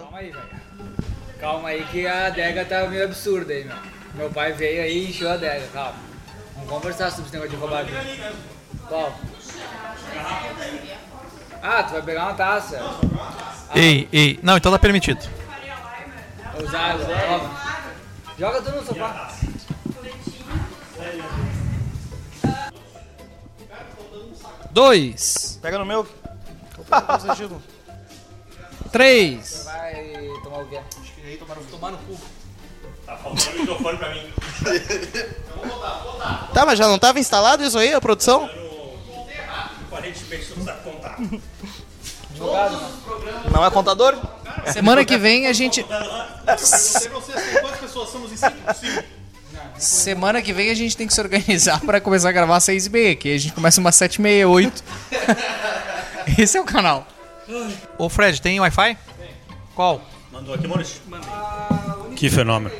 Calma aí, velho. Calma aí que a adega tá meio absurda aí, meu. Meu pai veio aí e encheu a adega, calma. Vamos conversar sobre esse negócio de roubar vinho. Qual? Ah, tu vai pegar uma taça. Ei, ei. Não, então tá permitido. Usar água, toma. Joga tudo no sofá. Dois. Pega no meu. Três. Vai tomar o quê? Tomar no cu. Tá faltando o microfone pra mim. Tá, mas já não tava instalado isso aí, a produção? Aparentemente não sabe contar. Não. É contador? Semana que vem a gente. Quantas pessoas somos em cinco? Cinco. Semana que vem a gente tem que se organizar pra começar a gravar às seis e meia, que a gente começa umas sete e meia, oito. Esse é o canal. Ô Fred, tem Wi-Fi? Qual? Mandou aqui, Maurício? Que fenômeno.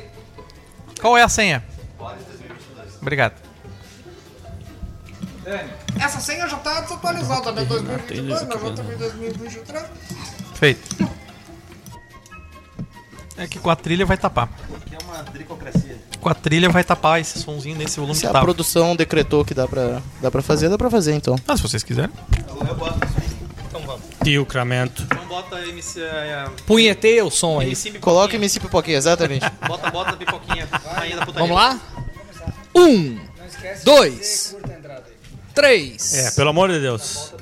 Qual é a senha? Obrigado. Essa senha já tá desatualizada, né? 2022, nós já em 2023. Feito. É que com a trilha vai tapar. É uma dricocracia. Com a trilha vai tapar esse sonzinho nesse volume Se que a tava. produção decretou que dá pra, dá pra fazer, dá pra fazer então. Ah, se vocês quiserem. Tilcramento. Então bota MC. É, Punheteia o som aí. MC. Coloca MC Pipoquinha, exatamente. Bota, bota a pipoquinha. Rainha da putaria. Vamos lá? Um, Não esquece Dois. três. É, pelo amor de Deus.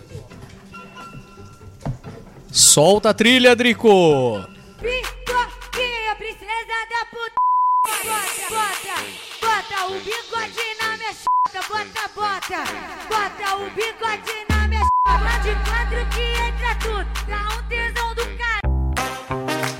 Solta a trilha, Drico. Pipoquinha, princesa da puta. Bota, bota, bota o bigode na minha chota. Bota, bota, bota o bigode na minha. Lá de quatro que entra tudo. Dá um tesão do cara.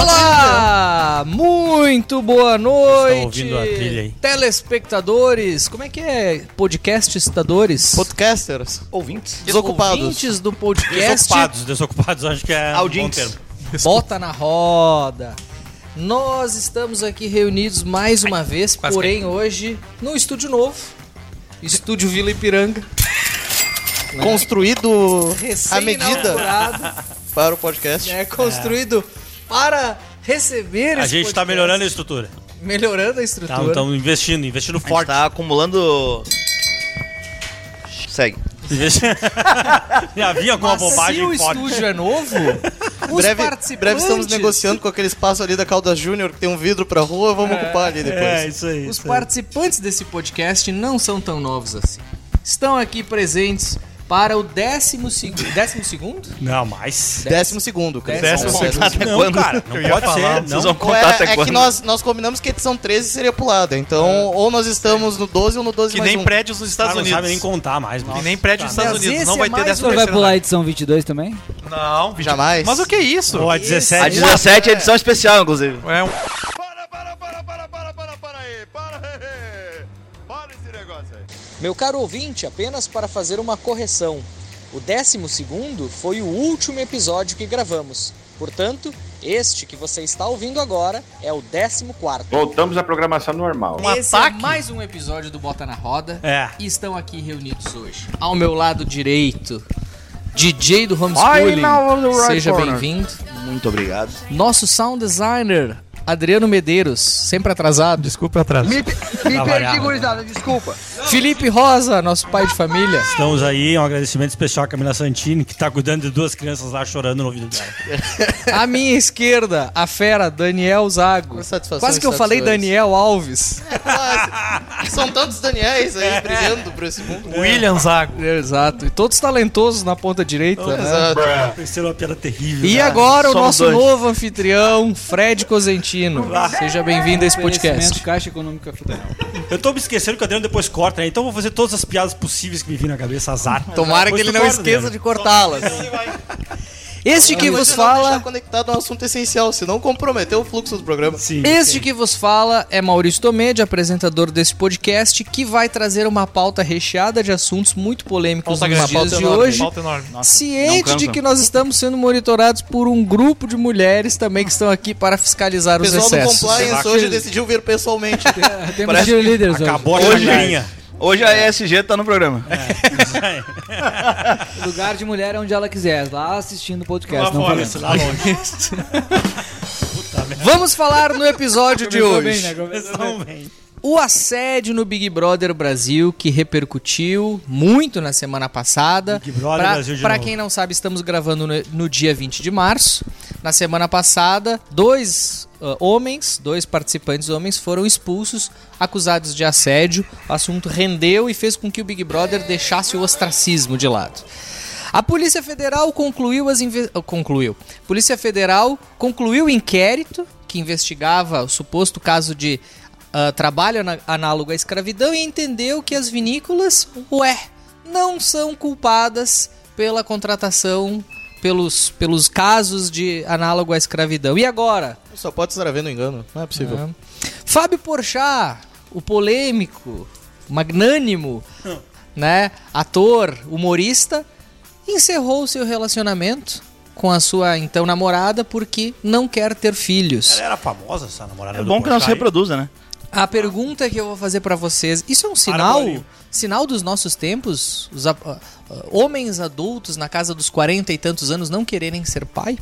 Olá! Muito boa noite! ouvindo a trilha aí. Telespectadores, como é que é? Podcastistadores? Podcasters. Ouvintes. Desocupados. Ouvintes do podcast Desocupados, desocupados acho que é Audientes. um bom termo. Bota na roda. Nós estamos aqui reunidos mais uma vez, quase porém hoje no estúdio novo. Estúdio Vila Ipiranga. Construído à medida para o podcast. É construído para receber A esse gente tá podcast. melhorando a estrutura. Melhorando a estrutura. Estamos investindo, investindo A gente forte. tá acumulando. Segue. Já vinha com uma Mas se bobagem o forte. estúdio é novo, os Breve, participantes... breve estamos negociando com aquele espaço ali da Caldas Júnior que tem um vidro pra rua, vamos ocupar ali depois. É, isso aí. Os isso aí. participantes desse podcast não são tão novos assim. Estão aqui presentes para o décimo, seg... décimo segundo? Não, mais. Décimo segundo, cara. Décimo Décimo segundo. segundo. Não, quando? cara, não pode ser. Vocês Não. vão Ou contar é, até é quando? que nós, nós combinamos que a edição 13 seria pulada. Então, ou nós estamos no 12 ou no 12 Que mais nem um. prédios nos Ah, Estados não Unidos. sabe nem contar mais. Que nem prédios nos Estados Unidos. Não é vai ter décimo um- O senhor vai terceiro pular a edição 22 também? Não, 20. Jamais. Mas o que é isso? Ou a 17. A 17 é edição especial, inclusive. É um... Para, para, para, para, para, para, para aí, para aí, para esse negócio aí. Meu caro ouvinte, apenas para fazer uma correção. O décimo segundo foi o último episódio que gravamos. Portanto, este que você está ouvindo agora é o décimo quarto. Voltamos à programação normal. Um Esse ataque? é mais um episódio do Bota na Roda. É. E estão aqui reunidos hoje. Ao meu lado direito, DJ do Homeschooling. Seja bem-vindo. Muito obrigado. Nosso sound designer, Adriano Medeiros, sempre atrasado. Desculpa atrás. Me, me perdi, gurizada, desculpa. Felipe Rosa, nosso pai de família. Estamos aí, um agradecimento especial à Camila Santini, que tá cuidando de duas crianças lá chorando no ouvido dela. À minha esquerda, a fera, Daniel Zago. Com satisfação Quase que eu falei. Daniel Alves. Quase. São tantos Daniels aí brilhando por esse mundo. William Zago. Exato. E todos talentosos na ponta direita, né? Exato. Pareceu uma piada terrível. E né? agora o nosso dois. novo anfitrião, Fred Cosentino. Seja bem-vindo a esse podcast. Caixa Econômica Federal. Eu tô me esquecendo que o Adriano depois corta, né? Então eu vou fazer todas as piadas possíveis que me vir na cabeça, azar. Tomara Depois que ele tu não corta, esqueça Adriano. de cortá-las. Este que vos se não deixar fala. conectado a um assunto essencial, senão comprometeu o fluxo do programa. Sim. Este que vos fala é Maurício Tomedi, apresentador desse podcast, que vai trazer uma pauta recheada de assuntos muito polêmicos Pauta nos dias de enorme. hoje. Enorme. Ciente de que nós estamos sendo monitorados por um grupo de mulheres também que estão aqui para fiscalizar O os pessoal do excessos. compliance hoje decidiu vir pessoalmente. Temos Parece- cheerleaders hoje. Acabou a Hoje-. Hoje a ESG tá no programa. O lugar de mulher é onde ela quiser, lá assistindo o podcast. Lá não fora, falando. Lá longe. Vamos falar no episódio de hoje. bem, né? O assédio no Big Brother Brasil, que repercutiu muito na semana passada. Big Brother Pra- Brasil de pra novo. quem não sabe, estamos gravando no, no dia 20 de março. Na semana passada, dois ah, homens, dois participantes homens, foram expulsos, acusados de assédio. O assunto rendeu e fez com que o Big Brother deixasse o ostracismo de lado. A Polícia Federal concluiu as inve- concluiu. Polícia Federal concluiu o inquérito que investigava o suposto caso de ah, trabalho análogo à escravidão e entendeu que as vinícolas, ué, não são culpadas pela contratação pelos, pelos casos de análogo à escravidão. E agora? Só pode estar havendo engano, não é possível. Ah. Fábio Porchat, o polêmico, magnânimo, né, ator, humorista, encerrou seu relacionamento com a sua então namorada porque não quer ter filhos. Ela era famosa, essa namorada É do bom que não se reproduza, né? A pergunta que eu vou fazer pra vocês, isso é um sinal, sinal dos nossos tempos? Os a- homens adultos na casa dos 40 e tantos anos não quererem ser pai?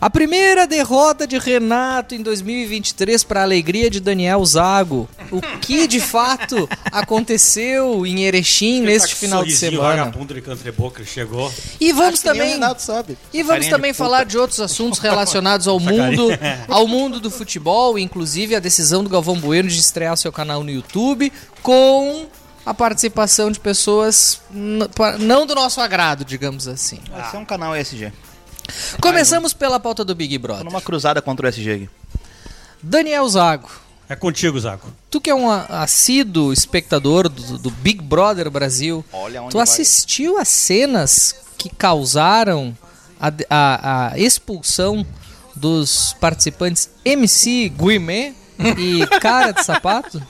A primeira derrota de Renato em 2023 para a alegria de Daniel Zago. O que de fato aconteceu em Erechim tá neste com final de semana? vagabundo de boca, chegou. E vamos também Renato sabe. e vamos carinha também de falar de outros assuntos relacionados ao mundo, ao mundo do futebol, inclusive a decisão do Galvão Bueno de estrear seu canal no YouTube com a participação de pessoas não do nosso agrado, digamos assim. Esse é um canal ESG. Começamos pela pauta do Big Tô Brother. numa cruzada contra o aqui. Daniel Zago, É contigo, Zaco. tu que é um assíduo espectador do, do Big Brother Brasil, Olha onde tu assistiu às cenas que causaram a, a- a expulsão dos participantes MC Guimê e Cara de Sapato?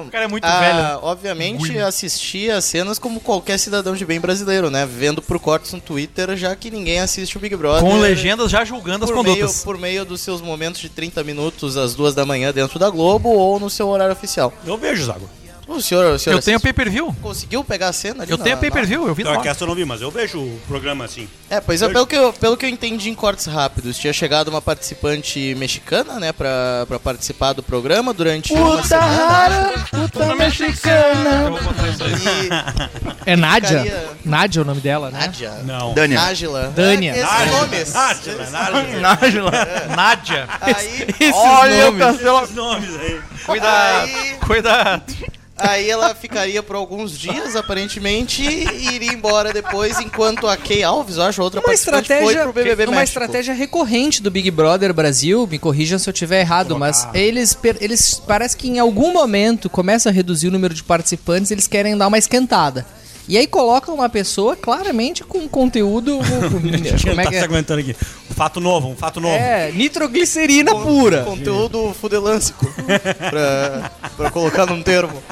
O cara é muito Ah, velho. obviamente assisti as cenas como qualquer cidadão de bem brasileiro, né? Vendo por cortes no Twitter, já que ninguém assiste o Big Brother. Com legendas já julgando as por meio, condutas. por meio dos seus momentos de 30 minutos às duas da manhã dentro da Globo ou no seu horário oficial. Eu vejo, Zago. O senhor, o senhor Eu tenho assiste- pay-per-view. conseguiu pegar a cena ali Eu na- tenho na- pay-per-view, eu vi Então, lá. aqui essa eu não vi, mas eu vejo o programa assim. É, pois é, pelo que, eu, pelo que eu entendi em cortes rápidos, tinha chegado uma participante mexicana, né, pra, pra participar do programa durante uma semana. Puta mexicana. Eu. E É Nádia? Ficaria- Nádia é o nome dela, né? Nádia. Não. Dânia. Nájila. Dânia. É, esses nomes. Nájila, Nájila. Nájila. Nádia. Aí, Olha o cancela. Os nomes aí. Cuidado. Aí- Cuidado. Aí ela ficaria por alguns dias, aparentemente, e iria embora depois, enquanto a Kay Alves, eu acho, outra Uma participante, foi estratégia, pro BBB uma México. estratégia recorrente do Big Brother Brasil, me corrijam se eu estiver errado, mas eles, eles parece que em algum momento começa a reduzir o número de participantes, eles querem dar uma esquentada. E aí colocam uma pessoa claramente com conteúdo. como é tá que se é? aguentando aqui. Um fato novo, um fato novo. É, nitroglicerina pura. Conteúdo fudelâncico, pra, pra colocar num termo.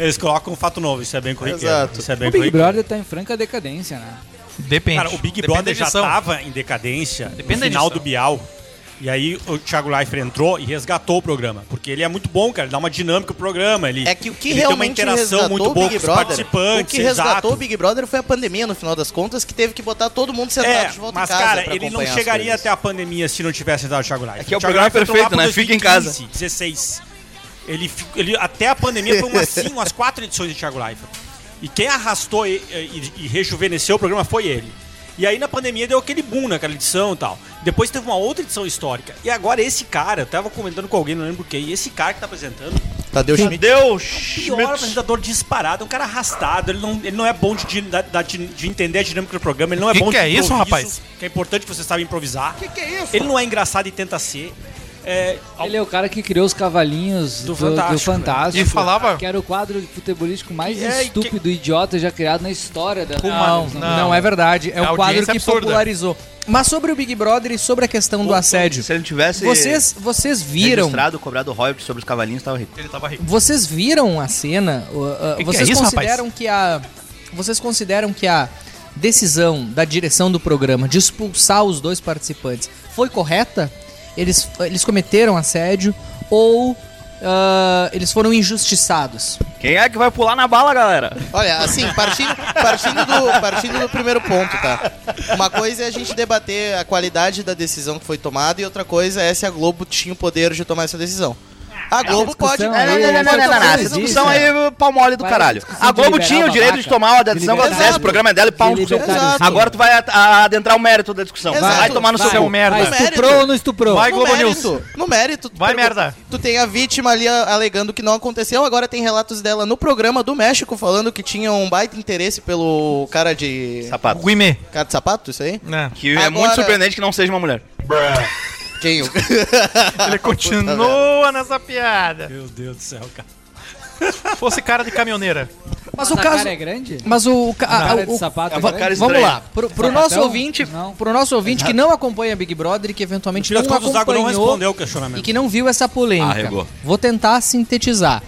Eles colocam um fato novo, isso é bem corriqueiro. Exato. Isso é bem O Big corriqueiro. Brother tá em franca decadência, né? Depende. Cara, o Big Depende Brother já tava em decadência Depende no final do Bial. E aí o Thiago Leifert entrou e resgatou o programa. Porque ele é muito bom, cara. Ele dá uma dinâmica pro programa. Ele, É que o que ele tem uma realmente interação resgatou muito o boa Big com os Brother, o participantes. que resgatou exato. o Big Brother foi a pandemia, no final das contas, que teve que botar todo mundo sentado É, de volta mas em casa cara, pra ele não chegaria até a pandemia se não tivesse entrado o Thiago Leifert. É que é o Thiago programa Leifert perfeito, né? Fica em casa. 2015, 16. Ele, ele, até a pandemia foi umas, cinco, umas quatro edições de Thiago Leifert. E quem arrastou e, e, e rejuvenesceu o programa foi ele. E aí na pandemia deu aquele boom naquela edição e tal. Depois teve uma outra edição histórica. E agora esse cara, eu tava comentando com alguém, não lembro quem, e esse cara que tá apresentando, Tadeu Schmidt. Deus. pior apresentador disparado, é um cara arrastado, ele não, ele não é bom de, de, de- de entender a dinâmica do programa, ele não é Que bom que de é isso, rapaz? Que é importante que você saiba improvisar. Que que é isso? Ele não é engraçado e tenta ser. É, Ele é o cara que criou os cavalinhos Do do, do Fantástico, Fantástico. E falava- Que era o quadro futebolístico mais É, estúpido e idiota já criado na história da Não, da- não. Não, é verdade. É A um quadro que absurda. popularizou. Mas sobre o Big Brother e sobre a questão do assédio. Se ele tivesse Vocês, vocês viram. registrado, cobrado royalties sobre os cavalinhos, tava rico. Ele tava rico. Vocês viram a cena? uh, uh, Que que vocês é isso, consideram que a. Vocês consideram que a decisão da direção do programa de expulsar os dois participantes foi correta? Eles, eles cometeram assédio ou ah, eles foram injustiçados? Quem é que vai pular na bala, galera? Olha, assim, partindo, partindo, do, partindo do primeiro ponto, tá? Uma coisa é a gente debater a qualidade da decisão que foi tomada e outra coisa é se a Globo tinha o poder de tomar essa decisão. A Globo pode. É, não, não, não, não, essa não, Essa discussão é. aí, pau mole do caralho. A Globo tinha o direito de tomar a De decisão que ela liberar quisesse, o programa é dela e pau no isso. Agora tu vai adentrar o mérito da discussão. Vai tomar no seu um merda. estuprou ou não estuprou? Vai, Globo mérito, no mérito. tu Vai, merda. Tu tem a vítima ali alegando que não aconteceu, agora tem relatos dela no programa do México falando que tinha um baita interesse pelo cara de. Sapato. Guimê. Cara de sapato, isso aí? Né? Que é muito surpreendente que não seja uma mulher. Quem? o- Ele continua nessa piada. Meu Deus do céu, cara. Fosse cara de caminhoneira. Mas o caso. cara é grande? Mas o. ca- a- Cara de o- sapato é é grande? Vamos lá, pro, pro Sapatão? nosso ouvinte, Não. pro nosso ouvinte que não acompanha Big Brother e que eventualmente Tira não águas não acompanhou respondeu o e questionamento. que não viu essa polêmica. Arregou. Vou tentar sintetizar.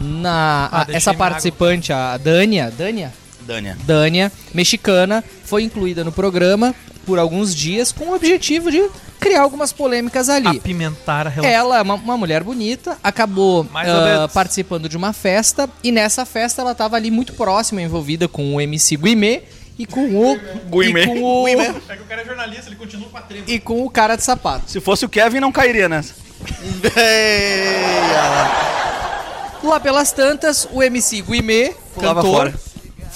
Na, Ah, a- essa participante, a Dânia, Dânia, Dânia. Dânia, mexicana, foi incluída no programa por alguns dias com o objetivo de criar algumas polêmicas ali. Apimentar a relação. Ela é uma, uma mulher bonita, acabou menos. participando de uma festa e nessa festa ela estava ali muito próxima, envolvida com o MC Guimê e com o Guimê. e com o, É que o cara é jornalista, ele continua com a trema. e com o cara de sapato. Se fosse o Kevin, não cairia nessa. Lá pelas tantas, o MC Guimê, Pulava cantor, fora.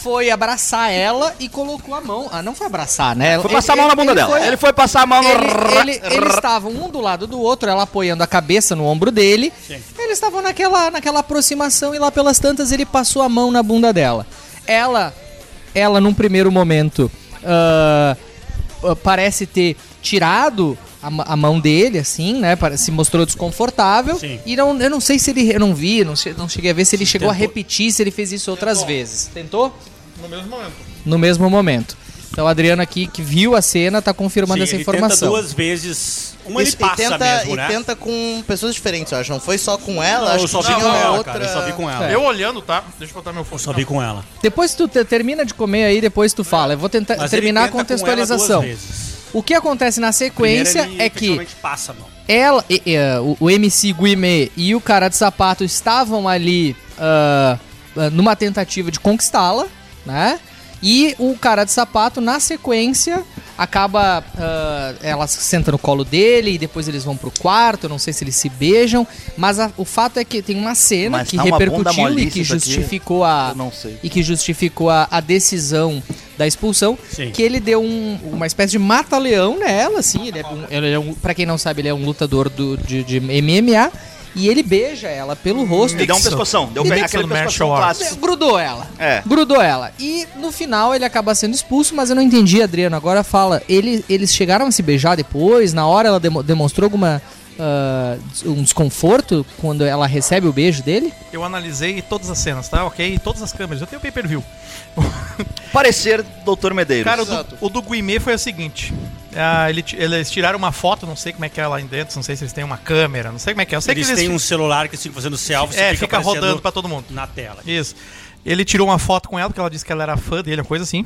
Foi abraçar ela e colocou a mão. Ah, não foi abraçar, né? Foi passar a mão na bunda dela. foi- Ele foi passar a mão no... Ele- ele- eles estavam um do lado do outro, ela apoiando a cabeça no ombro dele. Eles estavam naquela, naquela aproximação e lá pelas tantas ele passou a mão na bunda dela. Ela, ela num primeiro momento, ah, parece ter tirado a, a mão dele, assim, né? Se mostrou desconfortável. Sim. E não, eu não sei se ele. Eu não vi, não, che- não cheguei a ver se ele chegou a Tentou. repetir, se ele fez isso outras vezes. Tentou? No mesmo momento. No mesmo momento. Então o Adriano aqui, que viu a cena, tá confirmando Sim, essa ele informação. tenta duas vezes. Uma Isso, ele passa e tenta, mesmo, e né? tenta com pessoas diferentes, eu acho. Não foi só com ela, Não, acho eu só que tinha ela, outra... cara. Eu só vi com ela. É. Eu olhando, tá? Deixa eu botar meu Eu fone. só vi com ela. Depois tu te- termina de comer aí, depois tu fala. Eu vou tentar Mas ele terminar a tenta com ela contextualização. duas vezes. O que acontece na sequência Primeiro, ele é que passa ela, e- e, uh, o, o MC Guimê e o cara de sapato estavam ali ah, numa tentativa de conquistá-la, né? E o cara de sapato, na sequência, acaba. ah, ela senta no colo dele e depois eles vão pro quarto. Não sei se eles se beijam. Mas a- o fato é que tem uma cena Mas que tá uma repercutiu e que justificou a. Eu não sei. E que justificou a, a decisão da expulsão. Sim. Que ele deu um- uma espécie de mata-leão nela, assim. Ele é um, ele é um, pra quem não sabe, ele é um lutador do, de, de MMA. E ele beija ela pelo rosto. Ele deu um pescoção. Deu E deu aquele um pescoção clássico. Grudou ela. É. Grudou ela. E no final ele acaba sendo expulso, mas eu não entendi, Adriano. Agora fala, ele, eles chegaram a se beijar depois? Na hora ela demo- demonstrou alguma. ah, um desconforto quando ela recebe o beijo dele? Eu analisei todas as cenas, tá? Ok? Todas as câmeras. Eu tenho pay per view. Parecer Doutor Medeiros. Cara, o do, o do Guimê foi o seguinte. Ah, ele eles tiraram uma foto, não sei como é que é lá dentro, não sei se eles têm uma câmera, não sei como é que é. Eu sei Eles que eles têm um celular que fica fazendo selfie É, fica aparecendo rodando pra todo mundo. Na tela. Isso. Ele tirou uma foto com ela, porque ela disse que ela era fã dele, uma coisa assim.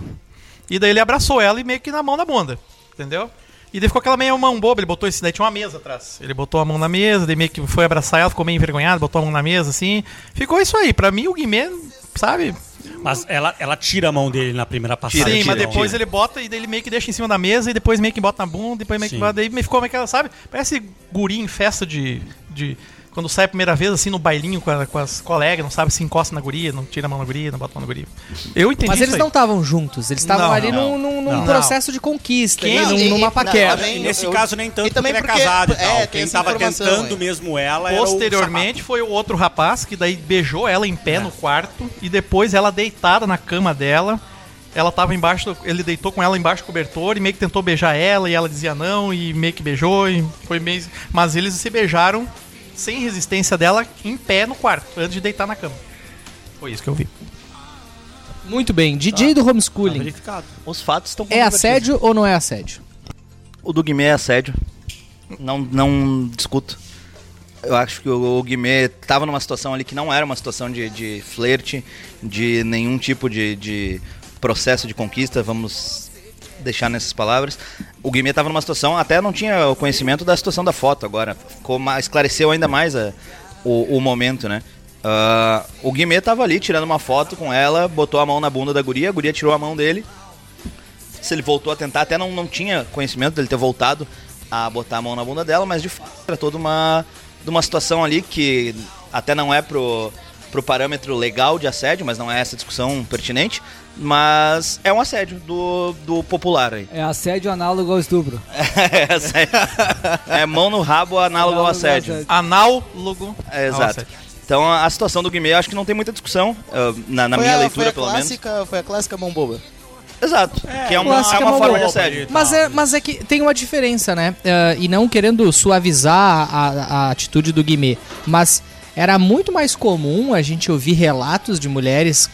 E daí ele abraçou ela e meio que na mão da bunda. Entendeu? E daí ficou aquela meio mão boba, ele botou esse. Daí tinha uma mesa atrás. Ele botou a mão na mesa, daí meio que foi abraçar ela, ficou meio envergonhado, botou a mão na mesa, assim. Ficou isso aí. Pra mim, o Guimê, sabe? Mas ela, ela tira a mão dele na primeira passada. Sim, Tira, mas depois tira. ele bota e daí ele meio que deixa em cima da mesa e depois meio que bota na bunda, depois meio que Sim. bota. Daí me ficou meio que ela, sabe? Parece guri em festa de. de quando sai a primeira vez, assim, no bailinho com, a- com as colegas, não sabe se encosta na guria, não tira a mão na guria, não bota a mão na guria. Eu entendi Mas isso eles aí. não estavam juntos, eles estavam ali não, num, num- num não. processo de conquista, Quem- ali, num- e- numa e- paquera. não, E nesse eu- caso, nem tanto e também porque ele porque- é casado e é, tal. Quem essa tava informação tentando aí. mesmo ela era o Posteriormente foi o outro rapaz que daí beijou ela em pé no quarto e depois ela deitada na cama dela ela tava embaixo, do- ele deitou com ela embaixo do cobertor e meio que tentou beijar ela e ela dizia não e meio que beijou e foi meio... Mas eles se beijaram sem resistência dela em pé no quarto, antes de deitar na cama. Foi isso que eu vi. Muito bem. DJ do Tá homeschooling. verificado. Os fatos estão É assédio ou não é assédio? O do Guimê é assédio. Não, não discuto. Eu acho que o, o Guimê tava numa situação ali que não era uma situação de, de flerte, de nenhum tipo de, de processo de conquista, vamos deixar nessas palavras. O Guimê tava numa situação, até não tinha o conhecimento da situação da foto agora. Ficou mais, esclareceu ainda mais a- o, o momento, né? Ah, o Guimê tava ali tirando uma foto com ela, botou a mão na bunda da guria, a guria tirou a mão dele, se ele voltou a tentar, até não, não tinha conhecimento dele ter voltado a botar a mão na bunda dela, mas de fato era toda uma, de uma situação ali que até não é pro, pro parâmetro legal de assédio, mas não é essa discussão pertinente, mas é um assédio do, do popular aí. É assédio análogo ao estupro. é, assédio. É mão no rabo análogo ao assédio. Análogo. É, ao exato. assédio. Então a situação do Guimê eu acho que não tem muita discussão, ah, na, na minha a- leitura pelo menos. clássica, Foi a clássica mão boba. Exato, que é uma, clássica é uma forma de assédio. Mas é, mas é que tem uma diferença, né? Eh, e não querendo suavizar a, a atitude do Guimê, mas era muito mais comum a gente ouvir relatos de mulheres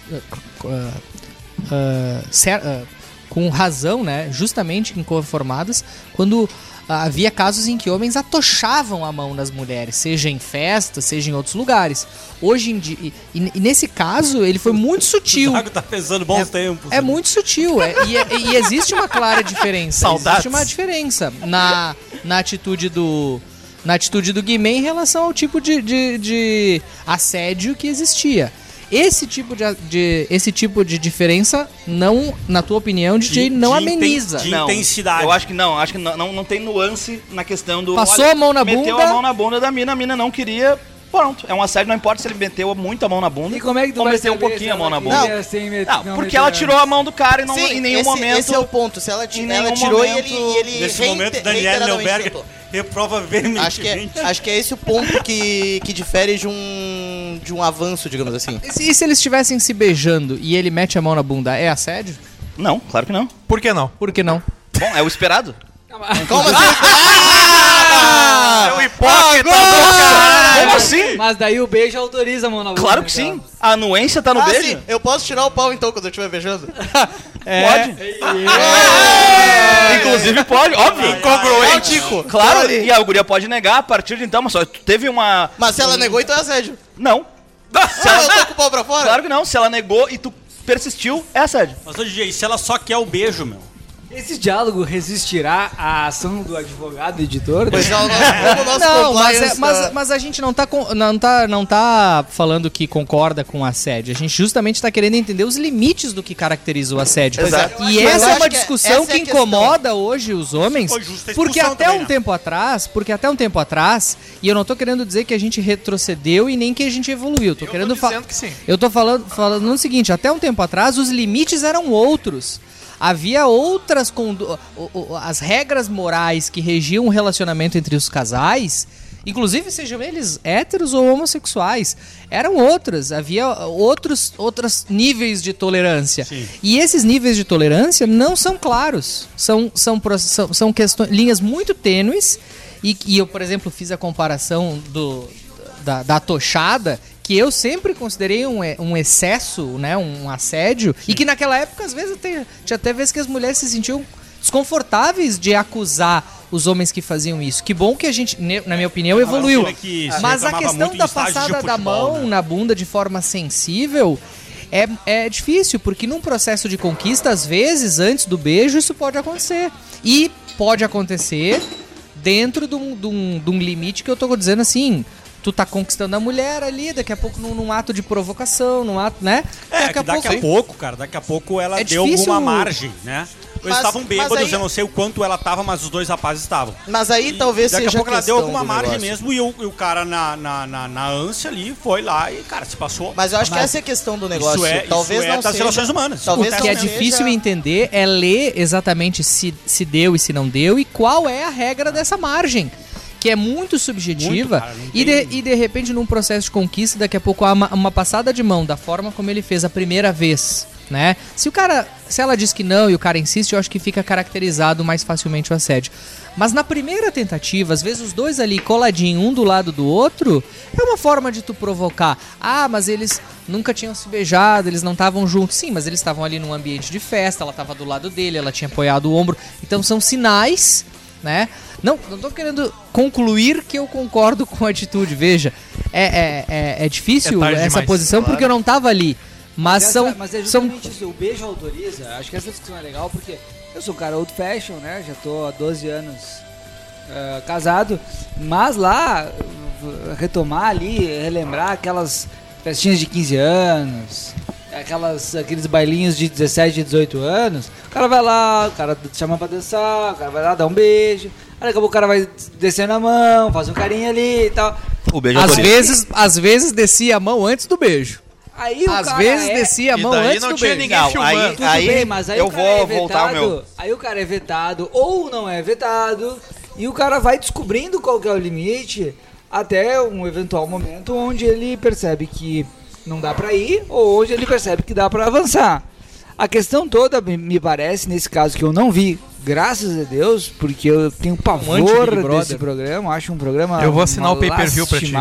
eh, cer- eh, com razão, né? Justamente inconformadas, quando ah, havia casos em que homens atochavam a mão nas mulheres, seja em festa, seja em outros lugares. Hoje em dia, e, e- nesse caso, ele foi muito sutil. O Zago tá pesando bons tempos. É muito sutil. é- e, é- e existe uma clara diferença. Saudades. Existe uma diferença na, na atitude do. Na atitude do Guimê em relação ao tipo de, de, de assédio que existia. Esse tipo de, de- esse tipo de diferença não, na tua opinião, DJ, não de inten- ameniza. de intensidade. Eu acho que não, acho que não, não, não tem nuance na questão do. Passou a mão na meteu bunda. a mão na bunda da mina, a mina não queria. Pronto, é um assédio, não importa se ele meteu muito a mão na bunda. E como é que tu ou vai meteu um pouquinho a mão na bunda. sem met- Não, não porque ela tirou a mão do cara e não, Sim, em nenhum esse, momento. esse é o ponto. Se ela, em ela tirou e momento- ele, e ele Nesse momento, Daniel Neuberger. Reprova veementemente. Acho que, é, acho que é esse o ponto que, que difere de um, de um avanço, digamos assim. E se, e se eles estivessem se beijando e ele mete a mão na bunda, é assédio? Não, claro que não. Por que não? Por que não? Bom, é o esperado. Como assim? Seu hipócrita Como assim? Mas daí o beijo autoriza a boca. Claro que sim. A anuência tá no Ah, beijo. sim, eu posso tirar o pau então quando eu estiver beijando? Pode. Inclusive pode, óbvio. É o Tico. Claro, e a guria pode negar a partir de então, mas só tu teve uma. Mas se ela negou, então é assédio. Não. Se Ah, eu ela... tô com o pau pra fora? Claro que não, se ela negou e tu persistiu, é assédio. Mas, ô DJ, se ela só quer o beijo, meu. Esse diálogo resistirá à ação do advogado editor? Pois é, o nosso, como o nosso Não, mas, é- mas, tá- mas a gente não tá, com- não, tá, não tá falando que concorda com o assédio. A gente justamente tá querendo entender os limites do que caracteriza o assédio. Exato. E Mas essa é uma que discussão essa é que incomoda hoje os homens. Porque até um né? tempo atrás, porque até um tempo atrás, e eu não tô querendo dizer que a gente retrocedeu e nem que a gente evoluiu. Tô Eu querendo tô que sim. eu tô falando, falando o seguinte, até um tempo atrás os limites eram outros. Havia outras condu- as regras morais que regiam o relacionamento entre os casais, inclusive sejam eles héteros ou homossexuais, eram outras. Havia outros outros níveis de tolerância. Sim. E esses níveis de tolerância não são claros. São são são, são questões linhas muito tênues e, e eu, por exemplo, fiz a comparação do da, da tochada, que eu sempre considerei um, um excesso, né, um assédio, e que naquela época, às vezes, até, tinha até vezes que as mulheres se sentiam desconfortáveis de acusar os homens que faziam isso. Que bom que a gente, na minha opinião, evoluiu. Que se Mas a questão da passada da mão né? na bunda de forma sensível é, é difícil, porque num processo de conquista, às vezes, antes do beijo, isso pode acontecer. E pode acontecer dentro de um, de um- de um limite que eu tô dizendo assim. Tu tá conquistando a mulher ali, daqui a pouco num, num ato de provocação, num ato, né? É, que daqui a pouco, cara, daqui a pouco ela É deu difícil- alguma margem, né? Eles Mas- estavam mas bêbados, aí- eu não sei o quanto ela tava, mas os dois rapazes estavam. Mas aí E talvez daqui seja a pouco ela deu alguma margem mesmo e o, e o cara na, na, na, na ânsia ali foi lá e, cara, se passou. Mas eu acho que Mas- essa é a questão do negócio. Isso é, talvez isso é não das seja, relações humanas. Talvez o que é seja- difícil entender é ler exatamente se, se deu e se não deu e qual é a regra dessa margem. Que é muito subjetiva Muito, cara, e, de, e de repente num processo de conquista, daqui a pouco há uma, uma passada de mão da forma como ele fez a primeira vez, né? Se o cara se ela diz que não e o cara insiste, eu acho que fica caracterizado mais facilmente o assédio. Mas na primeira tentativa, às vezes os dois ali coladinho um do lado do outro, é uma forma de tu provocar. Ah, mas eles nunca tinham se beijado, eles não estavam juntos. Sim, mas eles estavam ali num ambiente de festa, ela estava do lado dele, ela tinha apoiado o ombro. Então são sinais, né? Não, não tô querendo concluir que eu concordo com a atitude, veja. É, é, é, é difícil É essa demais, posição porque eu não tava ali. Mas Essa- são, mas é são justamente isso, o beijo autoriza. Acho que essa discussão é legal porque eu sou um cara old fashion, né? Já tô há 12 anos eh, casado, mas lá retomar ali, relembrar aquelas festinhas de 15 anos, aquelas aqueles bailinhos de 17, 18 anos, o cara vai lá, o cara chama pra dançar, o cara vai lá dar um beijo, aí daqui a pouco o cara vai descendo a mão, faz um carinho ali e tal. O beijo às autoriza. vezes, às vezes descia a mão antes do beijo. Aí o Às cara vezes é- descia a E mão daí antes não do tinha beijo. ninguém Não, filmando. aí- Tudo bem, mas aí eu o cara vou é voltar ao meu. Aí o cara é vetado ou não é vetado e o cara vai descobrindo qual que é o limite até um eventual momento onde ele percebe que não dá pra ir ou onde ele percebe que dá pra avançar. A questão toda me- parece nesse caso que eu não vi, graças a Deus, porque eu tenho Um pavor anti-Big Brother. desse programa, acho um programa Eu vou assinar o pay-per-view pra ti.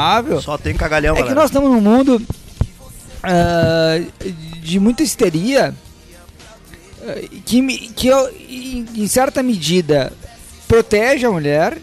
Só tem cagalhão, É que galera. nós estamos num mundo ah, de muita histeria ah, que, me- que eu, em, em certa medida protege a mulher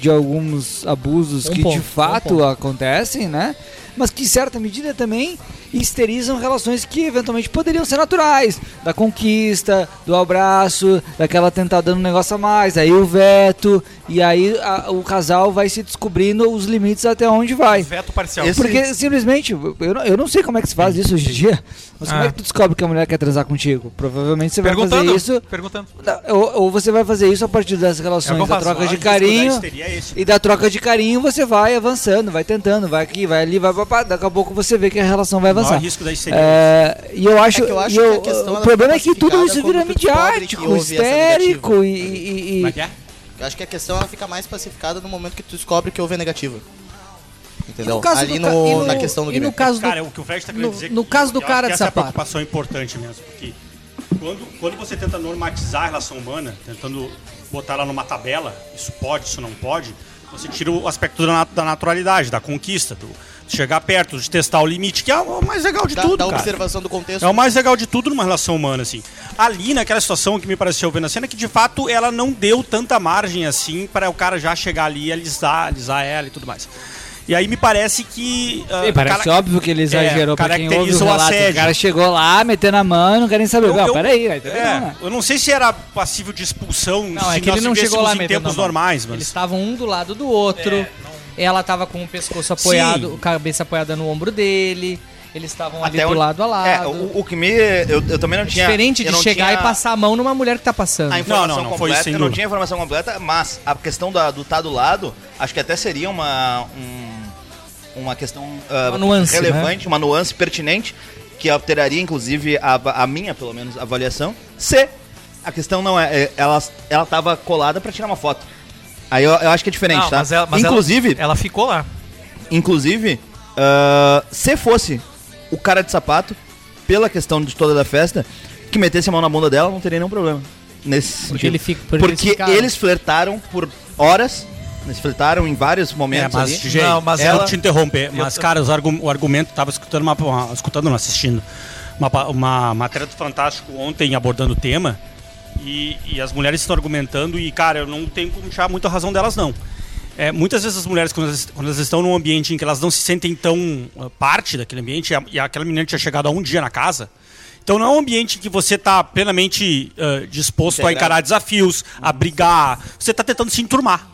de alguns abusos Um que ponto, de um fato ponto. acontecem, né? Mas que em certa medida também histerizam relações que eventualmente poderiam ser naturais, da conquista, do abraço, daquela tentar dando um negócio a mais, aí o veto, e aí a- o casal vai se descobrindo os limites até onde vai. Veto parcial. Esse- Porque simplesmente, eu eu não sei como é que se faz isso hoje em dia. Mas como Ah. é que tu descobre que a mulher quer transar contigo? Provavelmente você vai Perguntando. fazer isso. Perguntando. Ou, ou você vai fazer isso a partir das É relações, eu da troca de carinho. é. E da troca de carinho você vai avançando, vai tentando, vai aqui, vai ali, vai papá. Daqui a pouco você vê que a relação vai avançar. risco da. É, e eu acho, É que eu acho e eu- que a questão, o problema é que tudo isso vira midiático, histérico e, e- e- Como é que é? Eu acho que a questão ela fica mais pacificada no momento que tu descobre que houve a negativa. Entendeu? No caso Ali ca- no, no- na questão do e no caso do Cara, o que o Fred tá querendo no- dizer no que- caso do cara de essa é sapato. preocupação importante mesmo, porque quando, quando você tenta normatizar a relação humana, tentando botar ela numa tabela, isso pode, isso não pode, você tira o aspecto da, da naturalidade, da conquista, do de chegar perto, de testar o limite, que é o mais legal de Da, tudo, da cara. observação do contexto. É o mais legal de tudo numa relação humana, assim. Ali, naquela situação que me pareceu vendo a cena, que de fato ela não deu tanta margem assim para o cara já chegar ali e alisar, alisar ela e tudo mais. E aí me parece que. ah, Sim, parece cara- óbvio que ele exagerou É, pra quem ouve o o relato. O assédio. cara chegou lá, metendo a mão, não querem saber. Eu- não, eu- peraí, aí também é, não, né? eu não sei se era passível de expulsão Não, se é que nós ele não chegou lá em tempos normais, mas. Eles estavam um do lado do outro. Ela tava com o pescoço apoiado, Sim. a cabeça apoiada no ombro dele. Eles estavam ali Até do onde- lado a lado. É, o, o que me. Eu, eu também não tinha. Diferente de não chegar tinha e passar a mão numa mulher que tá passando. A informação Não, não, não, foi completa, sem eu não tinha a informação completa, mas a questão da, do tá do lado, acho que até seria uma. um- uma questão ah, Uma nuance, né? relevante, uma nuance pertinente, que alteraria, inclusive, a, a minha, pelo menos, avaliação, se a questão não é. é, Ela, ela tava colada pra tirar uma foto. Aí eu, eu acho que é diferente, Não, tá? mas ela- mas inclusive, Ela ficou lá. Inclusive, ah, se fosse o cara de sapato, pela questão de toda da festa, que metesse a mão na bunda dela, não teria nenhum problema. Nesse Porque sentido. ele fica- porque eles Porque ficaram. eles flertaram por horas, eles flertaram em vários É, momentos mas, ali. gente, Não, mas eu ela- vou te interromper, mas, Eu- cara, argu- o argumento, tava escutando uma, uma- escutando, não, assistindo, uma, uma matéria do Fantástico ontem abordando o tema, e, e as mulheres estão argumentando, e, cara, eu não tenho como tirar muito a razão delas, não. É, muitas vezes as mulheres, quando elas, quando elas estão num ambiente em que elas não se sentem tão ah, parte daquele ambiente, e, a- e aquela menina tinha chegado há um dia na casa, então não é um ambiente em que você está plenamente ah, disposto a Integrado. encarar desafios, a brigar. Você está tentando se enturmar.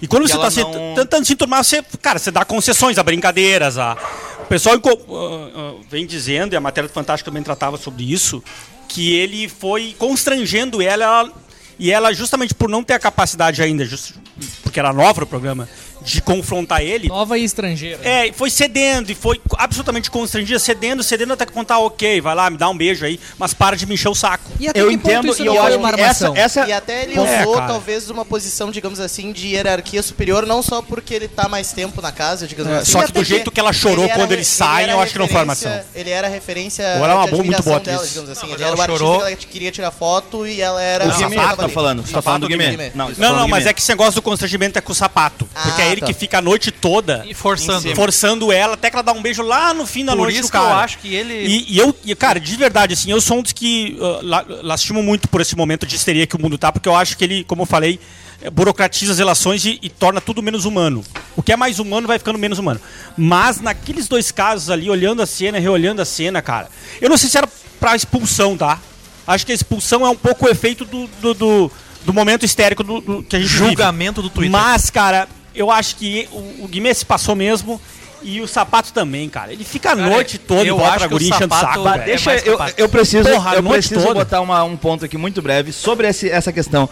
E quando E você está não- tentando se enturmar, você, cara, você dá concessões a brincadeiras. A... O pessoal ah, ah, vem dizendo, e a matéria do Fantástico também tratava sobre isso, que ele foi constrangendo ela, ela- e ela, justamente por não ter a capacidade ainda, just- porque era nova o programa, de confrontar ele, Nova e estrangeira. é, foi cedendo e foi absolutamente constrangida, cedendo, cedendo até que contar, ok, vai lá, me dá um beijo aí, mas para de me encher o saco. E até Eu que ponto entendo isso e não eu foi acho uma que essa, armação? essa E até ele É, usou, cara. talvez, uma posição, digamos assim, de hierarquia superior, não só porque ele tá mais tempo na casa, digamos É, assim. só que do jeito que ela chorou era quando eles saem, era eu acho que não foi armação. Ele era referência Ou ela é uma boa, muito boa dela, digamos assim. Não, Ele era o ela artista chorou. que ela queria tirar foto e ela era... O Guimê sapato tá falando. Você tá falando do Guimê. Não, Não, mas é que esse negócio do constrangimento é com o sapato. porque é Ah, ele tá. que fica a noite toda E forçando. forçando ela até que ela dá um beijo lá no fim da Por noite isso do que eu cara. acho que ele. E, e eu, e, cara, de verdade, assim, eu sou um dos que uh, la- lastimo muito por esse momento de histeria que o mundo tá, porque eu acho que ele, como eu falei, eh, burocratiza as relações e, e torna tudo menos humano. O que é mais humano vai ficando menos humano. Mas naqueles dois casos ali, olhando a cena, reolhando a cena, cara, eu não sei se era pra expulsão, tá? Acho que a expulsão é um pouco o efeito do, do, do, do momento histérico do, do- que a gente vive. Julgamento do Twitter. Mas, cara, eu acho que o, o Guimê se passou mesmo. E o sapato também, cara. Ele fica a Cara, noite toda eu acho pra que o guria enchendo o sapato- saco, velho. Deixa, mais eu, eu preciso, Porra, eu preciso toda. botar uma- um ponto aqui muito breve sobre esse- essa questão.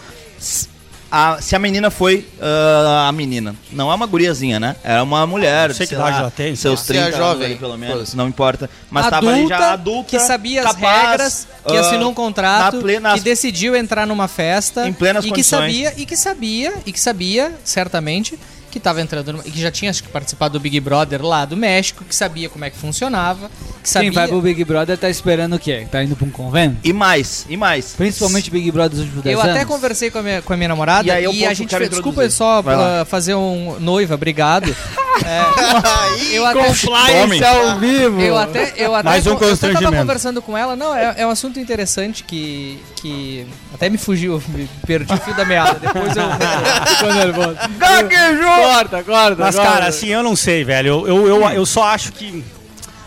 A- se a menina foi ah, a menina, não é uma guriazinha, né? É uma mulher, Não sei que sei idade lá, ela tem. seus Se é 30 jovem, anos ali, pelo menos, não importa. Mas tava ali já adulta, que sabia as capaz, regras, que ah, assinou um contrato, na plena- que decidiu entrar numa festa Em plenas e que condições. sabia e que sabia e que sabia certamente que estava entrando numa, e que já tinha acho que, participado do Big Brother lá do México, que sabia como é que funcionava, que sabia Quem vai pro Big Brother tá esperando o quê? Tá indo pra um convento? E mais, e mais. Principalmente Big Brother dos últimos 10 Eu anos. até conversei com a minha, com a minha namorada E e, aí eu a posso- gente fez, desculpa só uh, fazer um noiva, obrigado. Aí, eu até Tomem. ao vivo! Eu até, eu até, Mais um eu até tava constrangimento. conversando com ela. Não, é, é um assunto interessante que, que até me fugiu, me perdi o fio da meada. Depois eu. Ficou nervoso. Corta, corta. Mas, cara, assim, eu não sei, velho. Eu, eu, eu, eu só acho que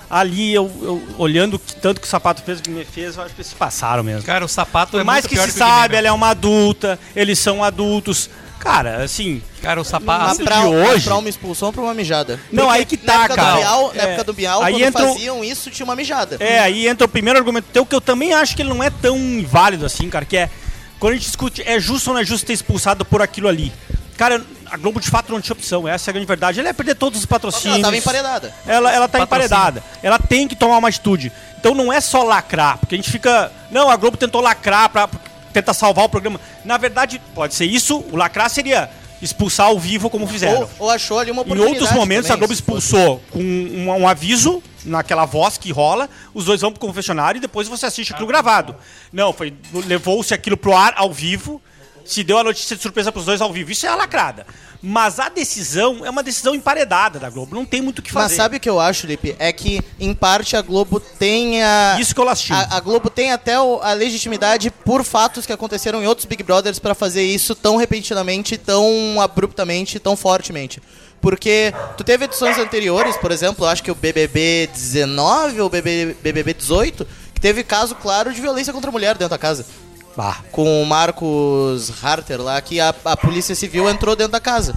ali, eu, eu- olhando que tanto que o sapato fez, o que me fez, eu acho que eles se passaram mesmo. Cara, o sapato Por é mais muito que pior se que sabe, ela é uma adulta, eles são adultos. Cara, assim. Cara, o sapato. de pra, hoje- pra uma expulsão pra uma mijada? Não, Porque aí que na tá, época cara. Do Bial, na É. época do Bial, Aí quando entra faziam isso, tinha uma mijada. É, aí entra o primeiro argumento teu, que eu também acho que ele não é tão inválido assim, cara, que é. Quando a gente discute, é justo ou não é justo ter expulsado por aquilo ali? Cara, a Globo de fato não tinha opção, essa é a grande verdade. Ela ia perder todos os patrocínios. Ela tava emparedada. Ela, ela tá Patrocínio. emparedada. Ela tem que tomar uma atitude. Então não é só lacrar, porque a gente fica. Não, a Globo tentou lacrar pra tentar salvar o programa. Na verdade, pode ser isso. O lacrar seria expulsar ao vivo, como fizeram. Ou, ou achou ali uma Em oportunidade outros momentos, também, a Globo expulsou com um, um aviso, naquela voz que rola, os dois vão pro confessionário e depois você assiste aquilo gravado. Não, foi levou-se aquilo pro ar ao vivo, se deu a notícia de surpresa pros dois ao vivo. Isso é a lacrada. Mas a decisão é uma decisão emparedada da Globo, não tem muito o que fazer. Mas sabe o que eu acho, Lipe? É que, em parte, a Globo tem a... Isso que eu lastimo. A, a Globo tem até a legitimidade por fatos que aconteceram em outros Big Brothers pra fazer isso tão repentinamente, tão abruptamente, tão fortemente. Porque tu teve edições anteriores, por exemplo, eu acho que o BBB 19 ou BBB 18, que teve caso claro de violência contra a mulher dentro da casa. Bah. Com o Marcos Harter lá, que a, a Polícia Civil entrou dentro da casa.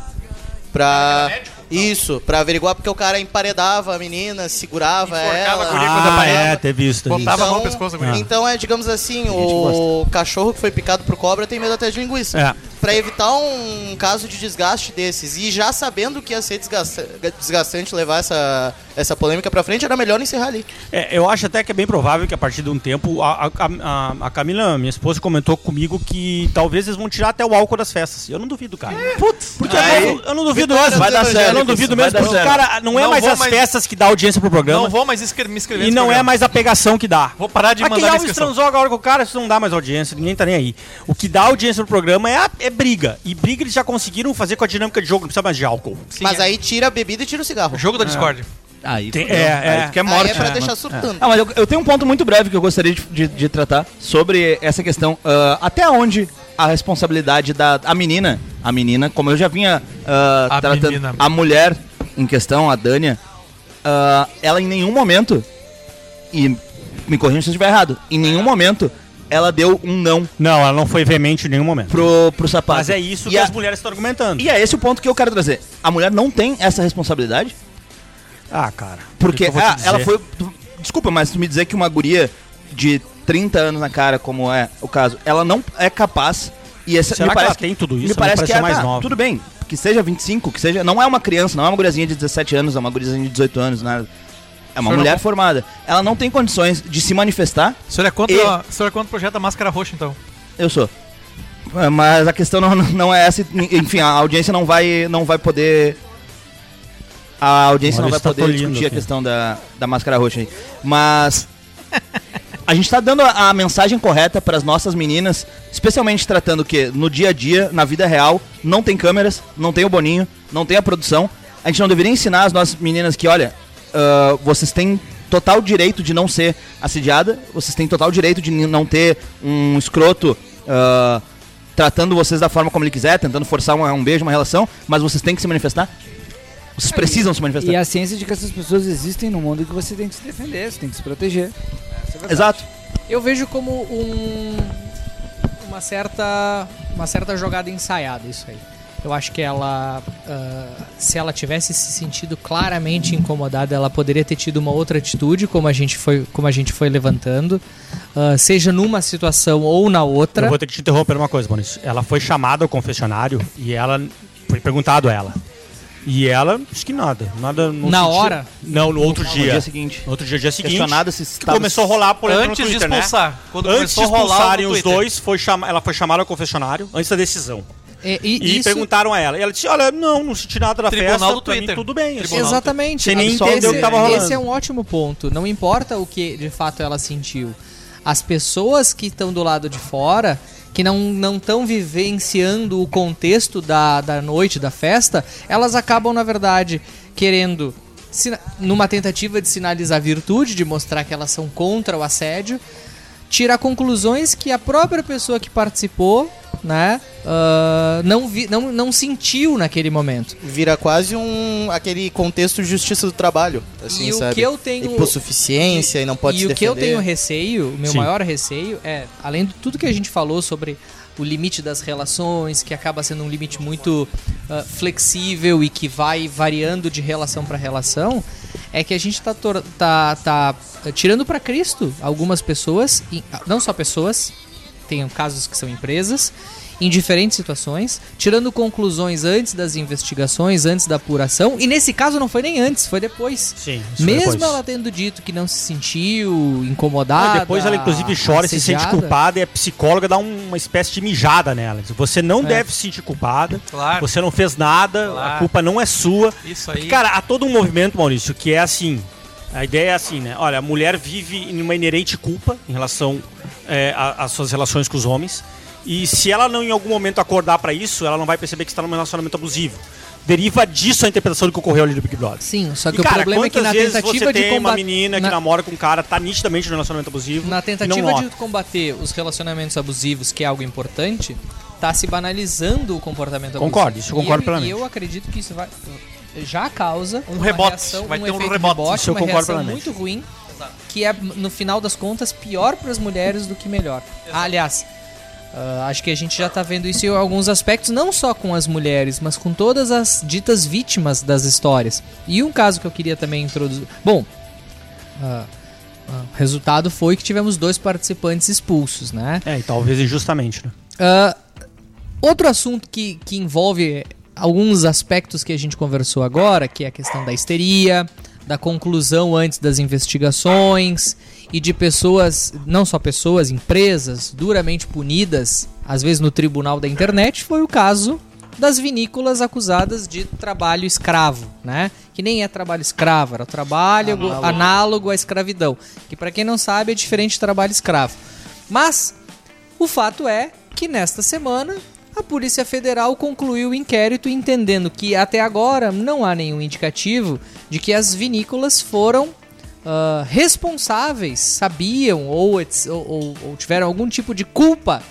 Pra. Isso, pra averiguar porque o cara emparedava a menina, segurava Enforcava ela. a guria quando Ah, apanhava. é, teve isso. Teve Botava isso. a mão no pescoço da guria. Então é, digamos assim, o cachorro que foi picado por cobra tem medo até de linguiça. É. Pra evitar um caso de desgaste desses e já sabendo que ia ser desgasta- desgastante levar essa, essa polêmica pra frente, era melhor encerrar ali. É, eu acho até que é bem provável que a partir de um tempo. A, a- a- a Camila, minha esposa, comentou comigo que talvez eles vão tirar até o álcool das festas. Eu não duvido, cara. Putz, porque Aí, eu, não, eu não duvido mesmo. dos Eu não duvido vai mesmo, dar porque, cara, não é Não mais as mais- festas que dá audiência pro programa. Não vou mais escre- me inscrever E não é programa. mais a pegação que dá. Vou parar de Aquele mandar minha Alves transou agora com o cara, isso não dá mais audiência, ninguém tá nem aí. O que dá audiência pro programa é, a- é briga. E briga eles já conseguiram fazer com a dinâmica de jogo, não precisa mais de álcool. Sim, Mas é. aí tira a bebida e tira o cigarro. Jogo da Discord. Aí, Tem- fudeu. é, Aí é. tu quer Aí morte. é pra né? deixar surtando. Ah, mas eu, eu tenho um ponto muito breve que eu gostaria de, de- de tratar sobre essa questão. Ah, até onde a responsabilidade da a menina, a menina, como eu já vinha ah, A tratando, menina. a mulher em questão, a Dânia, ah, ela em nenhum momento, e me corrija se eu estiver errado, em nenhum momento ela deu um não Não, ela não foi veemente em nenhum momento. pro, pro sapato. Mas é isso E que a- as mulheres estão argumentando. E é esse o ponto que eu quero trazer. A mulher não tem essa responsabilidade? Ah, cara. Porque que ah, ela foi. Desculpa, mas tu me dizer que uma guria de 30 anos na cara, como é o caso, ela não é capaz. E essa, Será me que ela parece tem tudo isso? Me parece parece que ela mais tá, nova. Tudo bem. que seja 25, que seja. Não é uma criança, não é uma guriazinha de 17 anos, é uma guriazinha de 18 anos, nada. É uma mulher não- formada. Ela não tem condições de se manifestar. O senhor é contra, E- o senhor é contra o projeto da máscara roxa, então? Eu sou. Mas a questão não, não é essa. Enfim, a audiência não vai, não vai poder. A audiência não vai tá poder discutir a questão da, da máscara roxa aí. Mas. A gente tá dando a, a mensagem correta para as nossas meninas, especialmente tratando que no dia a dia, na vida real, não tem câmeras, não tem o Boninho, não tem a produção. A gente não deveria ensinar as nossas meninas que, olha, ah, vocês têm total direito de não ser assediada, vocês têm total direito de não ter um escroto ah, tratando vocês da forma como ele quiser, tentando forçar um, um beijo, uma relação, mas vocês têm que se manifestar. Vocês precisam se manifestar. E a ciência de que essas pessoas existem no mundo e que você tem que se defender, você tem que se proteger. É. Exato. Eu vejo como um uma certa uma certa jogada ensaiada isso aí. Eu acho que ela, ah, se ela tivesse se sentido claramente incomodada, ela poderia ter tido uma outra atitude, como a gente foi, como a gente foi levantando, ah, seja numa situação ou na outra. Eu vou ter que te interromper uma coisa, Maurício. Ela foi chamada ao confessionário e ela foi perguntado a ela. E ela disse que nada. Nada não Na sentia- hora? Não, no outro No dia. dia seguinte. No outro dia, dia seguinte. Questionada se estava- começou a rolar por Antes de expulsar. Quando Antes de começou a rolar expulsarem no os Twitter. dois, foi chama... ela foi chamada ao confessionário antes da decisão. E, e E isso- perguntaram a ela. E ela disse: Olha, não, não senti nada da Tribunal festa, do pra mim Twitter. tudo bem. assim. Tribunal Exatamente. Sem nem Esse- entender o que tava rolando. Esse é um ótimo ponto. Não importa o que de fato ela sentiu. As pessoas que estão do lado de fora, que não estão vivenciando o contexto da, da noite, da festa, elas acabam, na verdade, querendo, numa tentativa de sinalizar virtude, de mostrar que elas são contra o assédio, tirar conclusões que a própria pessoa que participou, né, ah, não, vi, não, não sentiu naquele momento. Vira quase um aquele contexto de justiça do trabalho, assim, E o sabe? que eu tenho- Hipossuficiência e não pode e se o que eu tenho receio, o meu Sim. maior receio é, além de tudo que a gente falou sobre o limite das relações, que acaba sendo um limite muito ah, flexível e que vai variando de relação para relação, é que a gente tá, tor- tá, tá tirando para Cristo algumas pessoas, e- não só pessoas, tem casos que são empresas, em diferentes situações, tirando conclusões antes das investigações, antes da apuração, e nesse caso não foi nem antes, foi depois. Sim, isso foi Mesmo depois. ela tendo dito que não se sentiu incomodada. Ah, depois ela inclusive chora e se sente culpada e a psicóloga dá um- uma espécie de mijada nela. Você não deve se sentir culpada, Claro. você não fez nada, a Claro. culpa não é sua. Isso aí. Porque, cara, há todo um movimento, Maurício, que é assim. A ideia é assim, né? Olha, a mulher vive em uma inerente culpa em relação é, a- às suas relações com os homens. E se ela não em algum momento acordar pra isso, ela não vai perceber que está num relacionamento abusivo. Deriva disso a interpretação do que ocorreu ali do Big Brother. Sim, só que E, o cara, problema é que na vezes tentativa você de tem uma combater. menina que na- namora com um cara, tá nitidamente no relacionamento abusivo. Na e não tentativa de combater os relacionamentos abusivos, que é algo importante, tá se banalizando o comportamento abusivo. Concordo, isso eu E concordo eu, plenamente. E eu acredito que isso vai já causa Um uma rebote, reação, vai um ter um efeito rebote. Isso eu uma concordo reação plenamente. muito ruim, que é no final das contas pior para as mulheres do que melhor. Ah, aliás, ah, acho que a gente já tá vendo isso em alguns aspectos, não só com as mulheres, mas com todas as ditas vítimas das histórias. E um caso que eu queria também introduzir. Bom, ah, ah, o resultado foi que tivemos dois participantes expulsos, né? É, e talvez injustamente, né? Outro assunto que, que envolve alguns aspectos que a gente conversou agora, que é a questão da histeria, da conclusão antes das investigações e de pessoas, não só pessoas, empresas duramente punidas, às vezes no tribunal da internet, foi o caso das vinícolas acusadas de trabalho escravo, né? Que nem é trabalho escravo, era trabalho Análogo. análogo à escravidão, que para quem não sabe é diferente de trabalho escravo. Mas o fato é que nesta semana a Polícia Federal concluiu o inquérito entendendo que até agora não há nenhum indicativo de que as vinícolas foram ah, responsáveis, sabiam ou, ou- ou- tiveram algum tipo de culpa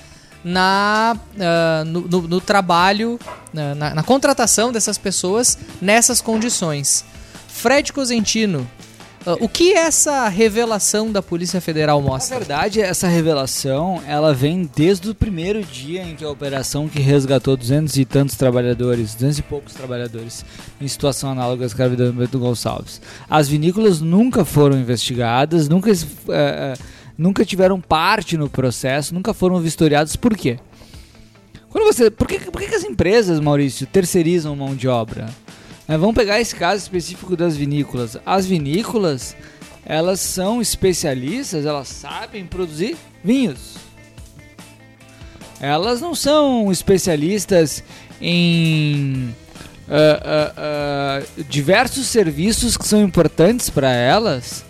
na, ah, no, no- no trabalho, na, na- na contratação dessas pessoas nessas condições. Fred Cosentino, o que essa revelação da Polícia Federal Na mostra? verdade, essa revelação, ela vem desde o primeiro dia em que a operação que resgatou 200 e tantos trabalhadores, 200 e poucos trabalhadores, em situação análoga à escravidão do Bento Gonçalves. As vinícolas nunca foram investigadas, nunca, eh, eh, nunca tiveram parte no processo, nunca foram vistoriadas. Por quê? Quando você, por que, por que as empresas, Maurício, terceirizam mão de obra? É, vamos pegar esse caso específico das vinícolas. As vinícolas, elas são especialistas, elas sabem produzir vinhos. Elas não são especialistas em ah, ah, ah, diversos serviços que são importantes para elas,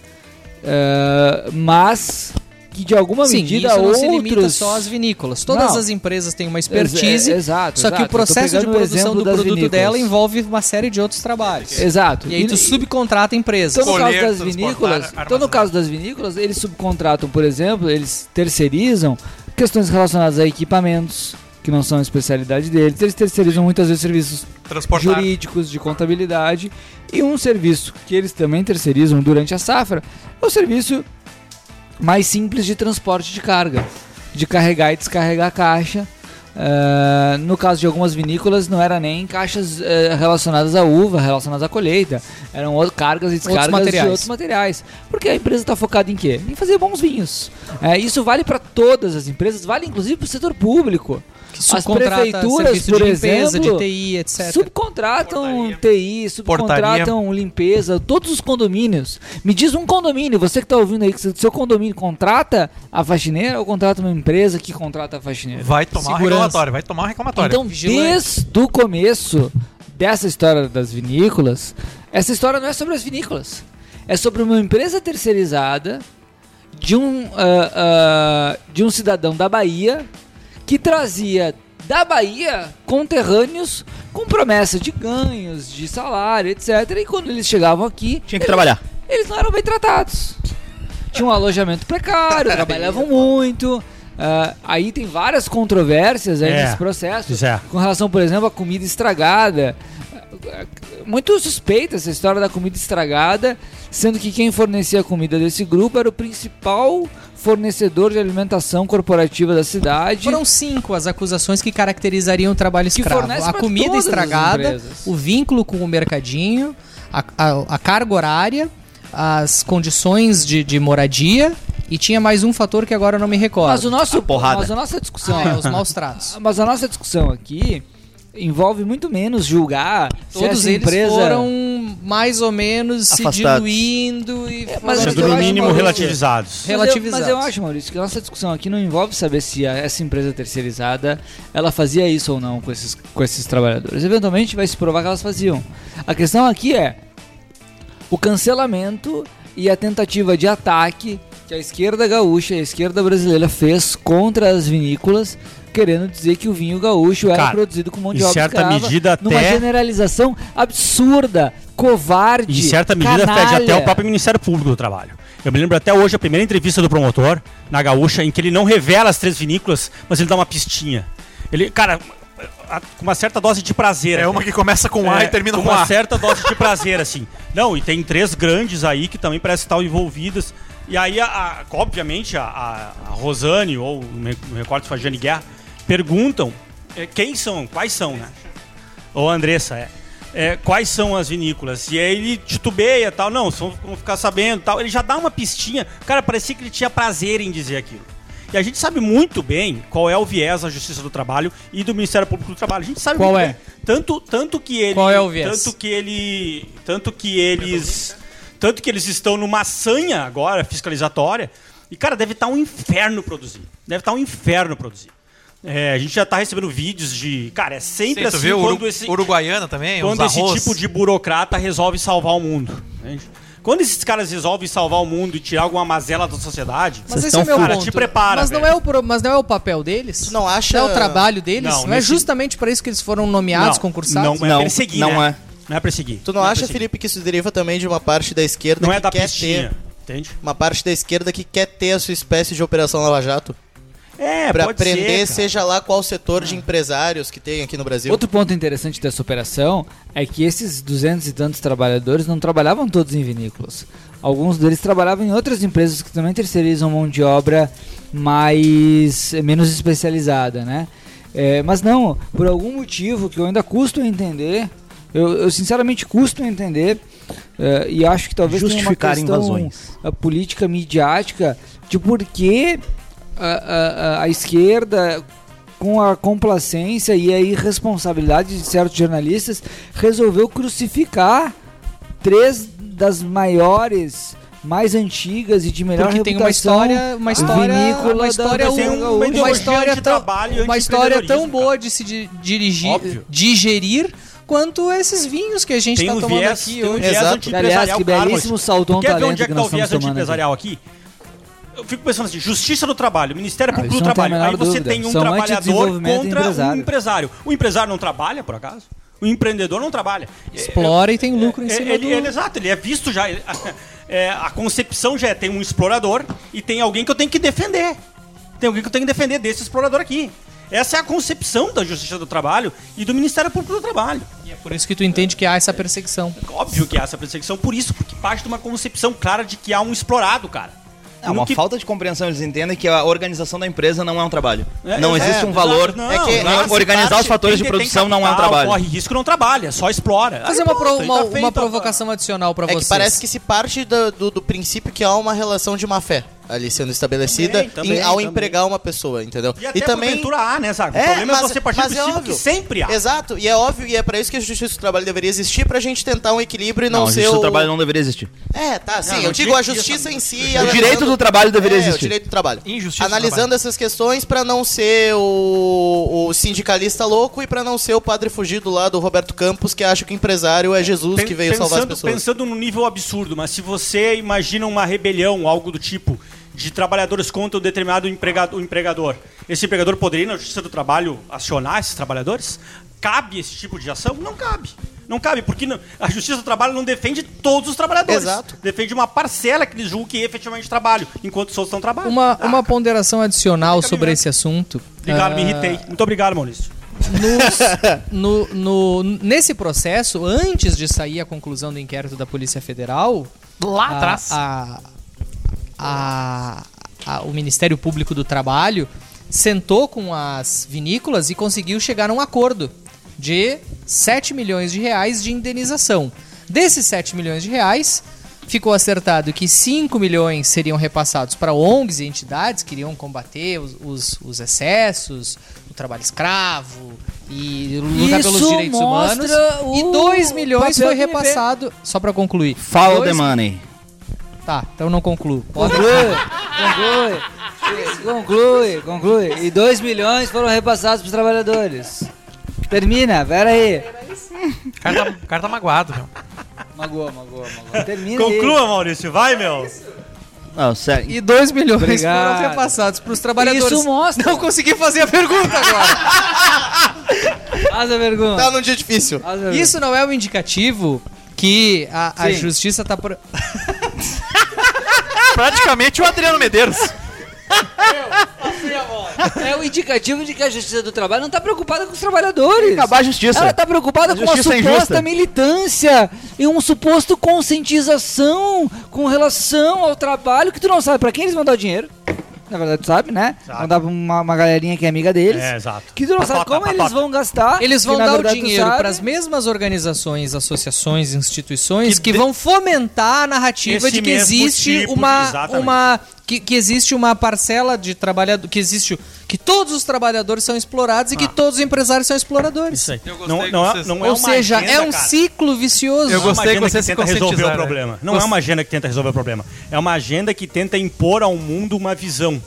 mas que de alguma Sim, medida isso não outros se limita só às vinícolas. Todas Não. as empresas têm uma expertise, Ex- exato, só que exato. o processo de produção do das produto vinícolas. dela envolve uma série de outros trabalhos. Exato. E aí tu subcontrata empresas. Então, no caso Colher, das transportar, vinícolas, então no caso das vinícolas, eles subcontratam, por exemplo, eles terceirizam questões relacionadas a equipamentos que não são a especialidade deles. Eles terceirizam muitas vezes serviços Transportar. jurídicos, de contabilidade e um serviço que eles também terceirizam durante a safra é o serviço mais simples de transporte de carga, de carregar e descarregar caixa. Ah, no caso de algumas vinícolas, não era nem caixas eh, relacionadas à uva, relacionadas à colheita. Eram outras cargas e descargas materiais. de outros materiais. Porque a empresa está focada em quê? Em fazer bons vinhos. Eh, isso vale para todas as empresas, vale inclusive para o setor público. As prefeituras, por de limpeza, exemplo, de TI, etc. Subcontratam TI, subcontratam limpeza, todos os condomínios. Me diz um condomínio, você que está ouvindo aí, que seu condomínio contrata a faxineira ou contrata uma empresa que contrata a faxineira? Vai tomar um reclamatório, vai tomar um reclamatório. Então, Vigilante. desde o começo dessa história das vinícolas, essa história não é sobre as vinícolas. É sobre uma empresa terceirizada de um, ah, ah, de um cidadão da Bahia que trazia da Bahia conterrâneos com promessa de ganhos, de salário, etc. E quando eles chegavam aqui, Tinha que eles- trabalhar. eles não eram bem tratados. Tinha um alojamento precário, trabalhavam muito. ah, aí tem várias controvérsias aí É, nesse processo. é. Com relação, por exemplo, à comida estragada. Muito suspeita essa história da comida estragada, sendo que quem fornecia a comida desse grupo era o principal fornecedor de alimentação corporativa da cidade. Foram cinco as acusações que caracterizariam o trabalho escravo. A comida estragada, o vínculo com o mercadinho, a, a- a carga horária, as condições de, de moradia e tinha mais um fator que agora eu não me recordo. Mas o nosso, porrada. mas a nossa discussão, Ah, é, os maus tratos. mas a nossa discussão aqui envolve muito menos julgar se Todos essa eles empresa foram mais ou menos se Afastados. diluindo e mas foram- eu Sendo no acho, mínimo Maurício, relativizados. Mas eu- relativizados. Mas eu, acho, Maurício, que a nossa discussão aqui não envolve saber se a- essa empresa terceirizada ela fazia isso ou não com esses, com esses trabalhadores. Eventualmente vai se provar que elas faziam. A questão aqui é o cancelamento e a tentativa de ataque que a esquerda gaúcha e a esquerda brasileira fez contra as vinícolas, querendo dizer que o vinho gaúcho era Cara, produzido com mão de em obra certa escrava, medida numa até- generalização absurda, covarde, Em certa medida, fede até o próprio Ministério Público do Trabalho. Eu me lembro até hoje a primeira entrevista do promotor na Gaúcha, em que ele não revela as três vinícolas, mas ele dá uma pistinha. Ele, cara, com uma certa dose de prazer. É até. uma que começa com A É, e termina com uma A. certa dose de prazer, assim. Não, e tem três grandes aí que também parecem estar envolvidas. E aí, a, a- obviamente, a, a- Rosane, ou no recorte se foi a Jane Guerra, perguntam é, quem são, quais são, né? Ou Andressa, é. É, quais são as vinícolas? E aí ele titubeia tal, não, só vão ficar sabendo tal. Ele já dá uma pistinha. Cara, parecia que ele tinha prazer em dizer aquilo. E a gente sabe muito bem qual é o viés da Justiça do Trabalho e do Ministério Público do Trabalho. A gente sabe Qual muito é? bem. Tanto, tanto que ele. Qual é o viés? Tanto que ele. Tanto que eles. Tanto que eles estão numa sanha agora, fiscalizatória. E, cara, deve estar um inferno produzir. Deve estar um inferno produzir. É, a gente já está recebendo vídeos de. Cara, é sempre Sim, assim viu quando Uru- esse Uruguaiana também, quando esse arroz. tipo de burocrata resolve salvar o mundo. entende? Quando esses caras resolvem salvar o mundo e tirar alguma mazela da sociedade, Mas esse é meu Cara, ponto. te prepara, mas, não é o, pro- mas não é o papel deles? Tu não acha- Não é o trabalho deles? Não, Não, é nesse- justamente para isso que eles foram nomeados, concursados? Não é Não, perseguir, não né? é. Não é perseguir. Tu não, é acha, perseguir. Felipe, que isso deriva também de uma parte da esquerda Não é que da quer pistinha, ter. entende? Uma parte da esquerda que quer ter a sua espécie de Operação Lava Jato? É, pra pode ser, seja lá qual setor de empresários que tem aqui no Brasil. Outro ponto interessante dessa operação é que esses duzentos e tantos trabalhadores não trabalhavam todos em vinícolas. Alguns deles trabalhavam em outras empresas que também terceirizam mão de obra mais menos especializada, né? É, mas não, por algum motivo que eu ainda custo a entender, eu, eu sinceramente custo a entender é, e acho que talvez tenha uma Justificar questão invasões. a política midiática de por que a, a- a- esquerda com a complacência e a irresponsabilidade de certos jornalistas, resolveu crucificar três das maiores, mais antigas e de melhor Porque tem uma reputação história, uma história, vinícola uma da- história, da um- uma uma história de tão, trabalho uma história tão boa de se di- dirigir, Óbvio. digerir quanto esses vinhos que a gente está um tomando viés, aqui tem um hoje. viés Exato. Aliás, que claro, belíssimo saltão Quer ver talento onde é que que tá o nós viés estamos tomando anti-empresarial aqui? Eu fico pensando assim, Justiça do Trabalho, Ministério Ah, Público do a Trabalho. Aí você dúvida. tem um São trabalhador contra empresário. um empresário. O empresário não trabalha, por acaso? O empreendedor não trabalha. Explora e tem lucro em É, cima ele, do... ele- exato, ele é visto já. ele- é, a concepção já é: tem um explorador e tem alguém que eu tenho que defender. Tem alguém que eu tenho que defender desse explorador aqui. Essa é a concepção da Justiça do Trabalho e do Ministério Público do Trabalho. E é por isso que tu entende que há essa perseguição. Óbvio que há essa perseguição, por isso, porque parte de uma concepção clara de que há um explorado, cara. É uma que- falta de compreensão, eles entendem que a organização da empresa não é um trabalho. É, não é, existe um exato, valor. não, é que claro, organizar parte- os fatores de produção não é um capital, trabalho. Corre risco, não trabalha, só explora. Fazer uma, pronto, uma, tá uma provocação adicional pra É vocês. que parece que se parte do, do, do princípio que há uma relação de má fé ali sendo estabelecida Também, também, em- ao também. empregar uma pessoa, entendeu? E até porventura há, né, Zago? o problema é você partir do princípio que sempre há. Exato, e é óbvio, e é pra isso que a Justiça do Trabalho deveria existir, pra gente tentar um equilíbrio e não, Não, a ser justiça o... do trabalho não deveria existir. É, tá, sim, Não, eu digo a justiça em si... O direito do trabalho deveria é, o existir. direito do trabalho. Injustiça do Analisando essas questões pra não ser o, o sindicalista louco e pra não ser o padre fugido lá do Roberto Campos que acha que o empresário é Jesus Pen- que veio salvar as pessoas. Pensando num nível absurdo, mas se você imagina uma rebelião, algo do tipo, de trabalhadores contra um determinado empregado, um empregador, esse empregador poderia, na Justiça do Trabalho, acionar esses trabalhadores? Cabe esse tipo de ação? Não cabe. Não cabe, porque a Justiça do Trabalho não defende todos os trabalhadores. Exato. Defende uma parcela que eles julgam que efetivamente trabalham, enquanto os outros não trabalham. Uma, Ah, uma ponderação adicional sobre esse assunto. Obrigado, me Ah, irritei. Muito obrigado, Maurício. nos- no, no- nesse processo, antes de sair a conclusão do inquérito da Polícia Federal, Lá a- atrás. a- a- a- o Ministério Público do Trabalho sentou com as vinícolas e conseguiu chegar a um acordo de 7 milhões de reais de indenização. Desses 7 milhões de reais, ficou acertado que 5 milhões seriam repassados para ONGs e entidades que iriam combater os, os- os excessos, o trabalho escravo e lutar pelos Isso direitos humanos. E o 2 milhões foi repassado, só para concluir. Follow the money. Tá, então não concluo. Pode- Conclui, conclui, conclui, conclui. E 2 milhões foram repassados para os trabalhadores. Termina, pera aí. O cara tá, o cara tá magoado, meu. Magoou, magoou, magoou. Termina aí. Conclua, Maurício, vai, meu. Não, sério. E 2 milhões Obrigado. foram repassados para os trabalhadores. Isso mostra. Não consegui fazer a pergunta agora. Faz a pergunta. Tá num dia difícil. Isso não é um indicativo que a, a justiça tá por... Praticamente o Adriano Medeiros. É o indicativo de que a Justiça do Trabalho não está preocupada com os trabalhadores. Acabar a justiça. Ela está preocupada A com é suposta injusta. militância e um suposto conscientização com relação ao trabalho que tu não sabe para quem eles vão dar o dinheiro. Na verdade, tu sabe, né? Sabe. Vão dar pra uma, uma galerinha que é amiga deles. É, exato. Que tu não sabe como eles vão gastar. Eles vão dar verdade, o dinheiro para as mesmas organizações, associações, instituições Que que, de- vão fomentar a narrativa Esse de que existe tipo, uma, exatamente. uma que, que existe uma parcela de trabalhador, que existe que todos os trabalhadores são explorados e que todos os empresários são exploradores. Isso aí. Eu gostei Não, não, é, vocês- não é Ou seja, agenda, é um cara. ciclo vicioso. Eu Não é uma gostei que agenda vocês que tenta resolver o problema. Não é uma agenda que tenta resolver o problema. É uma agenda que tenta impor ao mundo uma visão.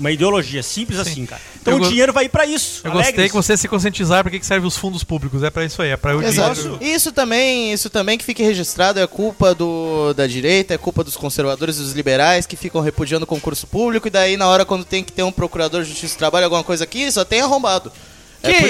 Uma ideologia. Simples assim, cara. Então Eu o dinheiro vai pra isso. Eu gostei Alegres. que vocês se conscientizaram pra que que servem os fundos públicos. É pra isso aí, é pra o Exato. dinheiro. Isso também, isso também que fique registrado é culpa do, da direita, é culpa dos conservadores e dos liberais que ficam repudiando o concurso público e daí na hora quando tem que ter um procurador de justiça do trabalho, alguma coisa aqui, só tem arrombado. É por Que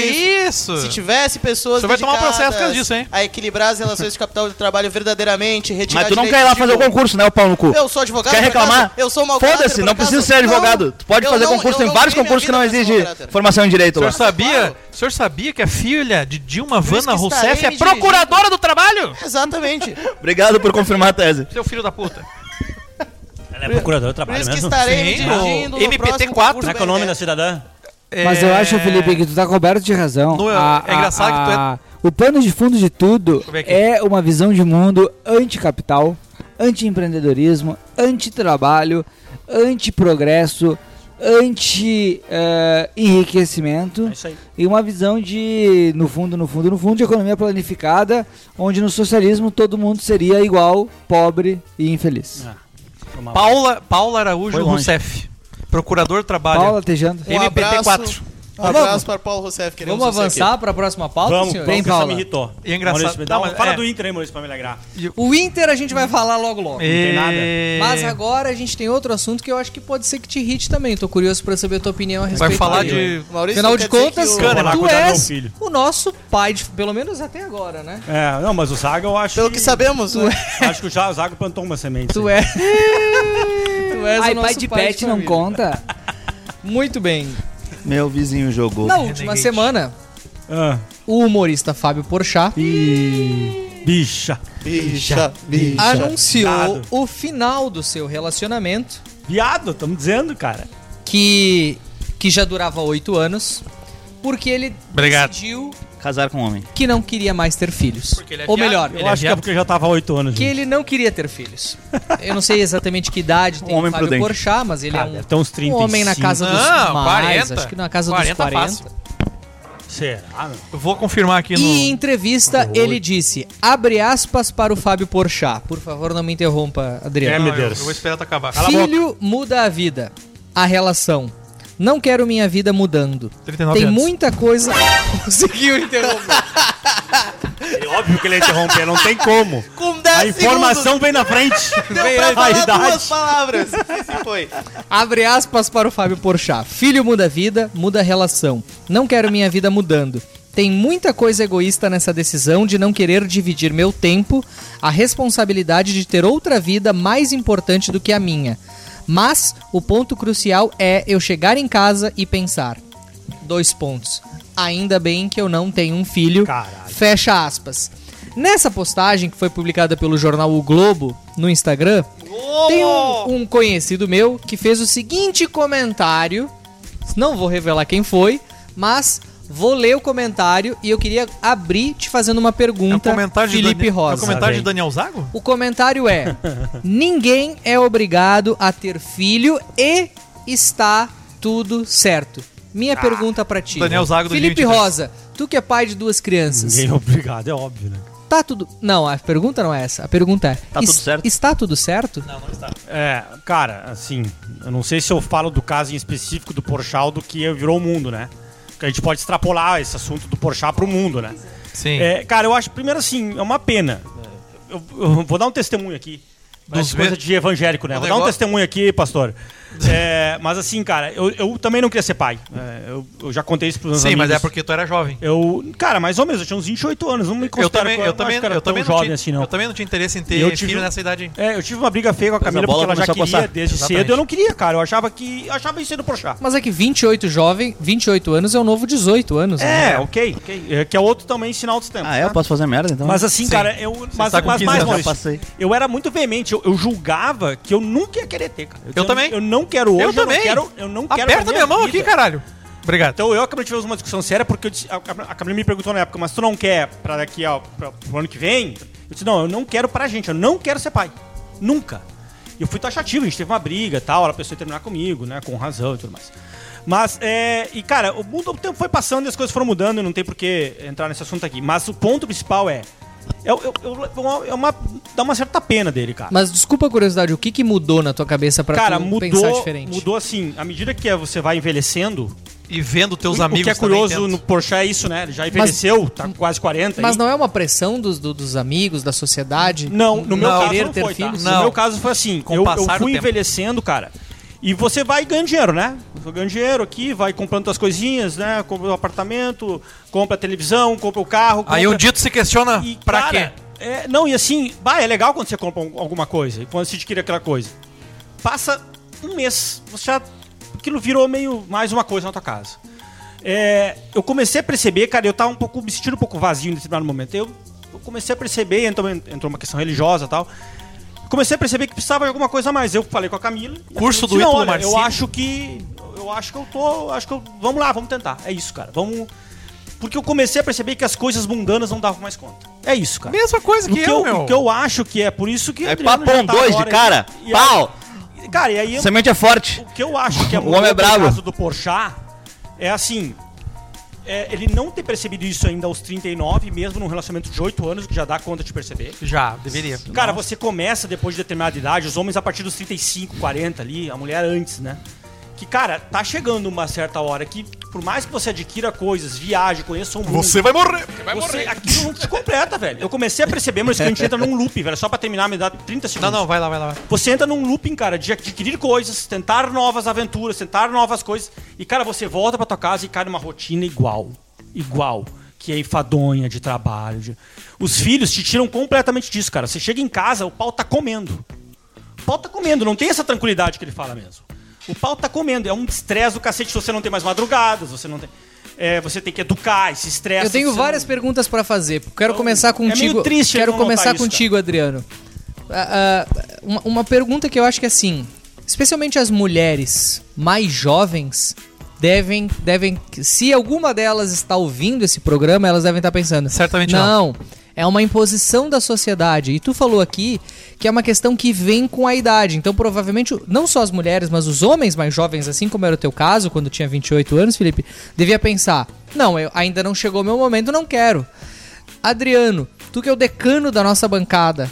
isso? Se tivesse pessoas Você vai tomar um processo por causa disso, hein? a equilibrar as relações de capital de trabalho verdadeiramente, retirar Mas tu não quer ir lá fazer o concurso, né, o pau no cu? Eu sou advogado, Quer por reclamar? Eu sou mau Foda-se, por não precisa ser Não, advogado. Tu pode eu fazer não- concurso, tem não vários concursos que não exigem formação em direito O lá. senhor sabia? Claro. O senhor sabia que a filha de Dilma Por isso Vanna Rousseff é procuradora do trabalho? Exatamente. Obrigado por confirmar a tese. Seu filho da puta. Ela é procuradora do Por trabalho isso que mesmo. estarei me dirigindo o no MPT4, próximo Como é que é o nome da cidadã? Mas eu acho, Felipe, que tu tá coberto de razão. No- é engraçado que tu é- O pano de fundo de tudo é uma visão de mundo anticapital, anti-empreendedorismo, anti-trabalho, anti-progresso, anti-enriquecimento É isso aí. e uma visão de, no fundo, no fundo, no fundo, de economia planificada, onde no socialismo todo mundo seria igual, pobre e infeliz. Ah, Paula, Paula Araújo Foi longe. Rousseff. Procurador do Trabalho. Paula Tejando. Um MPT 4. abraço, um abraço para Paulo Rousseff. queremos Vamos avançar para a próxima pauta, Vamos, senhor? vamos, Vem, que Paula. me irritou. E é engraçado- Maurício, Não, Fala é. do Inter aí, Maurício, pra me alegrar. O Inter a gente vai falar logo logo. tem nada. Mas agora a gente tem outro assunto que eu acho que pode ser que te irrite também. Tô curioso pra saber a tua opinião a respeito Vai falar dele. de. Maurício, Afinal de contas, que Kahneman, tu és filho. o nosso pai, de- pelo menos até agora, né? É, não, mas o Zaga eu acho Pelo que sabemos, né? Acho que o Zaga plantou uma semente. Tu é. Ai, o nosso pai de pet não família. conta. Muito bem. Meu vizinho jogou. Na última Renegade. semana, Ah. o humorista Fábio Porchat Ih, bicha. Bicha, bicha. anunciou Viado. o final do seu relacionamento, Viado, estamos dizendo, cara. que, que já durava oito anos, porque ele Obrigado. decidiu Casar com um homem. que não queria mais ter filhos. É Ou melhor, Ele Eu é acho que é porque já tava há oito anos. que gente. ele não queria ter filhos. Eu não sei exatamente que idade tem Um homem o Fábio prudente. Porchat, mas ele Cara, é um, deve ter uns um 35. homem na casa dos Não, mais, 40. acho que na casa 40 dos 40. fácil. Será? Eu vou confirmar aqui no. E em entrevista ele disse, abre aspas para o Fábio Porchat. Por favor, não me interrompa, É, Adriano. meu Não, eu- Deus. Eu vou esperar tu acabar. Filho muda a vida, a relação. Não quero minha vida mudando. 39 Tem anos. muita coisa. Conseguiu interromper. É óbvio que ele ia interromper, não tem como. Com 10 A informação vem na frente. Deu Vem pra a falar idade. duas palavras. Esse foi. Abre aspas para o Fábio Porchat. Filho muda a vida, muda a relação. Não quero minha vida mudando. Tem muita coisa egoísta nessa decisão de não querer dividir meu tempo, a responsabilidade de ter outra vida mais importante do que a minha. Mas o ponto crucial é eu chegar em casa e pensar. Dois pontos. Ainda bem que eu não tenho um filho. Caralho. Fecha aspas. Nessa postagem que foi publicada pelo jornal O Globo no Instagram, tem um, um conhecido meu que fez o seguinte comentário. Não vou revelar quem foi, mas vou ler o comentário e eu queria abrir te fazendo uma É um pergunta, comentário de Felipe Dani- É um Rosa. comentário de Vem. Daniel Zago? O comentário é: Ninguém é obrigado a ter filho e está tudo certo. Minha pergunta pra ti. Ah, Daniel Zago do Felipe 2023. Rosa, tu que é pai de duas crianças. Ninguém é obrigado, é óbvio, né? Tá tudo. Não, a pergunta não é essa. A pergunta é: Tá tudo "Es- certo?" Está tudo certo? É, cara, assim, eu não sei se eu falo do caso em específico do Porchat do que virou o mundo, né? A gente pode extrapolar esse assunto do Porchat pro mundo, né? Sim. É, cara, eu acho, primeiro assim, é uma pena. Eu, eu vou dar um testemunho aqui. Dos coisa de evangélico, né? O Vou dar um testemunho aqui, pastor. É, mas assim, cara, eu, eu também não queria ser pai. É, eu, eu já contei isso pros meus Sim, amigos. mas é porque tu era jovem. Eu, cara, mais ou menos, eu tinha uns 28 anos, não me Eu considero também, eu também, que era eu tão também não jovem tinha, assim, não. eu também não tinha interesse em Eu ter tive filho nessa idade. É, eu tive uma briga feia com a a Camila bola porque ela já a queria desde Exatamente. cedo. Eu não queria, cara. Eu achava que. Eu achava isso do Porchat. Mas é que 28 jovem, 28 anos é o novo 18 anos. né? É, ok, ok. É, que é outro também sinal dos tempos. Ah, é? Eu tá? posso fazer merda então? Mas assim, Sim. cara, eu. Mas, tá mas 15 mais, passei. eu era muito veemente. Eu, eu julgava que eu nunca ia querer ter, cara. Eu também. Eu não quero hoje. eu também. não quero, eu não quero. Aperta pra minha mão vida. aqui, caralho. Obrigado. Então eu acabei de tivemos uma discussão séria porque eu disse- a, a, Camila me perguntou na época, mas tu não quer pra daqui ao pra, pro ano que vem? Eu disse, não, eu não quero pra gente, eu não quero ser pai. Nunca. E eu fui taxativo, a gente teve uma briga e tal, ela pensou em terminar comigo, né? Com razão e tudo mais. Mas, é. E cara, o, mundo, o tempo foi passando e as coisas foram mudando não tem por que entrar nesse assunto aqui. Mas o ponto principal é. Eu, eu, eu- é uma, dá uma certa pena dele, cara. Mas desculpa a curiosidade, o que, que mudou na tua cabeça pra Cara, tu mudou, pensar diferente? mudou assim, à medida que você vai envelhecendo, E vendo teus o, amigos o que é curioso no Porsche é isso, né? Ele já envelheceu, tá com quase 40. Mas aí. não é uma pressão dos, do- dos amigos, da sociedade? Não, no meu Não. caso querer não ter foi, tá? filhos? No Não. meu caso foi assim, Com o eu, eu fui envelhecendo, cara. E você vai ganhando dinheiro, né? Você ganha dinheiro aqui, vai comprando suas coisinhas, né? Compra o apartamento, compra a televisão, compra o carro. Aí compra- um dia tu se questiona E, pra cara, quê? é, não, e assim, bah, é legal quando você compra um- alguma coisa, quando você adquire aquela coisa. Passa um mês, você já. Aquilo virou meio mais uma coisa na tua casa. É, eu comecei a perceber, cara, eu tava um pouco, me sentindo um pouco vazio nesse determinado momento. Eu, eu comecei a perceber, entrou, entrou uma questão religiosa e tal. Comecei a perceber que precisava de alguma coisa a mais. Eu falei com a Camila. e Curso do Ítalo "Não, olha, Eu Marcílio." acho que. Eu acho que eu tô. Acho que eu. Vamos lá, vamos tentar. É isso, cara. Vamos. Porque eu comecei a perceber que as coisas mundanas não davam mais conta. É isso, cara. Mesma coisa que que, eu, eu, meu. o que eu acho que é por isso que. É papão tá dois de cara. aí. E Pau! aí- Cara, e aí Semente é forte. o que eu acho que é O homem é no brabo. caso do Porchat é assim. É, ele não ter percebido isso ainda aos 39, mesmo num relacionamento de 8 anos, que já dá conta de perceber. Já, deveria. Cara, você começa depois de determinada idade, os homens a partir dos 35, 40 ali, a mulher antes, né? Que, cara, tá chegando uma certa hora que, por mais que você adquira coisas, viaje, conheça o mundo. vai morrer. você, aquilo não te completa, velho. Eu comecei a perceber, mas que a gente entra num looping, velho. Só pra terminar, me dá 30 Não, segundos. não, vai lá, vai lá. vai. Você entra num looping, cara, de adquirir coisas, tentar novas aventuras, tentar novas coisas. E, cara, você volta pra tua casa e cai numa rotina igual. Igual. Que é enfadonha de trabalho. de- Os filhos te tiram completamente disso, cara. Você chega em casa, o pau tá comendo. O pau tá comendo, não tem essa tranquilidade que ele fala mesmo. O pau tá comendo. É um estresse do cacete. Você não tem mais madrugadas, você não tem. é, você tem que educar, esse estresse. Eu tenho várias não- perguntas pra fazer. Quero começar meio contigo. triste Quero não notar começar isso, contigo, Adriano. Ah, ah, uma, uma pergunta que eu acho que assim, especialmente as mulheres mais jovens devem devem se alguma delas está ouvindo esse programa, elas devem estar pensando, Certamente não. É uma imposição da sociedade. E tu falou aqui que é uma questão que vem com a idade. Então, provavelmente, não só as mulheres, mas os homens mais jovens, assim como era o teu caso, quando tinha 28 anos, Felipe, devia pensar: não, eu, ainda não chegou o meu momento, não quero. Adriano, tu que é o decano da nossa bancada.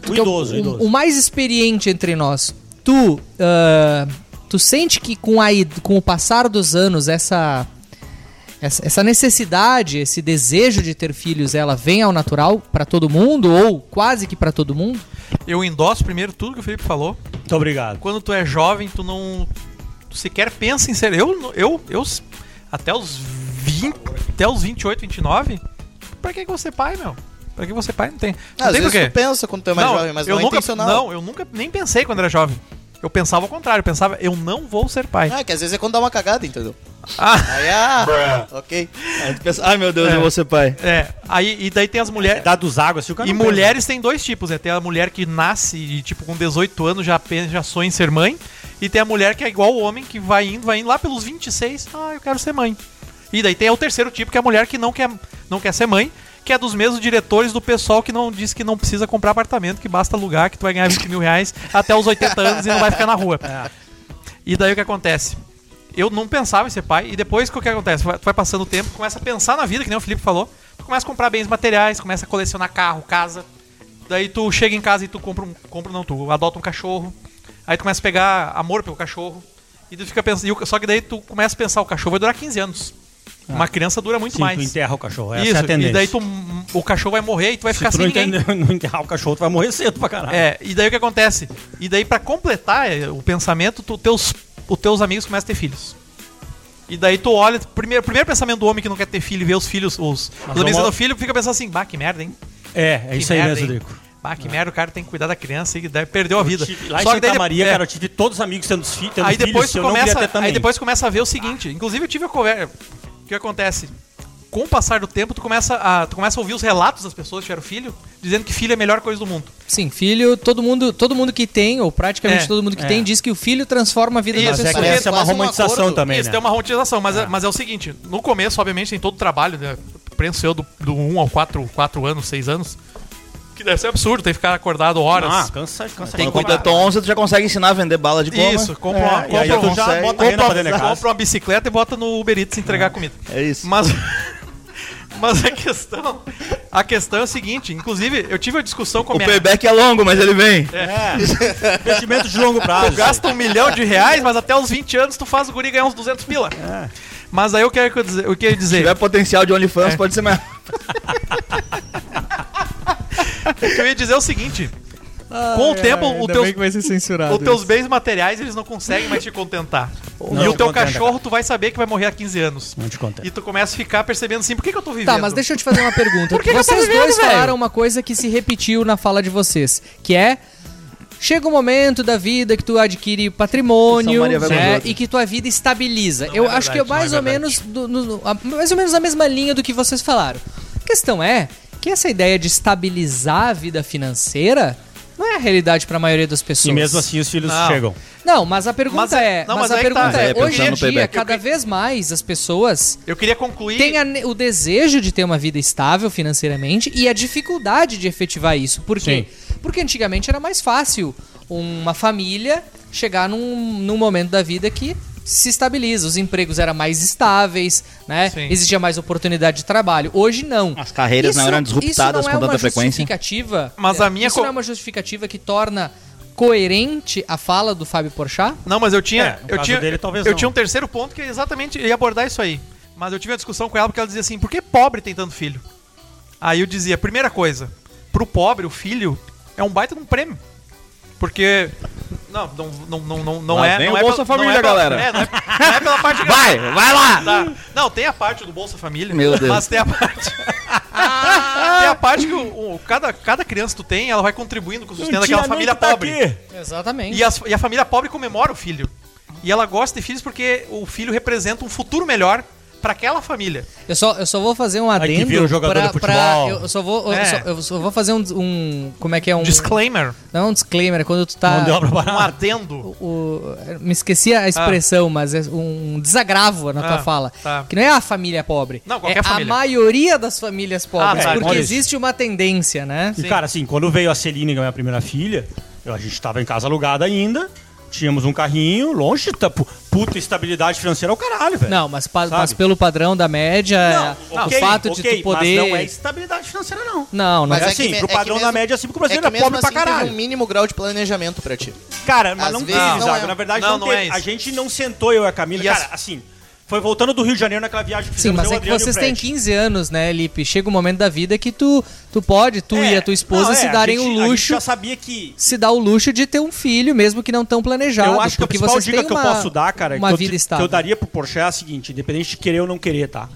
tu O que é idoso, o o, idoso. o mais experiente entre nós. Tu, ah, tu sente que com, a, com o passar dos anos, essa, essa, essa necessidade, esse desejo de ter filhos, ela vem ao natural pra todo mundo ou quase que pra todo mundo? Eu endosso primeiro tudo que o Felipe falou. Muito obrigado. Quando tu é jovem, tu não. Tu sequer pensa em ser. Eu, eu, eu até os 20. Até os 28, 29. Pra que que você pai, meu? Pra que você pai? Não tem. Não Às tem vezes tu pensa quando tu é mais Não, jovem, mas eu não é nunca, intencional. Não, eu nunca nem pensei quando era jovem. Eu pensava ao contrário, eu pensava, eu não vou ser pai. Ah, que às vezes é quando dá uma cagada, entendeu? Ah, Aí, ah, ok. Aí tu pensa, ai meu Deus, É. eu vou ser pai. é. Aí, e daí tem as mulheres. Dá dos águas, se o cara E mulheres tem dois tipos, né? Tem a mulher que nasce e, tipo, com 18 anos já, pensa- já sonha em ser mãe. E tem a mulher que é igual o homem, que vai indo, vai indo lá pelos 26, ah, eu quero ser mãe. E daí tem o terceiro tipo, que é a mulher que não quer, não quer ser mãe, que é dos mesmos diretores do pessoal que não diz que não precisa comprar apartamento, que basta alugar, que tu vai ganhar 20 mil reais até os 80 anos e não vai ficar na rua. E daí o que acontece? Eu não pensava em ser pai, e depois o que acontece? Tu vai passando o tempo, começa a pensar na vida, que nem o Felipe falou, tu começa a comprar bens materiais, começa a colecionar carro, casa. Daí tu chega em casa e tu compra um. Compra, não, tu adota um cachorro. Aí tu começa a pegar amor pelo cachorro. E tu fica pensando. Só que daí tu começa a pensar, o cachorro vai durar 15 anos. Uma criança dura muito Sim, mais. tu enterra o cachorro. Essa Isso, é a tendência. e daí tu, o cachorro vai morrer e tu vai Se ficar tu sem não, ninguém. entender- não enterrar o cachorro, tu vai morrer cedo pra caralho. É, e daí o que acontece? E daí pra completar é, o pensamento, tu, teus, os teus amigos começam a ter filhos. E daí tu olha, primeiro, primeiro pensamento do homem que não quer ter filho e vê os filhos, os, os amigos tendo filho, fica pensando assim, bah, que merda, hein? É, é Que isso aí merda, mesmo, hein? Rodrigo. Bah, que merda, o cara tem que cuidar da criança e daí perdeu a vida. tive- lá em Só que Santa daí, Maria, é, cara, eu tive todos os amigos tendo, fi, tendo aí depois filhos, tu começa, aí depois começa a ver o seguinte, inclusive eu tive a conversa, que acontece? Com o passar do tempo, tu começa a, tu começa a ouvir os relatos das pessoas que tiveram filho, dizendo que filho é a melhor coisa do mundo. Sim, filho, todo mundo, todo mundo que tem, ou praticamente É, todo mundo que é. tem, diz que o filho transforma a vida Isso, da é pessoa. Parece essa é uma um romantização acordo. também, Isso, né? tem uma romantização, mas é. mas é o seguinte, no começo, obviamente, tem todo o trabalho, né? Penso eu, do, do 1 ao 4, 4 anos, 6 anos, que deve ser absurdo, tem que ficar acordado horas. Ah, cansa, cansa. Tem Quando cuidar. completou 11, tu já consegue ensinar a vender bala de goma. Isso, compra uma, É, e aí compra, tu já consegue- bota a pra compra, dentro compra uma bicicleta e bota no Uber Eats entregar comida. É isso. Mas, mas a questão, a questão é o seguinte, inclusive, eu tive uma discussão com a O minha... payback é longo, mas ele vem. É. Investimento de longo prazo. Tu gasta um milhão de reais, mas até os 20 anos tu faz o guri ganhar uns 200 pila. Mas aí eu quero que eu dizer, quero Se dizer tiver potencial de OnlyFans, É. pode ser mais. o que eu ia dizer é o seguinte. com o tempo, o teus, vai ser censurado. os teus bens materiais, eles não conseguem mais te contentar. Não e o te teu contenta, cachorro, tu vai saber que vai morrer há 15 anos. Não te contei. E tu começa a ficar percebendo assim, por que, que eu tô vivendo? Tá, mas deixa eu te fazer uma pergunta. Por que que eu tô vocês vivendo, dois velho? falaram uma coisa que se repetiu na fala de vocês, que é chega um momento da vida que tu adquire patrimônio né, e que tua vida estabiliza. Não eu é acho que é verdade, mais é ou menos do- no- a- mais ou menos a mesma linha do que vocês falaram. A questão é que essa ideia de estabilizar a vida financeira não é a realidade para a maioria das pessoas. E mesmo assim os filhos Não. chegam. Não, mas a pergunta Mas é, é- não, mas, mas a aí que tá. pergunta É, é, hoje em dia, cada vez mais as pessoas Eu queria concluir. tem a o desejo de ter uma vida estável financeiramente e a dificuldade de efetivar isso. Por quê? Porque antigamente era mais fácil uma família chegar num, num momento da vida que se estabiliza. Os empregos eram mais estáveis, né? Sim. Existia mais oportunidade de trabalho. Hoje não. As carreiras não eram disruptadas isso não com é tanta uma frequência. Justificativa, Mas é, a minha isso co- não é uma justificativa que torna coerente a fala do Fábio Porchat? Não, mas eu tinha. É, eu tinha, dele, talvez eu não. tinha um terceiro ponto que é exatamente ia abordar isso aí. Mas eu tive uma discussão com ela porque ela dizia assim: por que pobre tem tanto filho? Aí eu dizia: primeira coisa, pro pobre, o filho é um baita de um prêmio. Porque. Não, não, não, não, não, é. vem não o é Bolsa pela- não Família, é pela- galera. é, não, é, não é pela parte Vai, vai lá! Tá. Não, tem a parte do Bolsa Família. Meu Deus. Mas tem a parte. tem a parte que o, o- cada, cada criança que tu tem, ela vai contribuindo com o sustento daquela família tá pobre. Exatamente. E, as- e a família pobre comemora o filho. E ela gosta de filhos porque o filho representa um futuro melhor pra aquela família. Eu só, eu só vou fazer um Aí que adendo vira um jogador pra, de futebol. pra- eu só vou eu, É. só, eu só vou fazer um, um como é que é um Disclaimer. não um disclaimer quando tu tá Não deu pra Um adendo. o, me esqueci a expressão, mas é um desagravo na tua Ah, fala. tá. Que não é a família pobre. Não, qualquer é família. a maioria das famílias pobres. tá, porque olha existe uma tendência, né? E, cara, assim, quando veio a Celine, que é a minha primeira filha, eu- a gente tava em casa alugada ainda, tínhamos um carrinho, longe, pu- puta estabilidade financeira ao caralho, velho. Não, mas, pa- Sabe? mas pelo padrão da média, Não, o fato de ok, tu poder. Mas não é estabilidade financeira, não. Não, não Mas é. é é que assim, me- pro é que padrão da mesmo- média, assim, porque o É brasileiro que é, mesmo pobre pra assim teve caralho. um mínimo grau de planejamento pra ti. Cara, mas Às não vezes teve, não Zago. é. Na verdade, Não, não, não teve. é isso. a gente não sentou, eu e a Camila. E cara, as- assim, foi voltando do Rio de Janeiro naquela viagem que Sim, fizemos mas eu, é que vocês têm Fred. 15 anos, né, Lipe? Chega um momento da vida que tu, tu pode, tu É, e a tua esposa não, é, se darem gente- o luxo já sabia que se dá o luxo de ter um filho, mesmo que não tão planejado. eu acho que a principal dica que eu uma- posso dar, cara, uma que, eu, vida que estável. eu daria pro Porsche é a seguinte, independente de querer ou não querer, tá?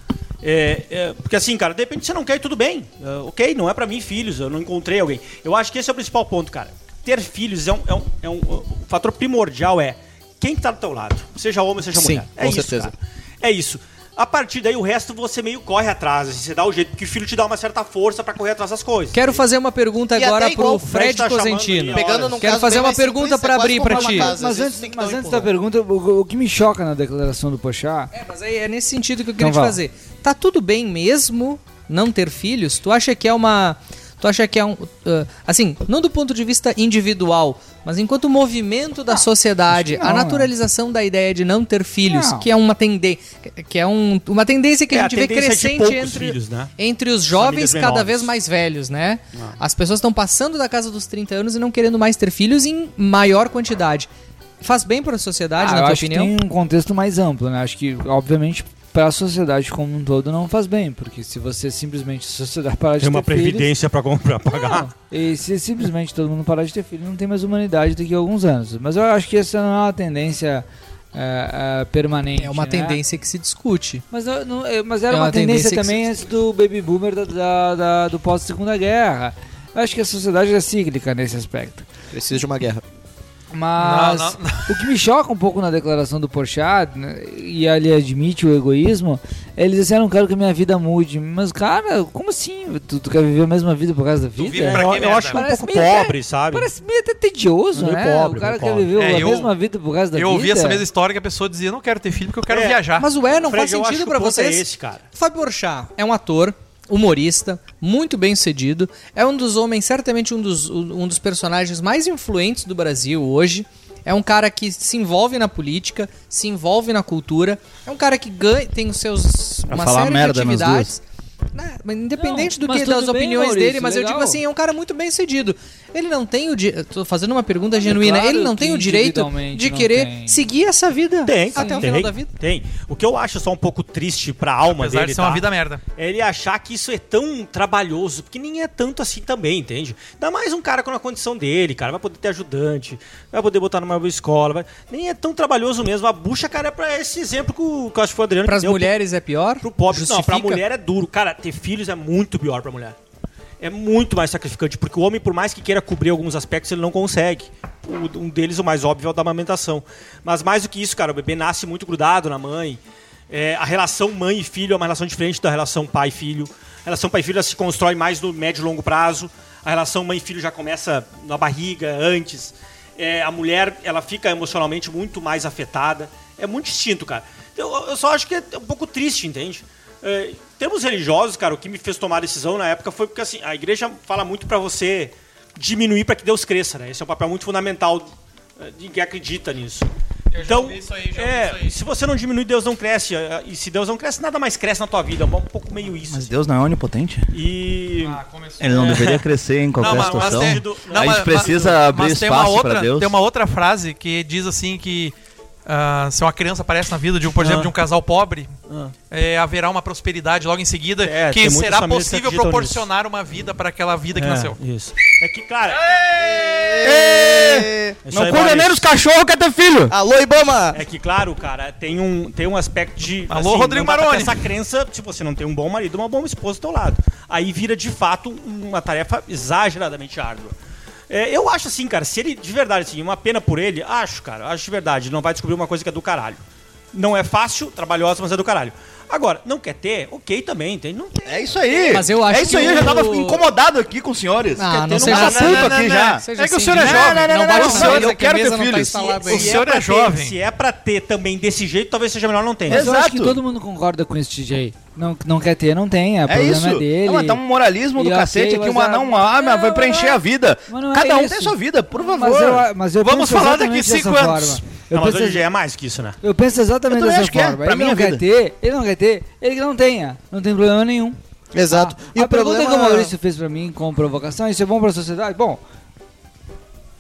É, é, porque assim, cara, de repente você não quer e tudo bem. É, ok, não é pra mim filhos, eu não encontrei alguém. Eu acho que esse é o principal ponto, cara. Ter filhos é um, é um, é um- o fator primordial é quem que tá do teu lado, seja homem, seja Sim, mulher. É com isso, certeza. cara. É isso. A partir daí, o resto você meio corre atrás, assim, você dá o jeito, porque o filho te dá uma certa força pra correr atrás das coisas. Quero fazer uma pergunta E agora pro o Fred Fred tá Cosentino. Quero fazer uma pergunta quase abrir pra comprar ti. casa, Mas antes, mas antes da pergunta, o, o que me choca na declaração do Pochá É, mas aí é nesse sentido que eu queria Então te fazer. Tá tudo bem mesmo não ter filhos? Tu acha que é uma. Tu acha que é um. uh, assim, não do ponto de vista individual, mas enquanto movimento da sociedade, que a não, naturalização da ideia de não ter filhos, Não. que é uma tendência. Que é um, uma tendência que É, a a gente vê é de crescente poucos entre, filhos, né? entre os jovens cada vez mais velhos, né? As pessoas estão passando da casa dos 30 anos e não querendo mais ter filhos em maior quantidade. Faz bem para a sociedade, Ah, na eu tua acho opinião? que tem um contexto mais amplo, né? Acho que, obviamente, para a sociedade como um todo não faz bem, porque se você simplesmente, a sociedade parar de Tem uma ter filhos, previdência pra, comprar, pagar. Não. E se simplesmente todo mundo parar de ter filho, não tem mais humanidade daqui a alguns anos. Mas eu acho que essa não é uma tendência é, é, permanente. É uma né? tendência que se discute. Mas, eu não- é, mas era É uma, uma tendência, tendência também se- antes do baby boomer da, da- da- do pós-segunda guerra. Eu acho que a sociedade é cíclica nesse aspecto. Precisa de uma guerra. Mas Não, o que me choca um pouco na declaração do Porchat, né, e ele admite o egoísmo, é ele diz assim, eu não quero que a minha vida mude. Mas, cara, como assim? Tu, tu quer viver a mesma vida por causa da vida? vive pra Eu, que eu merda? acho um Parece pouco meio até- pobre, sabe? Parece meio até tedioso, Meio né? pobre, o cara quer pobre. viver É, a eu- mesma vida por causa da Eu vida. ouvi essa mesma história que a pessoa dizia, não quero ter filho porque eu quero É, viajar. Mas ué, não Fred, faz eu acho sentido o ponto vocês? É esse, cara. Fábio Porchat é um ator, humorista, muito bem sucedido. É um dos homens, certamente um dos, um dos personagens mais influentes do Brasil hoje. É um cara que se envolve na política, se envolve na cultura. É um cara que ganha, tem os seus Pra uma série de atividades. Né, mas independente Não, do que das bem, opiniões Maurício, dele, mas eu legal. digo assim, é um cara muito bem sucedido. Ele não tem o di- tô fazendo uma pergunta genuína, claro ele não tem o direito de não querer tem. seguir essa vida Tem, até o tem, final da vida. Tem. O que eu acho só um pouco triste pra alma Apesar dele, de ser tá? uma vida merda. É ele achar que isso é tão trabalhoso, porque nem é tanto assim também, entende? Ainda mais um cara com a condição dele, cara, vai poder ter ajudante, vai poder botar numa boa escola, vai- nem é tão trabalhoso mesmo. A bucha, cara, é pra esse exemplo que, o, que eu acho que foi o Adriano Para que as deu mulheres é pior? Pro pobre, não, Justifica? pra mulher é duro. Cara, ter filhos é muito pior pra mulher. É muito mais sacrificante, porque o homem, por mais que queira cobrir alguns aspectos, ele não consegue. Um deles, o mais óbvio, é o da amamentação. Mas mais do que isso, cara, o bebê nasce muito grudado na mãe. É, a relação mãe e filho é uma relação diferente da relação pai e filho. A relação pai e filho se constrói mais no médio e longo prazo. A relação mãe e filho já começa na barriga, antes. É, a mulher, ela fica emocionalmente muito mais afetada. É muito distinto, cara. Eu, eu só acho que é um pouco triste, entende? É, termos religiosos, cara, o que me fez tomar a decisão na época foi porque assim, a igreja fala muito pra você diminuir para que Deus cresça, né? Esse é um papel muito fundamental eh, de quem acredita nisso. Então, é, se você não diminui, Deus não cresce. eh, E se Deus não cresce, nada mais cresce na tua vida. É um pouco meio isso. Mas Deus não é onipotente? E. Ele não deveria crescer em qualquer Não, mas- mas situação. tem- a gente mas- precisa abrir mas uma espaço para Deus. Tem uma outra frase que diz assim que ah, se uma criança aparece na vida de um, por exemplo, Ah. de um casal pobre, Ah. é, haverá uma prosperidade logo em seguida É, que será que possível acreditam proporcionar uma vida para aquela vida que É, nasceu. Isso. É que, cara. Ê! Isso Não cuida nem dos cachorros, quer ter filho! Alô, Ibama! É que, claro, cara, tem um, tem um aspecto de. Alô, Rodrigo pra ter Maroni. Essa crença, se você não tem um bom marido, uma boa esposa do teu lado. Aí vira, de fato, uma tarefa exageradamente árdua. É, eu acho assim, cara, se ele, de verdade, assim, uma pena por ele, acho, cara, acho de verdade, ele não vai descobrir uma coisa que é do caralho. Não é fácil, trabalhosa, mas é do caralho. Agora, não quer ter? Ok também, tem, não tem. É isso aí! Mas eu acho É isso que aí, eu já tava incomodado aqui com os senhores. Ah, não seja um assim. assunto aqui já. É que o assim, senhor é não- jovem. Não, Não, não, não, mesa eu quero ter tá filhos. O senhor é jovem. Se é pra ter também desse jeito, talvez seja melhor não ter. Mas eu acho que Exato. todo mundo concorda com esse DJ. Não, não quer ter, não tem. É, É problema isso. dele. Não, mas tá um moralismo do E cacete ok, aqui, mas uma não, ah, mas vai preencher é- a vida. mas é Cada um isso. tem sua vida, por favor. Mas eu, mas eu Vamos penso falar daqui cinco anos. forma. Eu Não, mas penso, hoje já é mais que isso, né? eu penso exatamente Eu dessa acho que é, forma. pra ele não quer vida. ter, ele não quer ter, ele que não tenha. Não tem problema nenhum. Exato. Ah, e a o pergunta problema que o Maurício fez pra mim com provocação, isso é bom pra sociedade? Bom,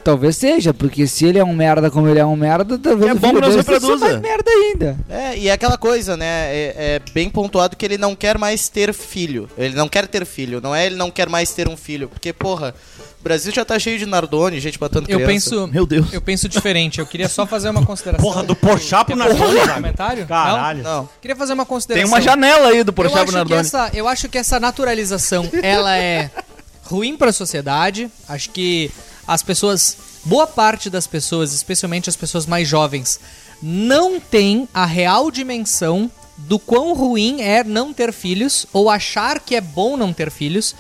talvez seja, porque se ele é um merda como ele é um merda, talvez É o bom que não reproduza. mais merda ainda. É, e é aquela coisa, né? É, é bem pontuado que ele não quer mais ter filho. Ele não quer ter filho. Não é ele não quer mais ter um filho. Porque, porra, o Brasil já tá cheio de Nardone, gente matando Eu criança. penso, Meu Deus. eu penso diferente. Eu queria só fazer uma consideração. Porra, do Porchat pro Nardoni, um comentário? Caralho. Não. Queria fazer uma Tem consideração. uma janela aí do eu Porchat pro que Nardoni. essa, eu acho que essa naturalização, ela é ruim para a sociedade. Acho que as pessoas, boa parte das pessoas, especialmente as pessoas mais jovens, não tem a real dimensão do quão ruim é não ter filhos ou achar que é bom não ter filhos.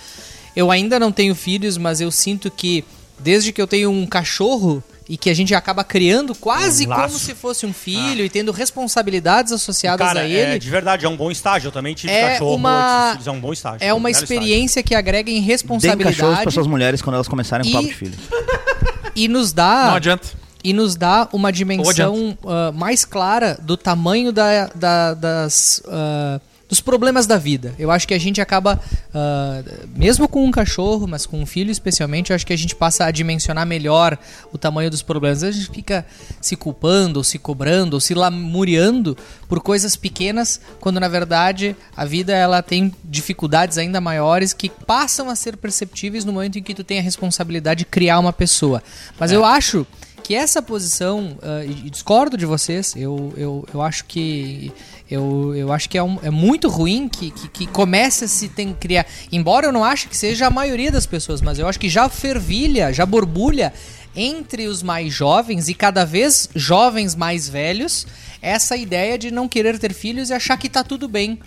Eu ainda não tenho filhos, mas eu sinto que desde que eu tenho um cachorro e que a gente acaba criando quase Um como se fosse um filho e tendo responsabilidades associadas Cara, a ele. é, de verdade, é um bom estágio. Eu também tive É cachorro, uma- é um bom estágio. É uma um experiência que agrega em Deem cachorros responsabilidade para suas mulheres quando elas começarem E- o papo de filhos. e nos Não dá adianta. e nos dá uma dimensão ah, mais clara do tamanho da, da- das ah, dos problemas da vida. Eu acho que a gente acaba, ah, mesmo com um cachorro, mas com um filho especialmente, eu acho que a gente passa a dimensionar melhor o tamanho dos problemas. A gente fica se culpando, ou se cobrando, ou se lamuriando por coisas pequenas, quando na verdade a vida ela tem dificuldades ainda maiores que passam a ser perceptíveis no momento em que tu tem a responsabilidade de criar uma pessoa. Mas eu acho que essa posição, ah, e discordo de vocês, eu, eu, eu acho que. Eu, eu acho que é, um- é muito ruim que, que, que comece a se tem, criar. Embora eu não ache que seja a maioria das pessoas, mas eu acho que já fervilha, já borbulha entre os mais jovens e cada vez jovens mais velhos essa ideia de não querer ter filhos e achar que tá tudo bem.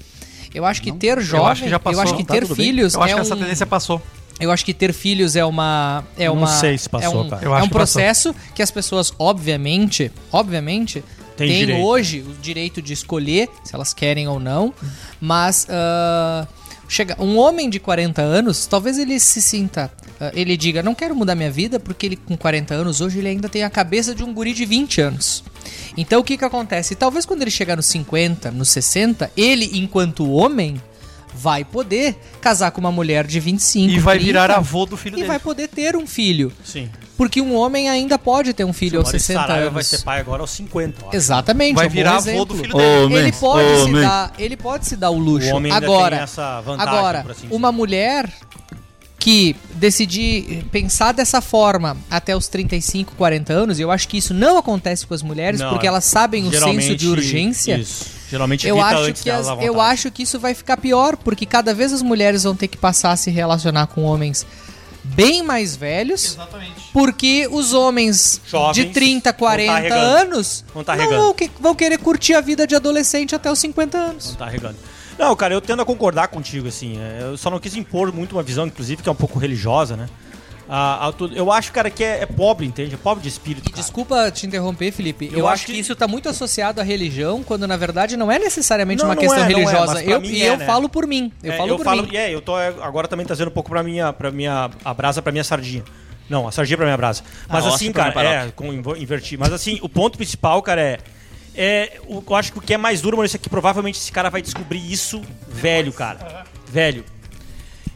Eu acho que ter jovem, eu acho que já passou. eu acho que Tá ter tudo bem. filhos Eu acho é que essa um- tendência passou. Eu acho que ter filhos é uma é Não uma sei se passou, é um, cara. Eu é um que passou. processo que as pessoas obviamente, obviamente Tem têm direito. hoje o direito de escolher se elas querem ou não, mas ah, chega um homem de 40 anos, talvez ele se sinta, ah, ele diga, não quero mudar minha vida porque ele com 40 anos hoje ele ainda tem a cabeça de um guri de 20 anos. Então o que que acontece? Talvez quando ele chegar nos 50, nos 60, ele enquanto homem vai poder casar com uma mulher de 25, E vai 30, virar avô do filho e dele. vai poder ter um filho. Sim. Porque um homem ainda pode ter um filho O aos Maurício 60 Saraiva anos. vai ser pai agora aos 50. eu acho. Exatamente, Vai é um virar avô do filho dele. Ele pode ô, se man. dar, ele pode se dar o luxo. O homem agora, tem essa vantagem, agora, assim uma mulher que decidir pensar dessa forma até os 35, 40 anos, e eu acho que isso não acontece com as mulheres, Não, porque elas sabem o senso de urgência. Isso. Geralmente Eu evita acho, antes que as- eu acho que isso vai ficar pior, porque cada vez as mulheres vão ter que passar a se relacionar com homens bem mais velhos, Exatamente. porque os homens Jovens de 30, vão 40 tá regando. anos Vão tá não vão, vão querer curtir a vida de adolescente até os 50 anos. Não tá regando. Não, cara, eu tendo a concordar contigo, assim. é, Eu só não quis impor muito uma visão, inclusive, que é um pouco religiosa, né? Ah, ah, tu- eu acho, cara, que é, é pobre, entende? É pobre de espírito. Desculpa te interromper, Felipe. Eu, Eu acho acho que, que- isso tá muito associado à religião, quando na verdade não é necessariamente Não, uma questão é, é, religiosa. pra eu, e é, eu né? falo por mim. Eu É, falo por mim. É, eu tô é, agora também trazendo um pouco pra minha, pra minha a brasa pra minha sardinha. Não, a sardinha pra mim é brasa. Mas Ah, assim, pra cara, é é, com, inverti. Mas assim, o ponto principal, cara, é. É, eu acho que o que é mais duro, mano, isso aqui provavelmente esse cara vai descobrir isso velho, cara. Velho.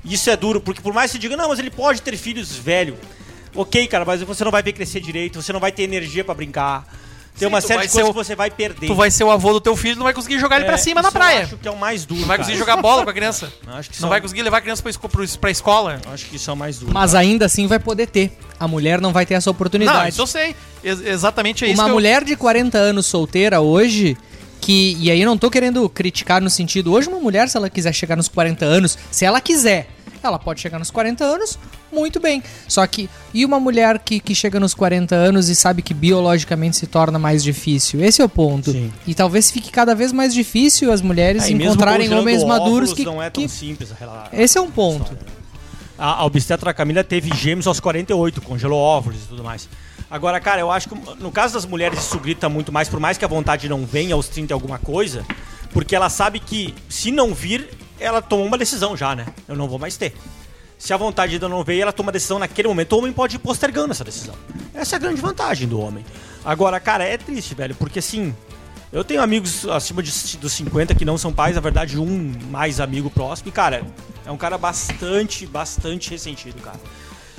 Isso é duro, porque por mais que você diga, não, mas ele pode ter filhos velho. Ok, cara, mas você não vai ver crescer direito, você não vai ter energia pra brincar. Tem Sim, uma série de coisas o- que você vai perder. Tu vai ser o avô do teu filho e não vai conseguir jogar ele pra É, cima na praia. acho que é o mais duro. Não vai cara. conseguir jogar bola com a criança. Acho que Não são- vai conseguir levar a criança pra, esco- pra escola. Acho que isso é o mais duro. Mas ainda assim vai poder ter. A mulher não vai ter essa Não, oportunidade. isso eu sei. Ex- exatamente é isso Uma que eu- mulher de 40 anos solteira hoje, que. E aí eu não tô querendo criticar no sentido. Hoje, uma mulher, se ela quiser chegar nos 40 anos, se ela quiser, ela pode chegar nos 40 anos, muito bem. Só que. E uma mulher que, que chega nos 40 anos e sabe que biologicamente se torna mais difícil? Esse é o ponto. Sim. E talvez fique cada vez mais difícil as mulheres mesmo encontrarem homens maduros que. Não é tão que- simples a rela- Esse é um ponto. A, a obstetra Camila teve gêmeos aos 48, congelou óvulos e tudo mais. Agora, cara, eu acho que no caso das mulheres isso grita muito mais, por mais que a vontade não venha aos 30 e alguma coisa, porque ela sabe que se não vir, ela tomou uma decisão já, né? Eu não vou mais ter. Se a vontade ainda não veio, ela toma a decisão naquele momento. O homem pode ir postergando essa decisão. Essa é a grande vantagem do homem. Agora, cara, é triste, velho, porque assim, eu tenho amigos acima de, dos 50 que não são pais, na verdade, um mais amigo próximo, e, cara, é um cara bastante, bastante ressentido, cara.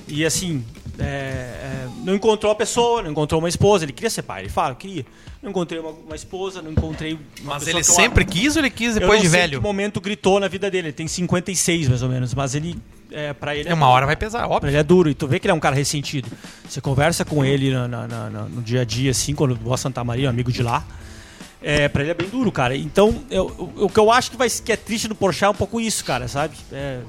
E assim, é, é, não encontrou a pessoa, não encontrou uma esposa, ele queria ser pai, ele fala, queria. Não encontrei uma, uma esposa, não encontrei uma Mas ele eu sempre amo. quis ou ele quis Eu depois de velho? que momento gritou na vida dele, ele tem 56 mais ou menos, mas ele, é, pra ele É uma duro. hora vai pesar, Pra óbvio. ele é duro, e tu vê que ele é um cara ressentido. Você conversa com ele na- na- na- no dia a dia, assim, quando vou a Santa Maria, um amigo de lá. É, pra ele é bem duro, cara. Então, eu- eu- o que eu acho que, vai, que é triste no Porsche é um pouco isso, cara, sabe? É,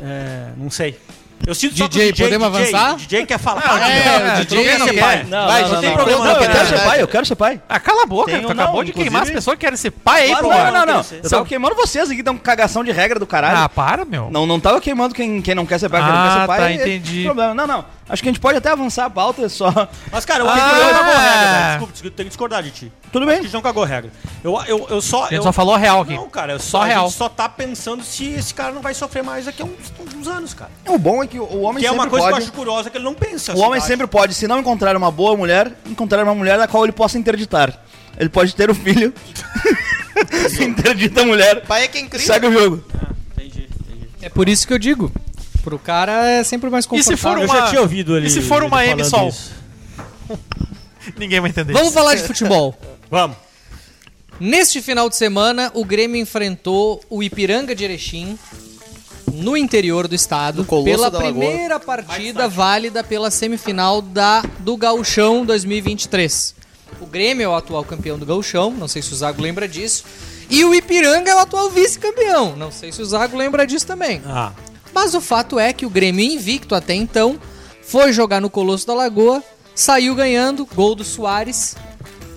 é, não sei. Eu sinto o DJ, podemos DJ, avançar? DJ quer falar. Não, Ah, é, DJ não quer não ser quer. pai. Não, Vai, não, não, não, tem não. problema Não, eu quero ser pai, eu quero ser pai. Ah, cala a boca, Tenho- tu acabou de queimar as pessoas que querem ser pai aí, pô. não, não, não, não. Eu tava queimando vocês aqui, dão cagação de regra do caralho. Ah, para, meu. Não, não tava queimando quem, quem não quer ser pai, quem não Ah, quer ser pai. tá, é- entendi. Problema. Não, não. Acho que a gente pode até avançar a pauta, é só. Mas, cara, eu Ah. acho que não cagou regra, velho. Desculpa, desculpa, tenho que discordar de ti. Tudo bem. a gente não cagou regra. Eu, eu, eu só. A gente eu- só falou a real aqui. Não, cara, eu Só só, a real. gente só tá pensando se esse cara não vai sofrer mais daqui a uns, uns anos, cara. O bom é que o homem Que é sempre uma coisa pode. que eu acho curiosa, que ele não pensa. O assim, homem eu acho. sempre pode, se não encontrar uma boa mulher, encontrar uma mulher da qual ele possa interditar. Ele pode ter o filho, interdita a mulher, Pai é quem cria. segue o jogo. Entendi, entendi. É por isso que eu digo. Pro cara é sempre mais E confortável. se for Eu uma- já tinha ouvido ele. e se for uma M-Sol? isso. Ninguém vai entender. Vamos falar de futebol. Vamos. Neste final de semana, o Grêmio enfrentou o Ipiranga de Erechim no interior do estado pela primeira partida válida pela semifinal da do Gauchão 2023. O Grêmio é o atual campeão do Gauchão, não sei se o Zago lembra disso. E o Ipiranga é o atual vice-campeão, não sei se o Zago lembra disso também. Ah, Mas o fato é que o Grêmio invicto até então foi jogar no Colosso da Lagoa, saiu ganhando, gol do Soares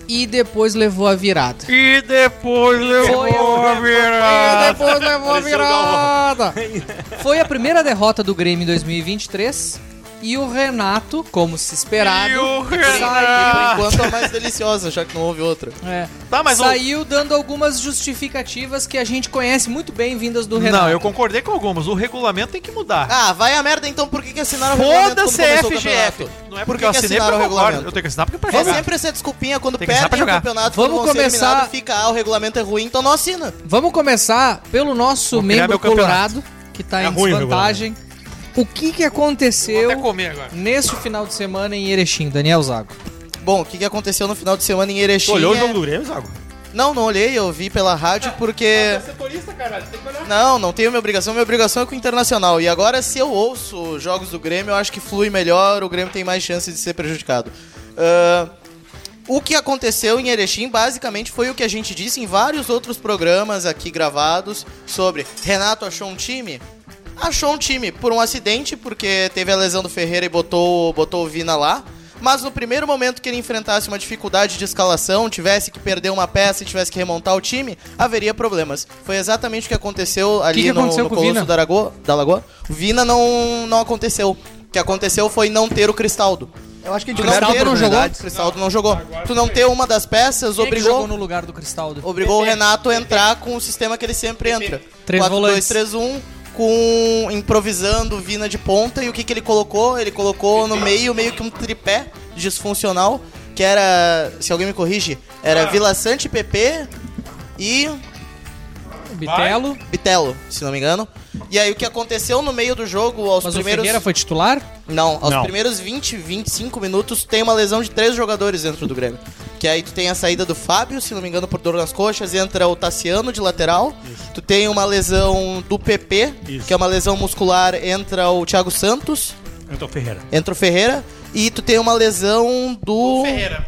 e depois levou a virada. E depois levou a E virada. depois levou a virada. Foi a primeira derrota do Grêmio em 2023 e o Renato, como se esperado, E Por Renato. enquanto a mais deliciosa, já que não houve outra. é, Tá, mas o- saiu dando algumas justificativas que a gente conhece muito bem vindas do Renato. Não, eu concordei com algumas. O regulamento tem que mudar. Ah, vai a merda então, por que, que assinaram o regulamento Foda-se FGF. campeonato? Não é Por porque que eu assinei assinaram porque eu regulamento? Eu tenho que assinar porque é pra É jogar. sempre essa desculpinha, quando perdem o campeonato, Vamos começar- fica, ah, o regulamento é ruim, então não assina. Vamos começar pelo nosso membro colorado, que tá É em ruim o desvantagem. O que que aconteceu neste final de semana em Erechim, Daniel Zago? Bom, o que, que aconteceu no final de semana em Erechim? tu olhou o é- jogo do Grêmio, Zago? Não, não olhei, eu vi pela rádio porque... Não, não tenho minha obrigação, minha obrigação é com o Internacional. E agora, se eu ouço jogos do Grêmio, eu acho que flui melhor, o Grêmio tem mais chance de ser prejudicado. Ah, o que aconteceu em Erechim, basicamente, foi o que a gente disse em vários outros programas aqui gravados sobre Renato achou um time? Achou um time por um acidente, porque teve a lesão do Ferreira e botou, botou o Vina lá. Mas no primeiro momento que ele enfrentasse uma dificuldade de escalação, tivesse que perder uma peça e tivesse que remontar o time, haveria problemas. Foi exatamente o que aconteceu ali que no, aconteceu no com o Colosso Vina? da, Lagoa, da Lagoa. O Vina não, não aconteceu. O que aconteceu foi não ter o Cristaldo. Eu acho que a Tu gente não oportunidades. Cristaldo não jogou. Tu não ter uma das peças Quem é que obrigou, jogou no lugar do Cristaldo? obrigou o Renato a entrar com o sistema que ele sempre entra. Três volantes. 4-2-3-1, com improvisando Vina de ponta e o que, que ele colocou? Ele colocou no meio meio que um tripé disfuncional, que era, se alguém me corrige, era Vila Sante PP e Bitelo. Bitelo, se não me engano. E aí o que aconteceu no meio do jogo aos Mas o primeiros Ferreira foi titular? Não, aos Não. primeiros 20, 25 minutos tem uma lesão de três jogadores dentro do Grêmio. Que aí tu tem a saída do Fábio, se não me engano, por dor nas coxas, entra o Tassiano de lateral. Tu tem uma lesão do PP, Isso. que é uma lesão muscular, entra o Thiago Santos, Então, Ferreira. entra o Ferreira. E tu tem uma lesão do. Ferreira.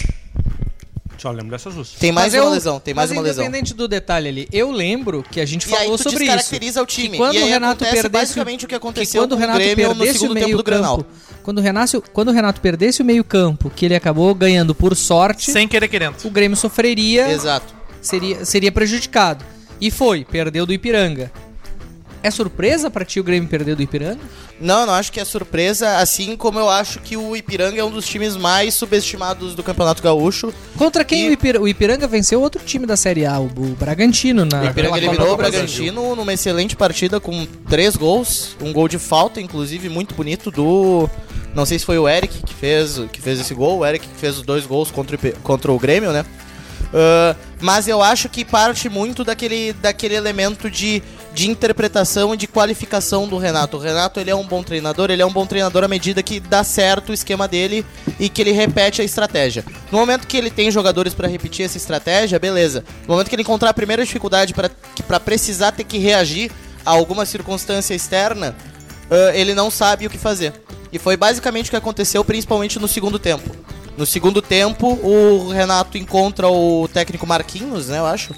Só lembro dessas duas. Tem mais Mas uma eu- lesão, tem mais uma lesão. independente do detalhe ali, eu lembro que a gente E aí falou tu sobre isso. descaracteriza o time. Que quando E aí o Renato perdesse basicamente o que que aconteceu quando o com o Renato Grêmio no o segundo tempo do Grenal. campo, quando o Renato, quando o Renato perdesse o meio campo, que ele acabou ganhando por sorte, Sem querer querendo. o Grêmio sofreria, Exato. seria seria prejudicado. E foi, perdeu do Ipiranga. É surpresa pra ti o Grêmio perder do Ipiranga? Não, não acho que é surpresa, assim como eu acho que o Ipiranga é um dos times mais subestimados do Campeonato Gaúcho. Contra quem E- o, Ipir- o Ipiranga venceu outro time da Série A, o, Bragantino na O Ipiranga eliminou o. Bragantino numa excelente partida com três gols, um gol de falta, inclusive, muito bonito do. Não sei se foi o Eric que fez, que fez esse gol, o Eric que fez os dois gols contra o, contra o Grêmio, né? Ah, mas eu acho que parte muito daquele, daquele elemento de, de interpretação e de qualificação do Renato. O Renato ele é um bom treinador, ele é um bom treinador à medida que dá certo o esquema dele e que ele repete a estratégia. No momento que ele tem jogadores para repetir essa estratégia, beleza. No momento que ele encontrar a primeira dificuldade para precisar ter que reagir a alguma circunstância externa, ah, ele não sabe o que fazer. E foi basicamente o que aconteceu, principalmente no segundo tempo. No segundo tempo, o Renato encontra o técnico Marquinhos, né, eu acho.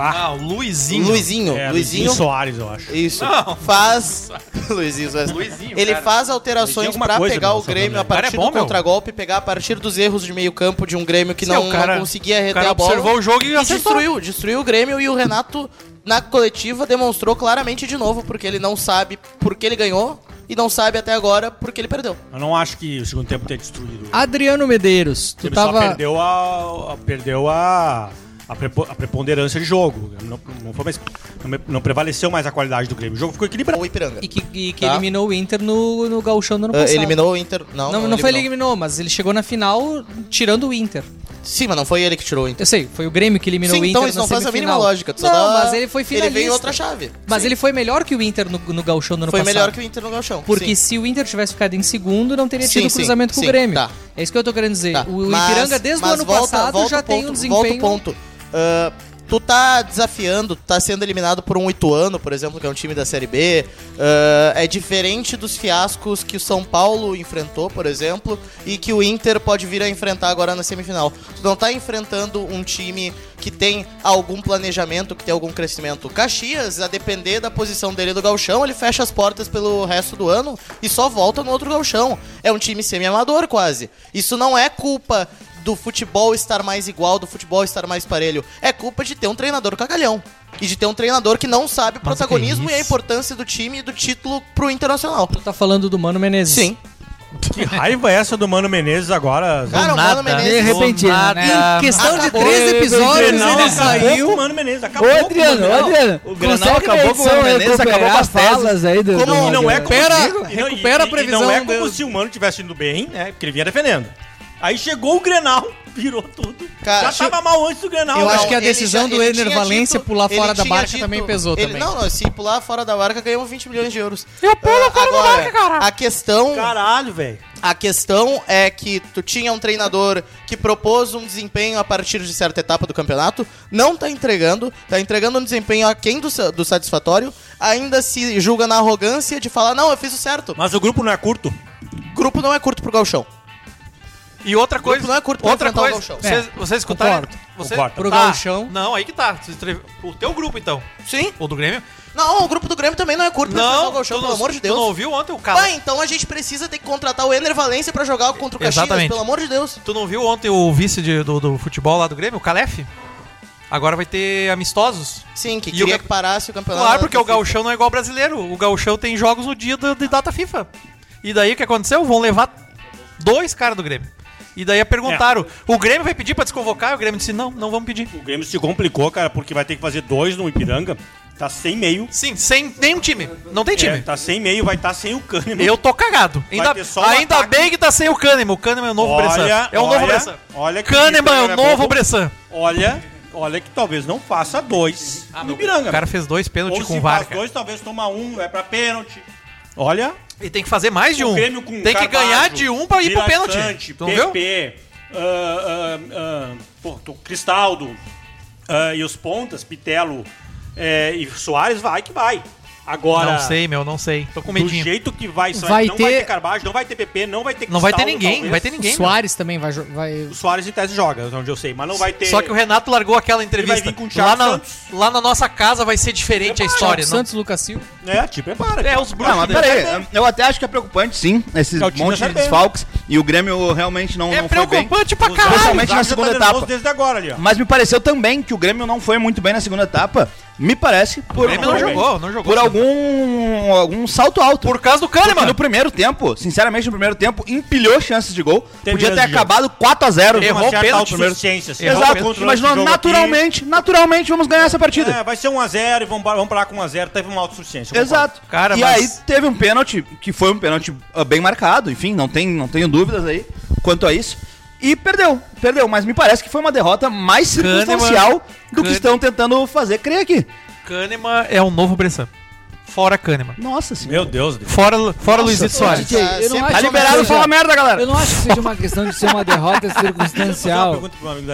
Ah, o Luizinho. Luizinho. É, Luizinho. Luizinho Soares, eu acho. Isso. Não. Faz. Luizinho, Soares. Luizinho, Ele cara. faz alterações é coisa, pegar o Grêmio nome. a cara partir é bom, do contragolpe, pegar a partir dos erros de meio campo de um Grêmio que Sim, não, o cara- não conseguia reter a bola. observou o jogo e E destruiu, destruiu o Grêmio e o Renato, na coletiva, demonstrou claramente de novo, porque ele não sabe por que ele ganhou e não sabe até agora por que ele perdeu. Eu não acho que o segundo tempo tenha destruído. Adriano Medeiros, tu Ele só tava perdeu a- perdeu a. A, prepo- a preponderância de jogo. Não, não, foi mais- não não prevaleceu mais a qualidade do Grêmio. O jogo ficou equilibrado. O Ipiranga. e que, e que Tá. eliminou o Inter no, no gauchão do ano Ah, passado. eliminou o Inter. Não, Não, não, foi ele que eliminou, mas ele chegou na final tirando o Inter. Sim, mas não foi ele que tirou o Inter. Eu sei, foi o Grêmio que eliminou Sim, o Inter então isso na não faz a mínima lógica. tu só Não, dá- mas ele foi finalista. Ele veio outra chave. Mas Sim. ele foi melhor que o Inter no, no gauchão do ano foi passado. melhor que o Inter no Galchão. Porque sim. se o Inter tivesse ficado em segundo, não teria tido sim, cruzamento com sim, o Grêmio. tá. É isso que eu tô querendo dizer. Tá, O, o Ipiranga, desde o mas ano volta- passado, volta já o tem ponto, um desempenho... Volta o ponto. Ah, tu tá desafiando, tá sendo eliminado por um Ituano, por exemplo, que é um time da Série B. Ah, é diferente dos fiascos que o São Paulo enfrentou, por exemplo, e que o Inter pode vir a enfrentar agora na semifinal. Tu não tá enfrentando um time que tem algum planejamento, que tem algum crescimento. Caxias, a depender da posição dele do galchão, ele fecha as portas pelo resto do ano e só volta no outro galchão. É um time semi-amador quase. Isso não é culpa do futebol estar mais igual, do futebol estar mais parelho. É culpa de ter um treinador cagalhão. E de ter um treinador que não sabe o Mas protagonismo que e a importância do time e do título pro Internacional. Tu tá falando do Mano Menezes. Sim. Que raiva é essa do Mano Menezes agora? Cara, o nada. Mano De Menezes... repente, né? Em questão de Acabou. três episódios, Grenal ele saiu... o Mano Menezes. Ô, Acabou com o Adriano, Mano ô, Menezes. Adriano, O Grenal acabou com o edição Menezes, acabou com as falas aí do... Como- do- e não é como Recupera- e não- recupera a e- e previsão não é como do- se o Mano tivesse indo bem, né? Porque ele vinha defendendo. Aí chegou o Grenal, virou tudo. Cara, Já tava mal antes do Grenal. Eu acho que a decisão do ele Ener dito- pular fora da barca dito- também pesou ele- também. Não, não, se pular fora da barca ganhamos 20 milhões de euros. Eu pulo fora da barca, cara. A questão, Caralho, velho. a questão é que tu tinha um treinador que propôs um desempenho a partir de certa etapa do campeonato, não tá entregando, tá entregando um desempenho aquém do, do satisfatório, ainda se julga na arrogância de falar, não, eu fiz o certo. Mas o grupo não é curto. Grupo não é curto pro galchão. E outra coisa. não é curto pra outra o coisa. Gauchão. Vocês, vocês escutaram? Concordo. Você, Concordo. Pro Tá. Não, aí que tá. O teu grupo, então. Sim. Ou do Grêmio. Não, o grupo do Grêmio também não é curto pra enfrentar o galchão, tu pelo não- amor de Tu não Deus. ouviu ontem o cara? Ah, então a gente precisa ter que contratar o Ener Valência pra jogar contra o Caxias, Exatamente. pelo amor de Deus. Tu não viu ontem o vice de- do, do futebol lá do Grêmio, o Calef? Agora vai ter amistosos. Sim, que E queria o- que parasse o campeonato. Claro, porque o gauchão não é igual ao brasileiro. O gauchão tem jogos no dia da- de data FIFA. E daí o que aconteceu? Vão levar dois caras do Grêmio. E daí perguntaram, o Grêmio vai pedir pra desconvocar? E o Grêmio disse, não, não vamos pedir. O Grêmio se complicou, cara, porque vai ter que fazer dois no Ipiranga. Tá sem meio. Sim, sem nenhum time. Não tem time. É, tá sem meio, vai estar sem o Kahneman. Eu tô cagado. Vai Ainda, ainda ataque. bem que tá sem o Kahneman. O Kahneman é o novo Olha, Bressan. É o olha, novo Bressan. olha que Kahneman é o é novo. Bressan. Olha, olha que talvez não faça dois no Piranga. O cara fez dois pênaltis com o VAR, faz dois, talvez toma um, vai pra pênalti. Olha, E tem que fazer mais de um. Grêmio com Tem que Carvalho, ganhar de um pra ir pro pênalti. Tu? PP, ah, pô, tô- Cristaldo ah, e os pontas, Pitelo eh, e Soares, vai que vai. Agora, Não sei, meu, não sei. Tô com do medinho. jeito que vai, vai Vai não vai ter- ter Carvalho, não vai ter PP, não vai ter Não vai ter ninguém, talvez. vai ter ninguém. meu. Soares também vai, vai. O Soares em tese joga, até onde eu sei, mas não vai ter... Só que o Renato largou aquela entrevista. Ele vai vir com o Thiago lá, na, Santos. lá na nossa casa vai ser diferente a história. Não... Santos, Lucas Silva. É, te prepara. É, os bruxos. Não, mas né? peraí, eu até acho que é preocupante, sim, esses É o monte de desfalques. E o Grêmio realmente não, É não foi bem. preocupante pra caralho. Principalmente na já segunda tá etapa. desde agora ali, ó. Mas me pareceu também que o Grêmio não foi muito bem na segunda etapa. Me parece O por, Grêmio não jogou, não jogou. por algum, algum salto alto. Por causa do Porque Kahneman. no primeiro tempo, sinceramente, no primeiro tempo, empilhou chances de gol. Teve Podia ter acabado 4x0. Errou certa pênalti autossuficiência, assim. Exato, mas jogo aqui. naturalmente, naturalmente vamos ganhar essa partida. É, vai ser 1x0 e vamos, vamos pra lá com 1x0. Teve uma autossuficiência. Exato. Cara, e mas- aí teve um pênalti que foi um pênalti ah, bem marcado, enfim, não, tem, não tenho dúvidas aí quanto a isso. E perdeu, perdeu, mas me parece que foi uma derrota mais Kahneman- circunstancial do que Kahneman- estão tentando fazer crer aqui. Kahneman é o novo Bressan. Fora Kahneman. Nossa senhora. Meu Deus. Deus. Fora, fora Luizito Soares. DJ, eu não Tá que liberado falar merda, galera. Eu não acho que seja uma questão de ser uma derrota circunstancial.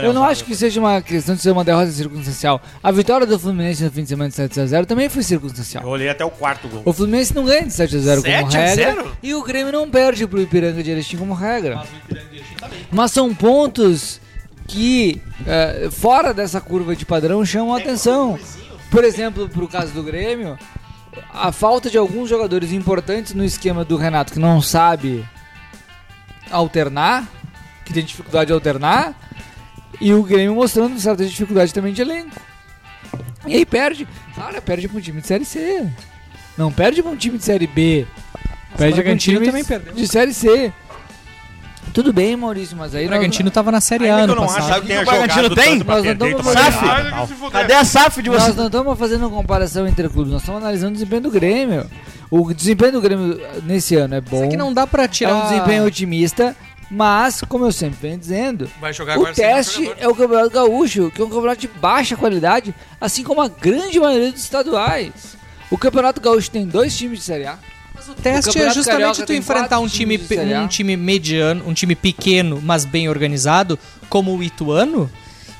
Eu não acho que seja uma questão de ser uma derrota circunstancial. A vitória do Fluminense no fim de semana de 7x0 também foi Eu circunstancial. olhei até o quarto gol. O Fluminense não ganha de 7x0 como 7 a regra. 0? E o Grêmio não perde pro Ipiranga de Erechim como regra. Mas são pontos que, eh, fora dessa curva de padrão, chamam a atenção. Por exemplo, pro caso do Grêmio, a falta de alguns jogadores importantes no esquema do Renato que não sabe alternar, que tem dificuldade de alternar, e o Grêmio mostrando certa dificuldade também de elenco. E aí perde. Cara, perde pra um time de Série C. Não perde pra um time de Série B. Perde pra um time também perdeu. de Série C. Tudo bem, Maurício, mas aí O Bragantino tava na Série A Ainda não acho passado. que tenha O Bragantino tem? Nós não estamos SAF. mal. Cadê a SAF de Nós vocês? não estamos fazendo comparação entre clubes, nós estamos analisando o desempenho do Grêmio. O desempenho do Grêmio nesse ano é bom. Isso aqui não dá pra é tirar. um desempenho otimista, mas, como eu sempre venho dizendo, Vai jogar o teste é o Campeonato Gaúcho, que é um campeonato de baixa qualidade, assim como a grande maioria dos estaduais. O Campeonato Gaúcho tem dois times de Série A. O teste é justamente tu enfrentar um time, um time mediano, um time pequeno, mas bem organizado, como o Ituano,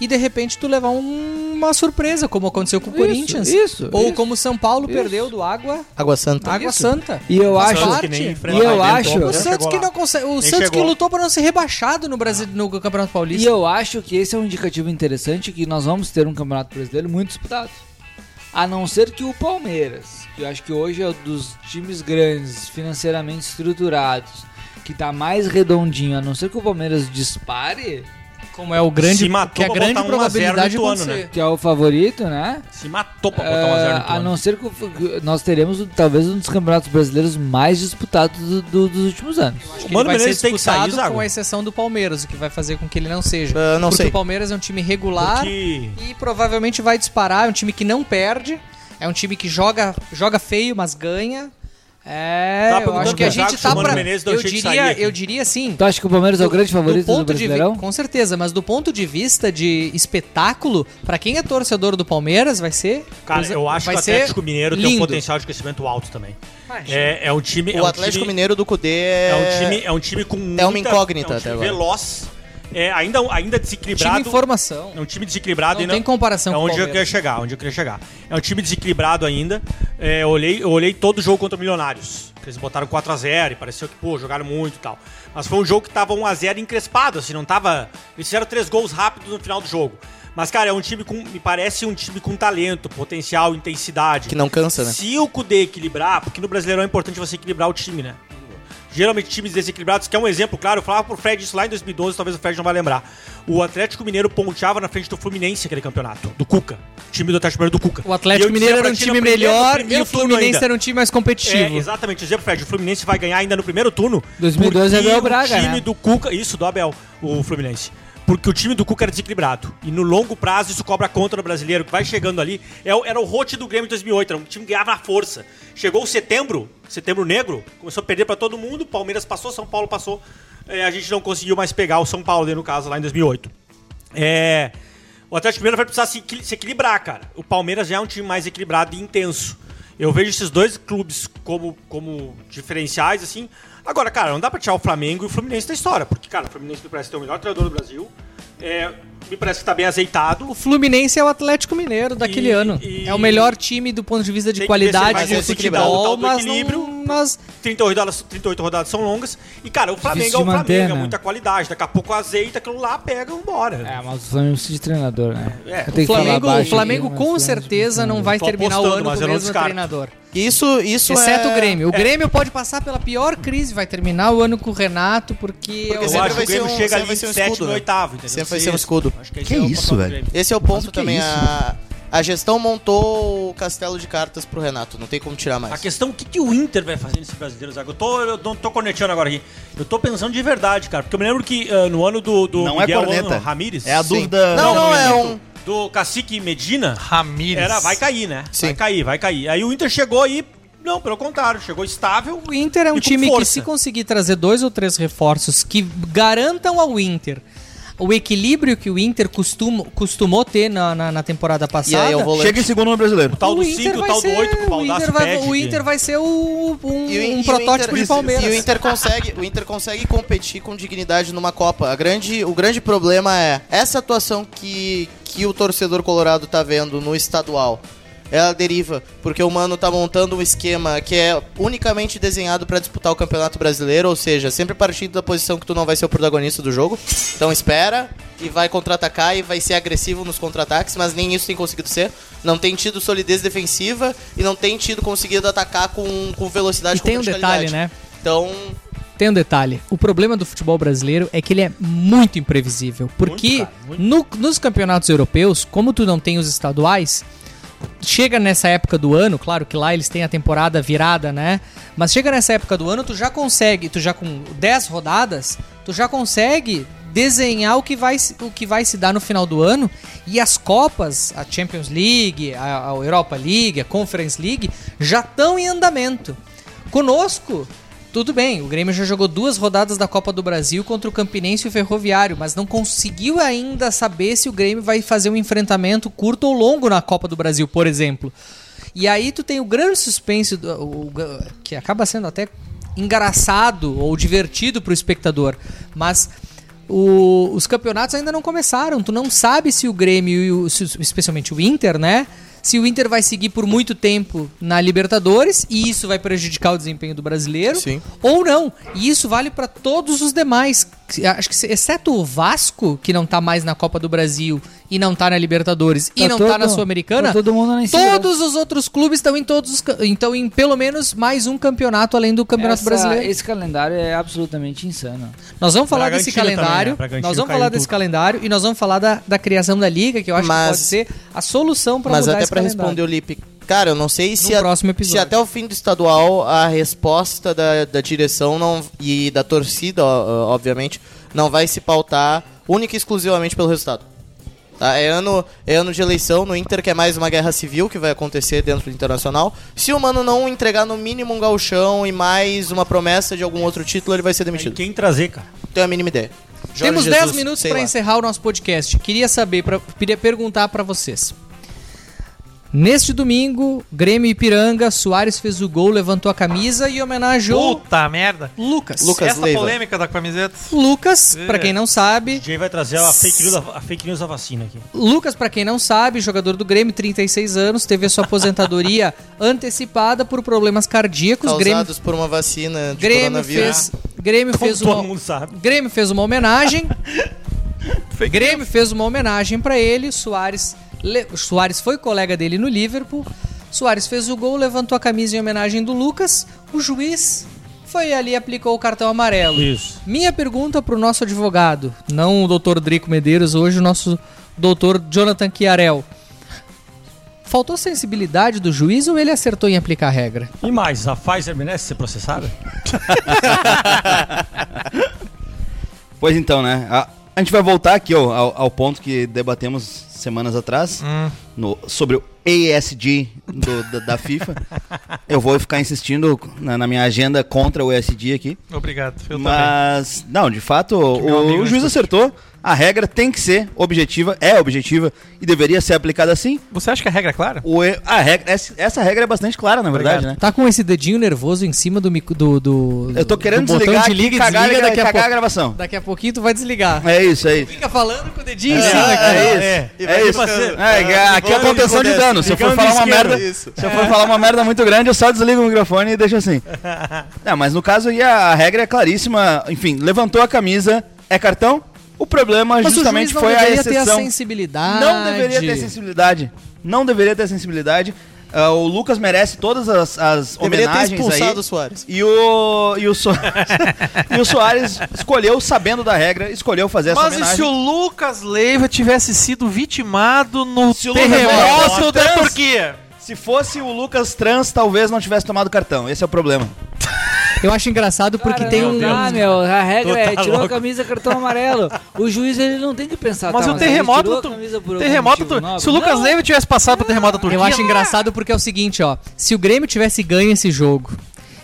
e de repente tu levar um- uma surpresa, como aconteceu com o Isso, Corinthians. isso, Ou isso. como o São Paulo Isso. perdeu do Água, Água Santa. Água Isso. Santa. E eu Faz acho, parte. Que nem E eu acho- O Santos que não consegue. O Nem Santos que lutou pra não ser rebaixado no Brasil no Campeonato e Paulista. eu acho que esse é um indicativo interessante que nós vamos ter um campeonato brasileiro muito disputado. A não ser que o Palmeiras, que eu acho que hoje é um dos times grandes, financeiramente estruturados, que tá mais redondinho, a não ser que o Palmeiras dispare, Como é o grande, Se matou que a pra grande botar um a zero probabilidade de no Ituano, acontecer. né? que é o favorito, né? Se matou pra botar uma zero no Ah, a não ser que o- nós teremos talvez um dos campeonatos brasileiros mais disputados do- do- dos últimos anos. Acho que O Mano ele vai ser Menezes tem que sair, disputado Zago. com exceção do Palmeiras, o que vai fazer com que ele não seja. Ah, não Porque sei. o Palmeiras é um time regular Porque e provavelmente vai disparar, é um time que não perde, é um time que joga, joga feio, mas ganha. É, Tá eu acho que a gente tá. Menezes não Eu diria, eu diria assim... Tu acha que o Palmeiras é o grande favorito do, ponto vi- Brasileirão? Com certeza, mas do ponto de vista de espetáculo, pra quem é torcedor do Palmeiras, vai ser. Cara, coisa- eu acho que o Atlético Mineiro tem um lindo. potencial de crescimento alto também. É, é um time. é O um Atlético time, Mineiro do Cudê é... É um time, é um time com uma muita- incógnita é um até time agora. veloz, é ainda ainda desequilibrado. Time em formação. É um time desequilibrado Não ainda. tem comparação é com o onde eu Palmeiras. queria chegar, onde eu queria chegar. É um time desequilibrado ainda. É, eu, olhei, eu olhei todo o jogo contra o Milionários. Eles botaram 4x0 e pareceu que, pô, jogaram muito e tal. Mas foi um jogo que tava 1x0 encrespado, assim, não tava. Eles fizeram três gols rápidos no final do jogo. Mas, cara, é um time com. Me parece um time com talento, potencial, intensidade. Que não cansa, né? Se o Kudê equilibrar, porque no Brasileirão é importante você equilibrar o time, né? Geralmente times desequilibrados, que é um exemplo, claro, eu falava pro Fred isso lá em 2012, talvez o Fred não vai lembrar. O Atlético Mineiro ponteava na frente do Fluminense aquele campeonato, do Cuca. Time do Atlético Mineiro do Cuca. O Atlético Mineiro era um time melhor e o Fluminense era um time mais competitivo. É, exatamente, eu dizia pro Fred, o Fluminense vai ganhar ainda no primeiro turno. 2012 é Abel Braga, O time né? do Cuca, isso, do Abel, o Fluminense. Porque o time do Cuca era desequilibrado. E no longo prazo isso cobra conta no brasileiro, que vai chegando ali. É Era o rote do Grêmio em 2008, era um time que ganhava na força. Chegou o setembro, setembro negro, começou a perder pra todo mundo, Palmeiras passou, São Paulo passou. É, a gente não conseguiu mais pegar o São Paulo, no caso, lá em 2008. É, o Atlético Mineiro vai precisar se, se equilibrar, cara. O Palmeiras já é um time mais equilibrado e intenso. Eu vejo esses dois clubes como, como diferenciais, assim. Agora, cara, não dá pra tirar o Flamengo e o Fluminense da história, porque, cara, o Fluminense parece ter o melhor treinador do Brasil. É, me parece que tá bem azeitado. O Fluminense é o Atlético Mineiro daquele E- ano. e- É o melhor time do ponto de vista de qualidade de futebol, mas equilíbrio. não, nós 38 rodadas, 38 rodadas são longas. E, cara, o Flamengo Difícil é o Flamengo, manter, é né? muita qualidade. Daqui a pouco azeita aquilo lá, pega e vambora. É, mas o Flamengo precisa de treinador, né? É, tenho o Flamengo, o Flamengo aqui, mas com certeza não vai terminar o ano mas com o mesmo treinador. Isso, isso Exceto é... o Grêmio. O Grêmio pode passar pela pior crise, vai terminar o ano com o Renato, porque, Porque eu acho que vai o Grêmio ser um- chega ali vai em ser um sétimo escudo, e né? oitavo, entendeu? Sempre vai ser um escudo. Acho que, Que é o isso, velho? Esse é o ponto que também. isso? A, a gestão montou o castelo de cartas pro Renato. Não tem como tirar mais. A questão, o que, que o Inter vai fazer nesse brasileiro, Zago? Eu, tô, eu não tô cornetando agora aqui. Eu tô pensando de verdade, cara. Porque eu me lembro que ah, no ano do, do Não é corneta. Ano Ramírez... É a Sim. dúvida. Não, não, é um... Do Cacique Medina, Ramírez. era, vai cair, né? Sim. Vai cair, vai cair. Aí o Inter chegou aí... Não, pelo contrário. Chegou estável. O Inter é um E time que, força. se conseguir trazer dois ou três reforços que garantam ao Inter o equilíbrio que o Inter costuma, costumou ter na, na, na temporada passada. E aí Chega em segundo no brasileiro. O tal do o Inter 5, o tal do ser- 8 que o o Baldasso Inter vai, pede. o Inter vai ser o- um, E um e o protótipo Inter- de Palmeiras. E o Inter consegue, o Inter consegue competir com dignidade numa Copa. A grande, o grande problema é essa atuação que, que o torcedor colorado tá vendo no estadual. Ela deriva porque o Mano tá montando um esquema que é unicamente desenhado pra disputar o Campeonato Brasileiro, ou seja, sempre partindo da posição que tu não vai ser o protagonista do jogo. Então espera e vai contra-atacar e vai ser agressivo nos contra-ataques, mas nem isso tem conseguido ser. Não tem tido solidez defensiva e não tem tido conseguido atacar com, com velocidade E tem com um verticalidade. detalhe, né? Então, Tem um detalhe. O problema do futebol brasileiro é que ele é muito imprevisível. Porque cara, muito. no- nos campeonatos europeus, como tu não tem os estaduais, chega nessa época do ano, claro que lá eles têm a temporada virada, né? Mas chega nessa época do ano, tu já consegue, tu já com 10 rodadas, tu já consegue desenhar o que vai, o que vai se dar no final do ano e as copas, a Champions League, a, a Europa League, a Conference League, já estão em andamento. Conosco, tudo bem, o Grêmio já jogou duas rodadas da Copa do Brasil contra o Campinense e o Ferroviário, mas não conseguiu ainda saber se o Grêmio vai fazer um enfrentamento curto ou longo na Copa do Brasil, por exemplo. E aí tu tem o grande suspense, do- o- o- que acaba sendo até engraçado ou divertido pro espectador, mas o- os campeonatos ainda não começaram. Tu não sabe se o Grêmio, e o- se- especialmente o Inter, né? Se o Inter vai seguir por muito tempo na Libertadores e isso vai prejudicar o desempenho do brasileiro Sim. ou não. E isso vale para todos os demais. Acho que exceto o Vasco, que não tá mais na Copa do Brasil e não tá na Libertadores e Tá não todo- tá na Sul-Americana, tá todo todos os outros clubes estão em todos os, então em pelo menos mais um campeonato além do Campeonato Essa- Brasileiro. Esse calendário é absolutamente insano. Nós vamos falar desse Bragantino também, calendário, né? Nós vamos falar desse tudo. calendário e nós vamos falar da, da criação da liga, que eu acho Mas- que pode ser a solução para mudar até esse calendário. responder o Lipe, cara, eu não sei se, a- se até o fim do estadual a resposta da, da direção não, e da torcida, obviamente, não vai se pautar única e exclusivamente pelo resultado. Tá? É, ano, é ano de eleição no Inter, que é mais uma guerra civil que vai acontecer dentro do Internacional. Se o Mano não entregar no mínimo um gauchão e mais uma promessa de algum outro título, ele vai ser demitido. Quem trazer, cara? Tenho a mínima ideia. Jorge Temos Jesus, 10 minutos para encerrar o nosso podcast. Queria saber, pra, queria perguntar para vocês. Neste domingo, Grêmio e Ipiranga, Soares fez o gol, levantou a camisa e homenageou Puta merda. Lucas. Lucas Essa Leiva. polêmica da camiseta. Lucas, É. pra quem não sabe, DJ vai trazer a fake news, a fake news da vacina aqui. Lucas, pra quem não sabe, jogador do Grêmio, 36 anos, teve a sua aposentadoria antecipada por problemas cardíacos. Grêmio, Causados por uma vacina de Grêmio coronavírus. fez, Grêmio Como fez todo uma, mundo sabe. Grêmio fez uma homenagem. Grêmio fez uma homenagem pra ele. Soares, le- Soares foi colega dele no Liverpool. Soares fez o gol, levantou a camisa em homenagem do Lucas. O juiz foi ali e aplicou o cartão amarelo. Isso. Minha pergunta pro nosso advogado, não o doutor Drico Medeiros, hoje o nosso doutor Jonathan Chiarel. Faltou sensibilidade do juiz ou ele acertou em aplicar a regra? E mais, a Pfizer merece ser processada? Pois então, né? a- A gente vai voltar aqui ó, ao, ao ponto que debatemos semanas atrás Hum. no- sobre o ASD do- da, da FIFA. Eu vou ficar insistindo na, na minha agenda contra o ASD aqui. Obrigado. Eu também. Mas, não, de fato, meu o, o juiz acertou. A regra tem que ser objetiva, é objetiva e deveria ser aplicada assim. Você acha que a regra é clara? O, a regra, essa, essa regra é bastante clara, na verdade, Obrigado. né? Tá com esse dedinho nervoso em cima do mico- do, do Eu tô querendo do desligar de liga e cagar, desliga, daqui a cagar a pouco. gravação. Daqui a pouquinho tu vai desligar. É isso, é isso. Fica falando com o dedinho em É, cima, é, cara. isso. É. É isso. É, que aqui é contenção de dano. Se eu for falar uma merda, Isso. se eu for falar uma merda muito grande, eu só desligo o microfone e deixo assim. Não, mas no caso aí a regra é claríssima. Enfim, levantou a camisa, é cartão. O problema Mas justamente o juiz não foi a a exceção. sensibilidade. Não deveria ter sensibilidade. Não deveria ter sensibilidade. Ah, o Lucas merece todas as, as Deveria ter homenagens expulsado aí. o Soares. E o, e, o so... e o Soares escolheu, sabendo da regra, escolheu fazer essa Mas e homenagem. se o Lucas Leiva tivesse sido vitimado no Se terremoto da Turquia? Se fosse o Lucas Trans, talvez não tivesse tomado cartão. Esse é o problema. Eu acho engraçado porque Cara, tem um. dá, meu. A regra Tu é tá tirou louco. a camisa, cartão amarelo. O juiz ele não tem que pensar. Mas tá, o ele terremoto. tirou a tu- camisa por algum terremoto tu- se o Lucas. Leiva tivesse passado pro terremoto da Turquia. Eu acho engraçado porque é o seguinte, ó. Se o Grêmio tivesse ganho esse jogo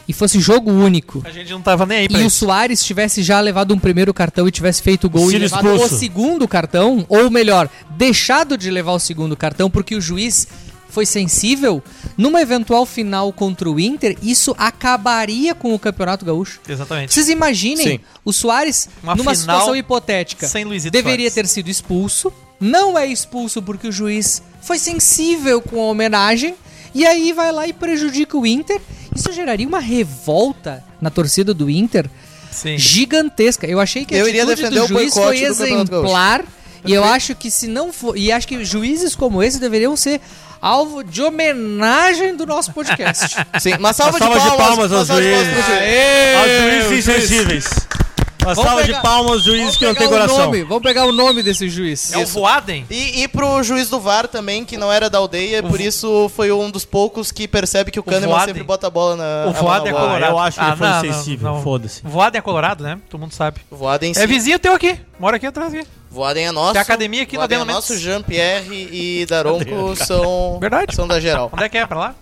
e fosse jogo único. A gente não tava nem aí pra E o isso. Soares tivesse já levado um primeiro cartão e tivesse feito o gol e Sido levado o expulso. segundo cartão, ou melhor, deixado de levar o segundo cartão porque o juiz foi sensível, numa eventual final contra o Inter, isso acabaria com o Campeonato Gaúcho. Exatamente. Vocês imaginem Sim. o Soares, Uma numa situação hipotética, sem Luizito deveria Soares. ter sido expulso, não é expulso porque o juiz foi sensível com a homenagem, e aí vai lá e prejudica o Inter. Isso geraria uma revolta na torcida do Inter Sim. gigantesca. Eu achei que a Eu iria defender do o juiz foi do exemplar. E eu acho que se não for. E acho que juízes como esse deveriam ser alvo de homenagem do nosso podcast. Sim, uma salva, Salva de palmas uma aos salva de palmas juízes. pro juiz. Aos juízes insensíveis. Uma Vamos salva pegar- de palmas aos juízes Vamos que não tem pegar o coração. nome, vamos pegar o nome desse juiz. É o Voaden? E, e pro juiz do VAR também, que não era da aldeia, por isso foi um dos poucos que percebe que o Kahneman Voaden. sempre bota a bola na. O Voaden é na colorado. eu acho que ele foi não, insensível, foda-se. Voaden é colorado, né? Todo mundo sabe. Voaden É vizinho teu aqui. Mora aqui atrás aqui. Voaden é nosso. Tem academia aqui na Voaden é Belo nosso. Jean-Pierre e Daronco são, Verdade. são da geral. Onde é que é? Pra lá?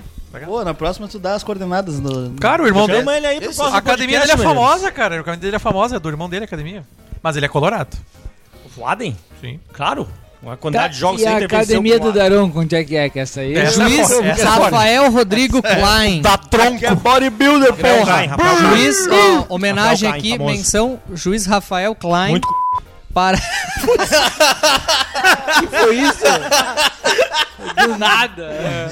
Pô, na próxima tu dá as coordenadas do. Cara, o irmão dele. Chama ele aí pro próximo A academia podcast, dele é famosa, cara. A academia dele é famosa, é do irmão dele a academia. Mas ele é colorado. Deus. Voaden? Sim. Claro. Uma Tá, quantidade de jogos e sem a intervenção academia com do a- Daronco, onde é que é que essa aí? Essa é Juiz essa é. Rafael Rodrigo Klein. Tá tronco. Que é bodybuilder, Rafael porra! Klein, Rafael Klein. Juiz, ó, homenagem Rafael Klein, aqui, famoso. menção, juiz Rafael Klein Muito para foi isso? Do nada.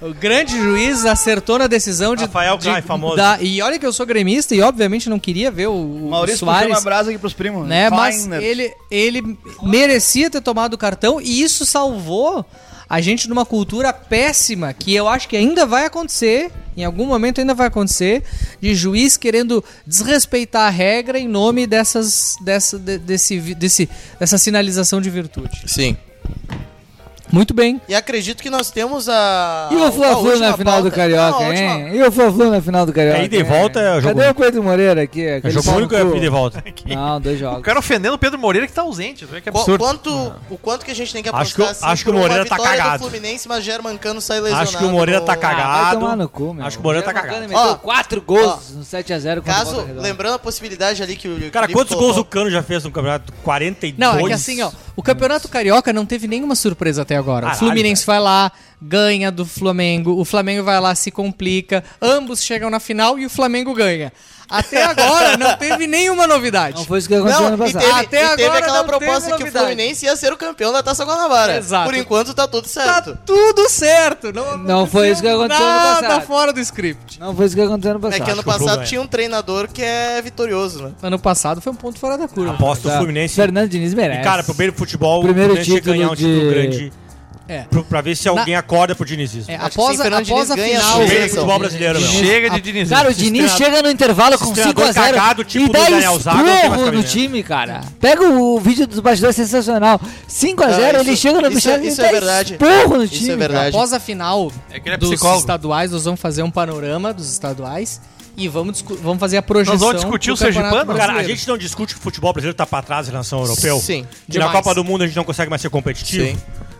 O grande juiz acertou na decisão de Rafael de- Klein, famoso. da- e olha que eu sou gremista e obviamente não queria ver o, o Maurício Soares uma brasa aqui pros primos. né? Mas Kleiner. ele, ele merecia ter tomado o cartão e isso salvou a gente numa cultura péssima que eu acho que ainda vai acontecer, em algum momento ainda vai acontecer, de juiz querendo desrespeitar a regra em nome dessas, dessa, de- desse, desse, dessa sinalização de virtude. Sim. Muito bem. E acredito que nós temos a. E o Fla-Flu na final do pauta. Carioca, Não, hein? E o Fla-Flu na final do Carioca? É ida e hein? volta, é jogo Cadê o Pedro Moreira aqui? É jogo único é cu? ida e volta? Não, dois O jogos. cara ofendendo o Pedro Moreira que tá ausente. Que Qu- absurdo. Quanto, o quanto que a gente tem que Acho apostar que o- acho que o Moreira tá cagado. do Fluminense, mas Germancano sai lesionado. Acho que o Moreira tá cagado. Tomar no cu, meu. Acho que o Moreira tá cagado. meteu Ó, quatro gols no 7x0 contra o Caso, lembrando a possibilidade ali que o Cara, quantos gols o Cano já fez no campeonato? 42? Não, é que assim, ó, o Campeonato Carioca não teve nenhuma surpresa até agora. Caralho, o Fluminense vai lá, ganha do Flamengo, o Flamengo vai lá, se complica, ambos chegam na final e o Flamengo ganha. Até agora não teve nenhuma novidade. Não foi isso que aconteceu ano Não, e passado. teve, Até e teve agora aquela não teve proposta que o. Fluminense ia ser o campeão da Taça Guanabara. Exato. Por enquanto tá tudo Tá certo. tudo certo. Não, Não foi isso que aconteceu no nada passado. fora do script. Não foi isso que aconteceu ano É passado. que ano que o jogo passado é. tinha um treinador que é vitorioso, né? Ano passado foi um ponto fora da curva. Aposta o Tá. Fluminense. Fernando Diniz merece. E, cara, pro do futebol, Primeiro o Fluminense que ganhar um título título de- grande. É. Pro, pra ver se alguém acorda pro dinizismo. É, após, sim, a, após a final. a Pro bem do Diniz- futebol brasileiro, meu. Chega de Diniz. Cara, o Diniz chega no intervalo com esse treinador 5x0 cagado, tipo e do dá esporro no cabimento. time, cara. Pega o vídeo dos bastidores sensacional. 5x0, Ah, ele chega no é- e isso dá é verdade. esporro no Isso time. é verdade. Após a final É que ele é dos estaduais, nós vamos fazer um panorama dos estaduais. E vamos, vamos fazer a projeção. Nós vamos discutir o Sergipano? Cara, a gente não discute que o futebol brasileiro tá pra trás em relação ao europeu. Sim, Que na. Copa do Mundo a gente não consegue mais ser competitivo. Sim.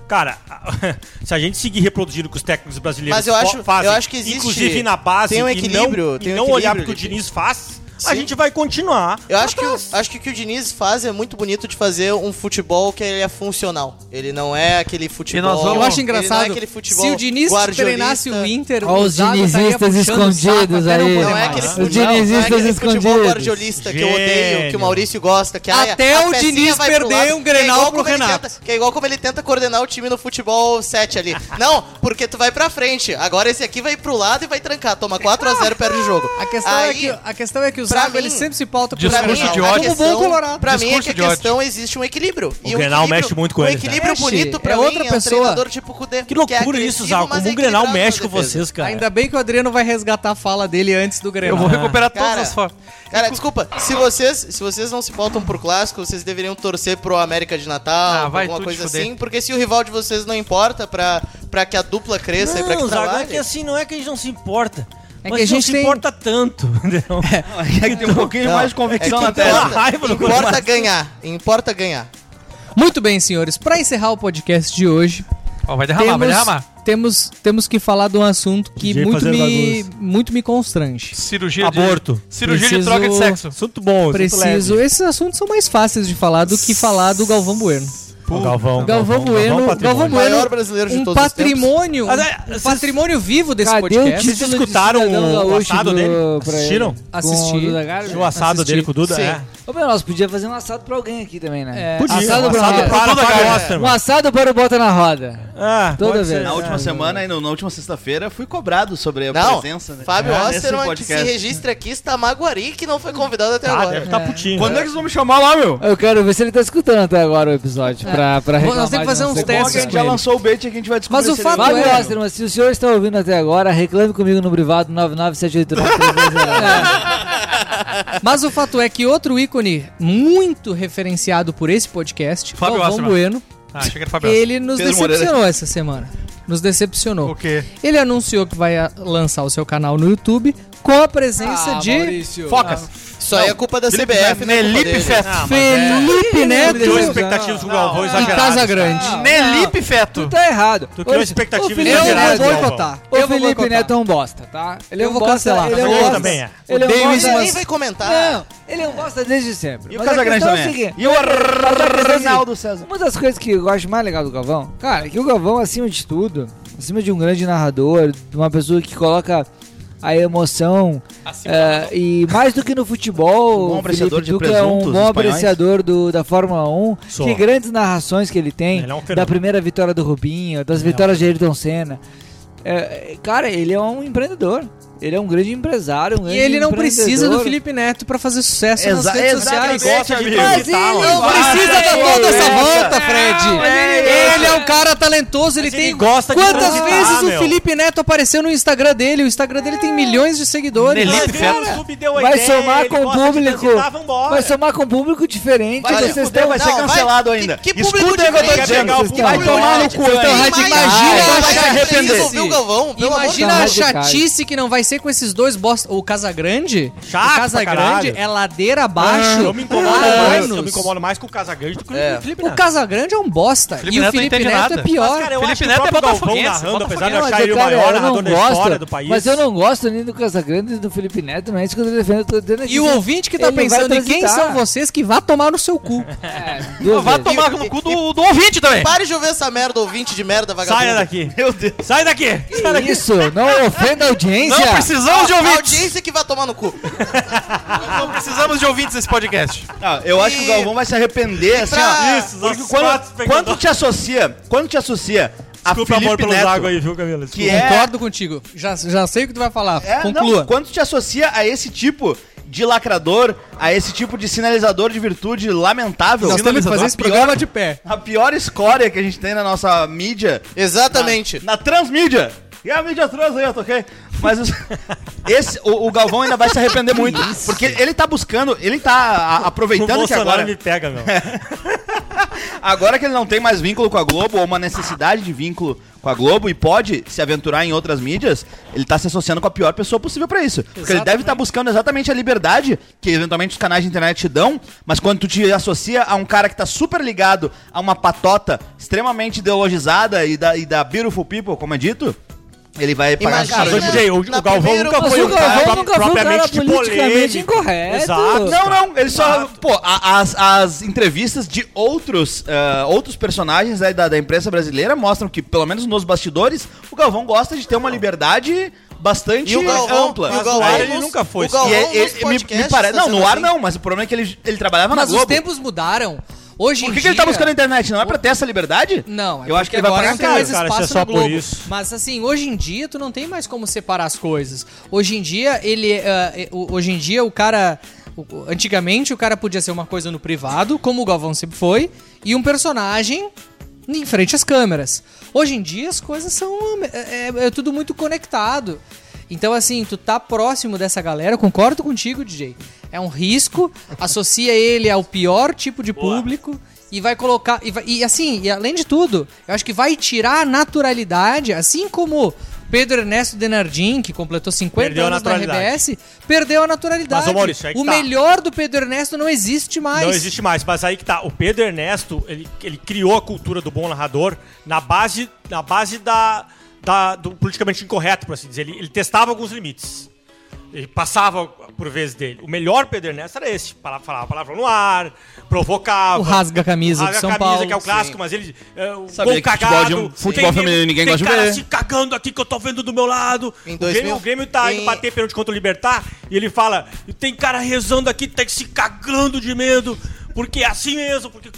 Cara, se a gente seguir reproduzindo que os técnicos brasileiros Mas eu acho- fazem, eu acho que existe- inclusive na base, tem um e equilíbrio, não, tem e um não olhar porque o. Diniz faz, a Sim. gente vai continuar. Eu acho que, o, acho que o que o Diniz faz é muito bonito de fazer um futebol que ele é funcional. Ele não é aquele futebol. nós vamos- Eu acho ele não engraçado. é aquele futebol se o Diniz treinasse o Inter, Ó, os dinizistas escondidos não aí. poder Não é mais. aquele Os futebol, não é dinizistas futebol escondidos. guardiolista que eu odeio, que o Maurício gosta. Que ai, Até a o Diniz perder um é Grenal igual pro Renato. tenta- que é igual como ele tenta coordenar o time no futebol 7 ali. Não, porque tu vai pra frente. Agora esse aqui vai pro lado e vai trancar. Toma 4x0, perde o jogo. A questão, é Aí- que, a questão é que o pra Zago mim, ele sempre se pauta por discurso Pra mim, de a ódio. Como bom questão- colorado. Pra mim é que Discurso a questão existe um equilíbrio. O Grenal mexe muito com um ele, cara. equilíbrio Mexe. bonito pra É mim outra é um pessoa. treinador tipo Kudê. Que loucura é isso, mas Como é o Grenal mexe com vocês, cara. Ainda bem que o Adriano vai resgatar a fala dele antes do Grenal. Eu vou recuperar todas Cara, as fotos. Cara, desculpa, se vocês, se vocês não se pautam por clássico, vocês deveriam torcer pro América de Natal, Ah, vai alguma coisa assim, porque se o rival de vocês não importa pra, pra que a dupla cresça e pra que Não, é trabalhe... que assim, não é que a gente não se importa. É mas que a não gente se tem- importa tanto, entendeu? É que tem um pouquinho Não, mais de convicção é na raiva no importa ganhar, importa ganhar. Muito bem, senhores. Pra encerrar o podcast de hoje, Ó, vai derramar, vai temos, derramar. temos, temos que falar de um assunto que DJ muito me, bagunça. muito me constrange. Cirurgia Aborto. de... Cirurgia Preciso- de troca de sexo. Assunto bom, assunto Preciso. leve. Esses assuntos são mais fáceis de falar do que falar do Galvão Bueno. O Galvão. Galvão Bueno, patrimônio. Galvão O maior brasileiro de um todos os patrimônio, Mas, é, um vocês- patrimônio vivo desse Cadê o podcast. Vocês escutaram o gaúcho assado do- dele? Assistiram? Com Assisti. o? O assado Assisti. dele com o Duda? Sim. É. Ô, meu, nós podíamos fazer um assado pra alguém aqui também, né? É, Podia. Assado um pra assado para Garbi. Osterman. Um assado para o Bota na Roda. Ah, Toda vez. ser. Na última Ah, semana, e na última sexta-feira, fui cobrado sobre a Não, presença. Né? Fábio É, Osterman, que se registra aqui, está Maguari, que não foi convidado até Ah, agora. deve estar putinho. Quando é que vocês vão me chamar lá, meu? Eu quero ver se ele tá escutando até agora o episódio. Pra, pra nós reclamar temos que fazer uns que a testes gente já lançou o bait e a gente vai descobrir Mas o fato. Fábio é- Osterman, se o senhor está ouvindo até agora, reclame comigo no privado 99789. Mas o fato é que outro ícone muito referenciado por esse podcast, Fábio Galvão. Bueno, Ah, achei que era Fabio. ele nos Pedro decepcionou essa semana. Nos decepcionou. O quê? Ele anunciou que vai ah, lançar o seu canal no YouTube com a presença Ah, de Maurício. Focas. Isso aí é culpa da Felipe CBF, né? Felipe. Feto. Ah, mas é- Felipe Neto Criou expectativas com o Galvão e exageradas. Casa. Grande. Nelipe Feto. Tu tá errado. Tu criou Ô, expectativas o Felipe Eu exageradas. vou Galvão. boicotar. O Eu vou Felipe boicotar. Neto é um bosta, tá? Ele é Eu um vou bosta, cancelar. Ele é um bosta. também é. Ele é um bosta. nem vai comentar. Não, ele é um bosta desde sempre. E o Mas a Casagrande questão é também. seguinte, E o é Arnaldo César. Uma das coisas que eu acho mais legal do Galvão, cara, é que o Galvão, acima de tudo, acima de um grande narrador, de uma pessoa que coloca a emoção, é, e mais do que no futebol, Um bom apreciador Felipe, é um bom espanhóis. apreciador do, da Fórmula 1, Sou. que grandes narrações que ele tem, Ele é um da primeira vitória do Rubinho, das vitórias de Ayrton Senna. É, cara, ele é um empreendedor. Ele é um grande empresário, um E grande ele não precisa do. Felipe Neto pra fazer sucesso nas Exa- redes exatamente, sociais. Gosta de. Mas ele. Não precisa dar toda essa volta, Fred. mas ele- Ele é um cara talentoso, ele Mas ele tem. gosta de Quantas transitar, vezes o meu. Felipe Neto apareceu no Instagram dele? O Instagram dele tem milhões de seguidores. O deu a Vai somar com o de público. Vai somar com um público diferente. Vai vocês estão- vai ser cancelado que- ainda. que público Escuta o que eu tô dizendo. Vai o tomar no cu. Então. Imagina, vai se arrepender. o de Imagina a chatice que não vai ser com esses dois bosta. O Casagrande. Chato o Casagrande é ladeira abaixo. Eu me incomodo há mais, eu me incomodo mais com o Casagrande do que É. o Felipe O Neto. Casagrande é um bosta. Felipe e Neto o Felipe Neto nada. é pior. Mas, cara, eu Felipe Neto o é botafoguense, narrando, apesar de eu achar ele o maior eu não narrador da gosto, história do país. Mas eu não gosto nem do Casagrande nem do Felipe Neto, não é isso que eu tô defendendo. Eu tô aqui E o ouvinte que tá pensando em quem são vocês que vá tomar no seu cu. É, vezes. tomar no cu do, do ouvinte também. Pare de ouvir essa merda, ouvinte de merda, vagabundo. Saia daqui. Meu Deus. Sai daqui. Sai daqui. Isso, não ofenda a audiência. Não precisamos de A ouvintes. audiência que vai tomar no cu. Não precisamos de ouvintes nesse podcast. Não, eu acho que o Galvão vai se arrepender, assim, pra-. Isso, Porque nossos quando, quando te associa, quando te associa a Desculpa, amor, Felipe pelos Neto, água aí, viu, Camila? que é, Concordo contigo. Já, já sei o que tu vai falar. é Conclua. não, quando te associa a esse tipo de lacrador, a esse tipo de sinalizador de virtude lamentável, Nós temos que fazer a esse programa de pé. a pior escória que a gente tem na nossa mídia, Exatamente. na transmídia. E a mídia trans aí, eu toquei. Mas os- esse, o, o Galvão ainda vai se arrepender muito. Porque ele tá buscando, ele tá a- O aproveitando que Bolsonaro agora. me pega, meu. Agora que ele não tem mais vínculo com a Globo, ou uma necessidade de vínculo com a Globo, e pode se aventurar em outras mídias, ele tá se associando com a pior pessoa possível pra isso. Porque ele deve estar buscando exatamente a liberdade que eventualmente os canais de internet te dão, mas quando tu te associa a um cara que tá super ligado a uma patota extremamente ideologizada e da, e da beautiful people, como é dito, ele vai pagar Imagina-. Mas, DJ, o, o Galvão nunca Mas foi um cara Galvão nunca foi um cara propriamente de politicamente incorreto. Exato. Não, não, ele só. Pô, a- as, as entrevistas de outros, ah, outros personagens aí da, da imprensa brasileira mostram que, pelo menos nos bastidores, o Galvão gosta de ter uma liberdade bastante E o Galvão- ampla. e o Mas Galvão no ar ele nos- nunca foi. o Galvão E é- nos ele- me, me parece. tá Não, no ar assim. não, mas o problema é que ele, ele trabalhava Mas na os Globo. tempos mudaram. Hoje Por em que, que dia... ele tá buscando na internet? Não é pra ter essa liberdade? Não, é Eu acho que ele vai agora pagar não tem mais cara, espaço isso é na Globo. isso. Mas assim, hoje em dia tu não tem mais como separar as coisas. Hoje em dia ele, o- hoje em dia o cara, antigamente o cara podia ser uma coisa no privado, como o Galvão sempre foi, e um personagem em frente às câmeras. Hoje em dia as coisas são é, é- é tudo muito conectado. Então assim, tu tá próximo dessa galera, eu concordo contigo, DJ. É um risco, associa ele ao pior tipo de público e vai colocar e, vai- e assim, e além de tudo, eu acho que vai tirar a naturalidade, assim como Pedro Ernesto Denardim, que completou 50 Perdeu anos na. RBS, perdeu a naturalidade. Mas, ô, Maurício, aí que o tá. melhor do Pedro Ernesto não existe mais. Não existe mais, mas aí que tá. O Pedro Ernesto, ele, ele criou a cultura do bom narrador na base, na base da, da- do politicamente incorreto, por assim dizer. Ele, ele testava alguns limites. Ele passava por vezes dele. O melhor Pedro Ernesto era esse. Fala- Falava palavra no ar, provocava. O rasga-camisa o do São rasga-camisa, Paulo. que é o clássico, mas ele. É, o Sabia gol que futebol cagado. de um- futebol feminino ninguém tem gosta de cara ver. se cagando aqui que eu tô vendo do meu lado. Em o, 2000, Grêmio, o Grêmio tá indo em- bater pênalti contra o Libertar e ele fala: tem cara rezando aqui, tá se cagando de medo. Porque é assim mesmo, porque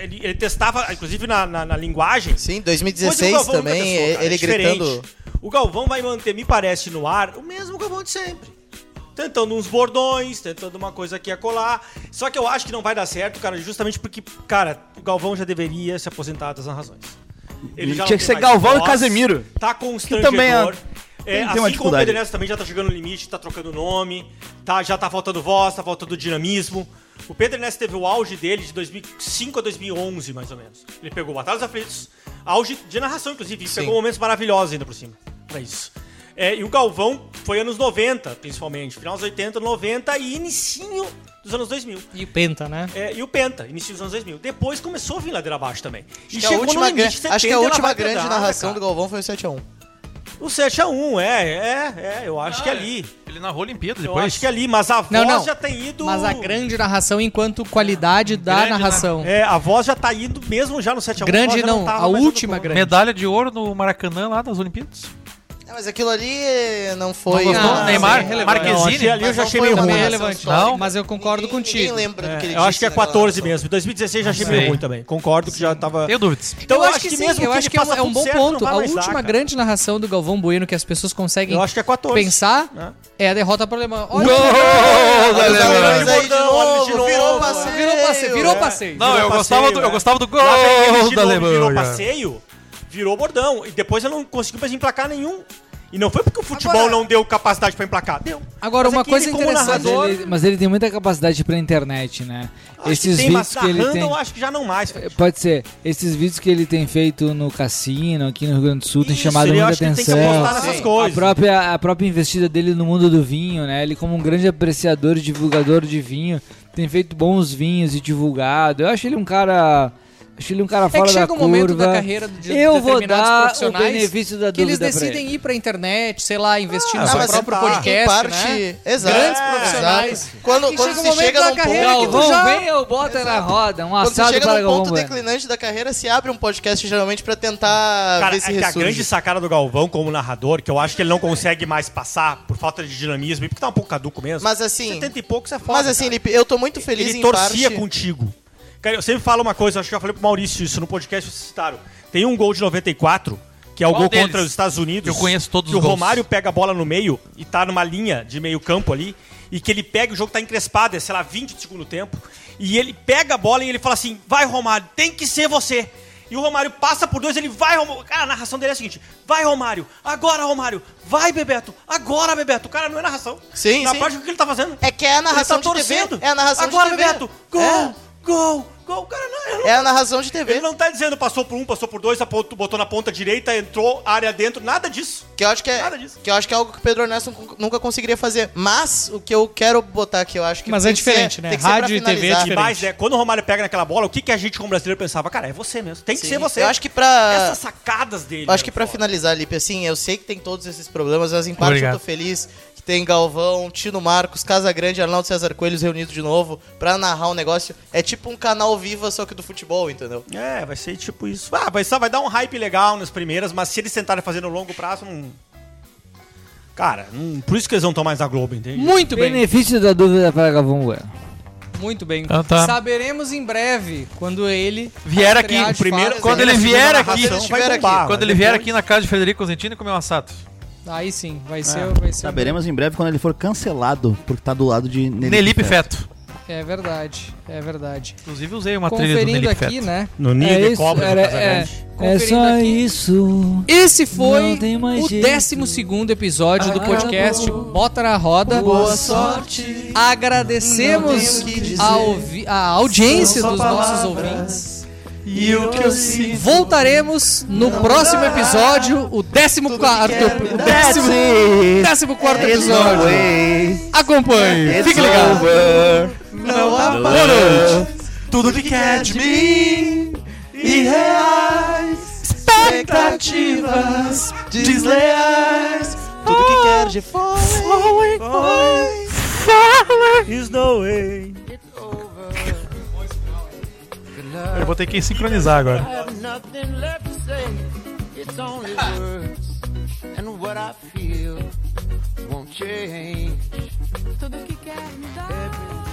ele, ele testava, inclusive na, na, na linguagem. Sim, coisa que o 2016 Galvão nunca também, testou, cara, ele é diferente. gritando. O Galvão vai manter, me parece, no ar o mesmo Galvão de sempre. Tentando uns bordões, tentando uma coisa aqui a colar. Só que eu acho que não vai dar certo, cara, justamente porque, cara, o Galvão já deveria se aposentar das narrações. Ele já Tinha que tem ser Galvão e voz, Casemiro. Tá constrangedor. também é- É, tem- tem assim como o. Pedro Neto também já tá chegando no limite, tá trocando nome, tá, já tá faltando voz, tá faltando dinamismo. O Pedro Ernesto teve o auge dele de 2005 a 2011, mais ou menos. Ele pegou Batalhas Aflitos, auge de narração, inclusive, e Sim. pegou momentos maravilhosos ainda por cima. Pra isso. É, e o Galvão foi anos 90, principalmente. Final dos 80, 90 e inicinho dos anos 2000. E o Penta, né? É, e o Penta, início dos anos 2000. Depois começou a vir ladeira abaixo também. Acho que, a última, gran- acho que a 70 última grande pedrada, narração cara. do Galvão foi o 7x1. O 7x1, é, é, é, eu acho que é ali. Ele narrou a Olimpíada Eu depois. acho que é ali, mas a voz Não, não. já tem ido. Mas a grande narração enquanto qualidade da Grande, narração. É, a voz já tá indo mesmo já no 7x1. Grande já não, tava a última grande. Medalha de ouro no Maracanã lá das Olimpíadas. É, mas aquilo ali não foi. Não gostou? uma- Neymar, Não, Marquezine. ali, eu já não achei meio ruim. É relevante. Não? Mas eu concordo Ninguém- contigo. Ninguém lembra do que ele É, eu acho que é disse naquela 14 narração. mesmo. 2016 já achei meio ruim também. Concordo que já tava. Tenho dúvidas. Então eu acho que, sim, mesmo eu que acho que é um, é bom certo, não ponto. A dar, última grande narração do Galvão Bueno que as pessoas conseguem Eu acho que é 14. pensar né? é a derrota Alemão. Olha, Bordão, olha de novo, novo. virou passeio. virou passeio, virou passeio. Não, eu gostava, do, é. eu gostava do Lá vem ele gol da novo, Virou Alemanha. passeio, virou bordão. E depois eu não conseguiu mais emplacar nenhum. E não foi porque o futebol Agora- não deu capacidade pra emplacar. Deu. Agora, Mas uma é que coisa ele, como interessante. narrador, Ele- mas ele tem muita capacidade pra internet, né? acho que Esses tem, vídeos mas que ele narrando tem. eu acho que já não mais. Fred. Pode ser. Esses vídeos que ele tem feito no cassino, aqui no Rio Grande do Sul, tem Isso, chamado ele- muita que ele tem que atenção. apostar nessas Sim. coisas. A própria, a própria investida dele no mundo do vinho, né? Ele, como um grande apreciador e divulgador de vinho, tem feito bons vinhos e divulgado. Eu acho ele um cara. Acho ele um cara É fora que da chega um curva. momento da carreira de Eu vou dar o benefício da que eles pra decidem ele. ir pra internet, sei lá, investir Ah, no seu próprio tá. podcast, parte, né? exato. Grandes É, profissionais. exato. Quando, E quando chega um se chega da num carreira ponto, que tu Galvão, já- vem, eu boto na roda. Um quando se assado chega para num Galvão ponto declinante da carreira, se abre um podcast geralmente pra tentar Cara, ver é se que a ressurge. grande sacada do Galvão como narrador, que eu acho que ele não consegue mais passar por falta de dinamismo e porque tá um pouco caduco mesmo. Mas assim, 70 e poucos é foda. mas assim, cara. Eu tô muito feliz ele em torcia parte... contigo. Cara, eu sempre falo uma coisa, acho que eu já falei pro Maurício isso no podcast, vocês citaram. Tem um gol de 94, que é o Qual gol deles? contra os Estados Unidos. Eu conheço todos que os o gols. Romário pega a bola no meio e tá numa linha de meio campo ali, e que ele pega, o jogo tá encrespado, é, sei lá, 20 de segundo tempo, e ele pega a bola e ele fala assim, vai Romário, tem que ser você. E o Romário passa por dois, ele vai, Romário. Cara, a narração dele é a seguinte: vai, Romário, agora, Romário, vai, Bebeto, agora, Bebeto. Cara, não é narração. Sim, Na sim. prática, o que ele tá fazendo? É que é a narração ele tá de TV. torcendo. É a narração Agora, de TV. Bebeto, gol, É. gol, O cara não, ele É a narração de TV. Ele não tá dizendo passou por um, passou por dois, botou na ponta direita, entrou área dentro, nada disso. Que eu acho que é, Nada disso. que eu acho que é algo que o Pedro Ernesto nunca- conseguiria fazer. Mas o que eu quero botar aqui, eu acho que Mas tem é que diferente, ser- né? tem que ser pra Rádio e TV é diferente. mais, é, quando o Romário pega naquela bola, o que, que a gente como brasileiro pensava? Cara, é você mesmo. Tem que Sim. ser você. Eu acho que pra Essas sacadas dele. eu acho que né, para foda. finalizar, Lipe, assim, eu sei que tem todos esses problemas, mas em parte Obrigado. eu tô feliz que tem Galvão, Tino Marcos, Casagrande, Arnaldo César Coelhos reunidos de novo pra narrar um negócio. É tipo um canal viva só que do futebol, entendeu? É, vai ser tipo isso. Ah, vai, só, vai dar um hype legal nas primeiras, mas se eles tentarem fazer no longo prazo, não. Cara, não- por isso que eles não estão mais na Globo, entende? Muito bem. Benefício da dúvida para Galvão Bueno. Muito bem. Então tá. Saberemos em breve quando ele Vier aqui, primeiro-. Quando ele vier aqui, quando ele vier aqui na casa de Frederico Cosentino comer um assado. Aí sim, vai É. ser, vai ser Saberemos em breve quando ele for cancelado, porque tá do lado de Nelipe Feto. É verdade, é verdade. Inclusive usei uma trilha do Conferindo Nelipe aqui, Feto. né? No ninho É de isso, cobra era-. É Conferindo só aqui. isso. Esse foi o jeito. 12 episódio do podcast Bota na Roda. Boa sorte. Agradecemos a, a audiência dos nossos ouvintes. E o que eu sinto. Voltaremos no próximo episódio, o 14 o décimo, décimo quarto episódio. Acompanhe, fique ligado. Não há Boa noite. Tudo que quer de mim. Irreais. Expectativas desleais. Tudo que quer de fora. Is no way. Eu vou ter que sincronizar agora. have nothing left to say. It's only words, and what I feel won't change. Tudo que quer me dar.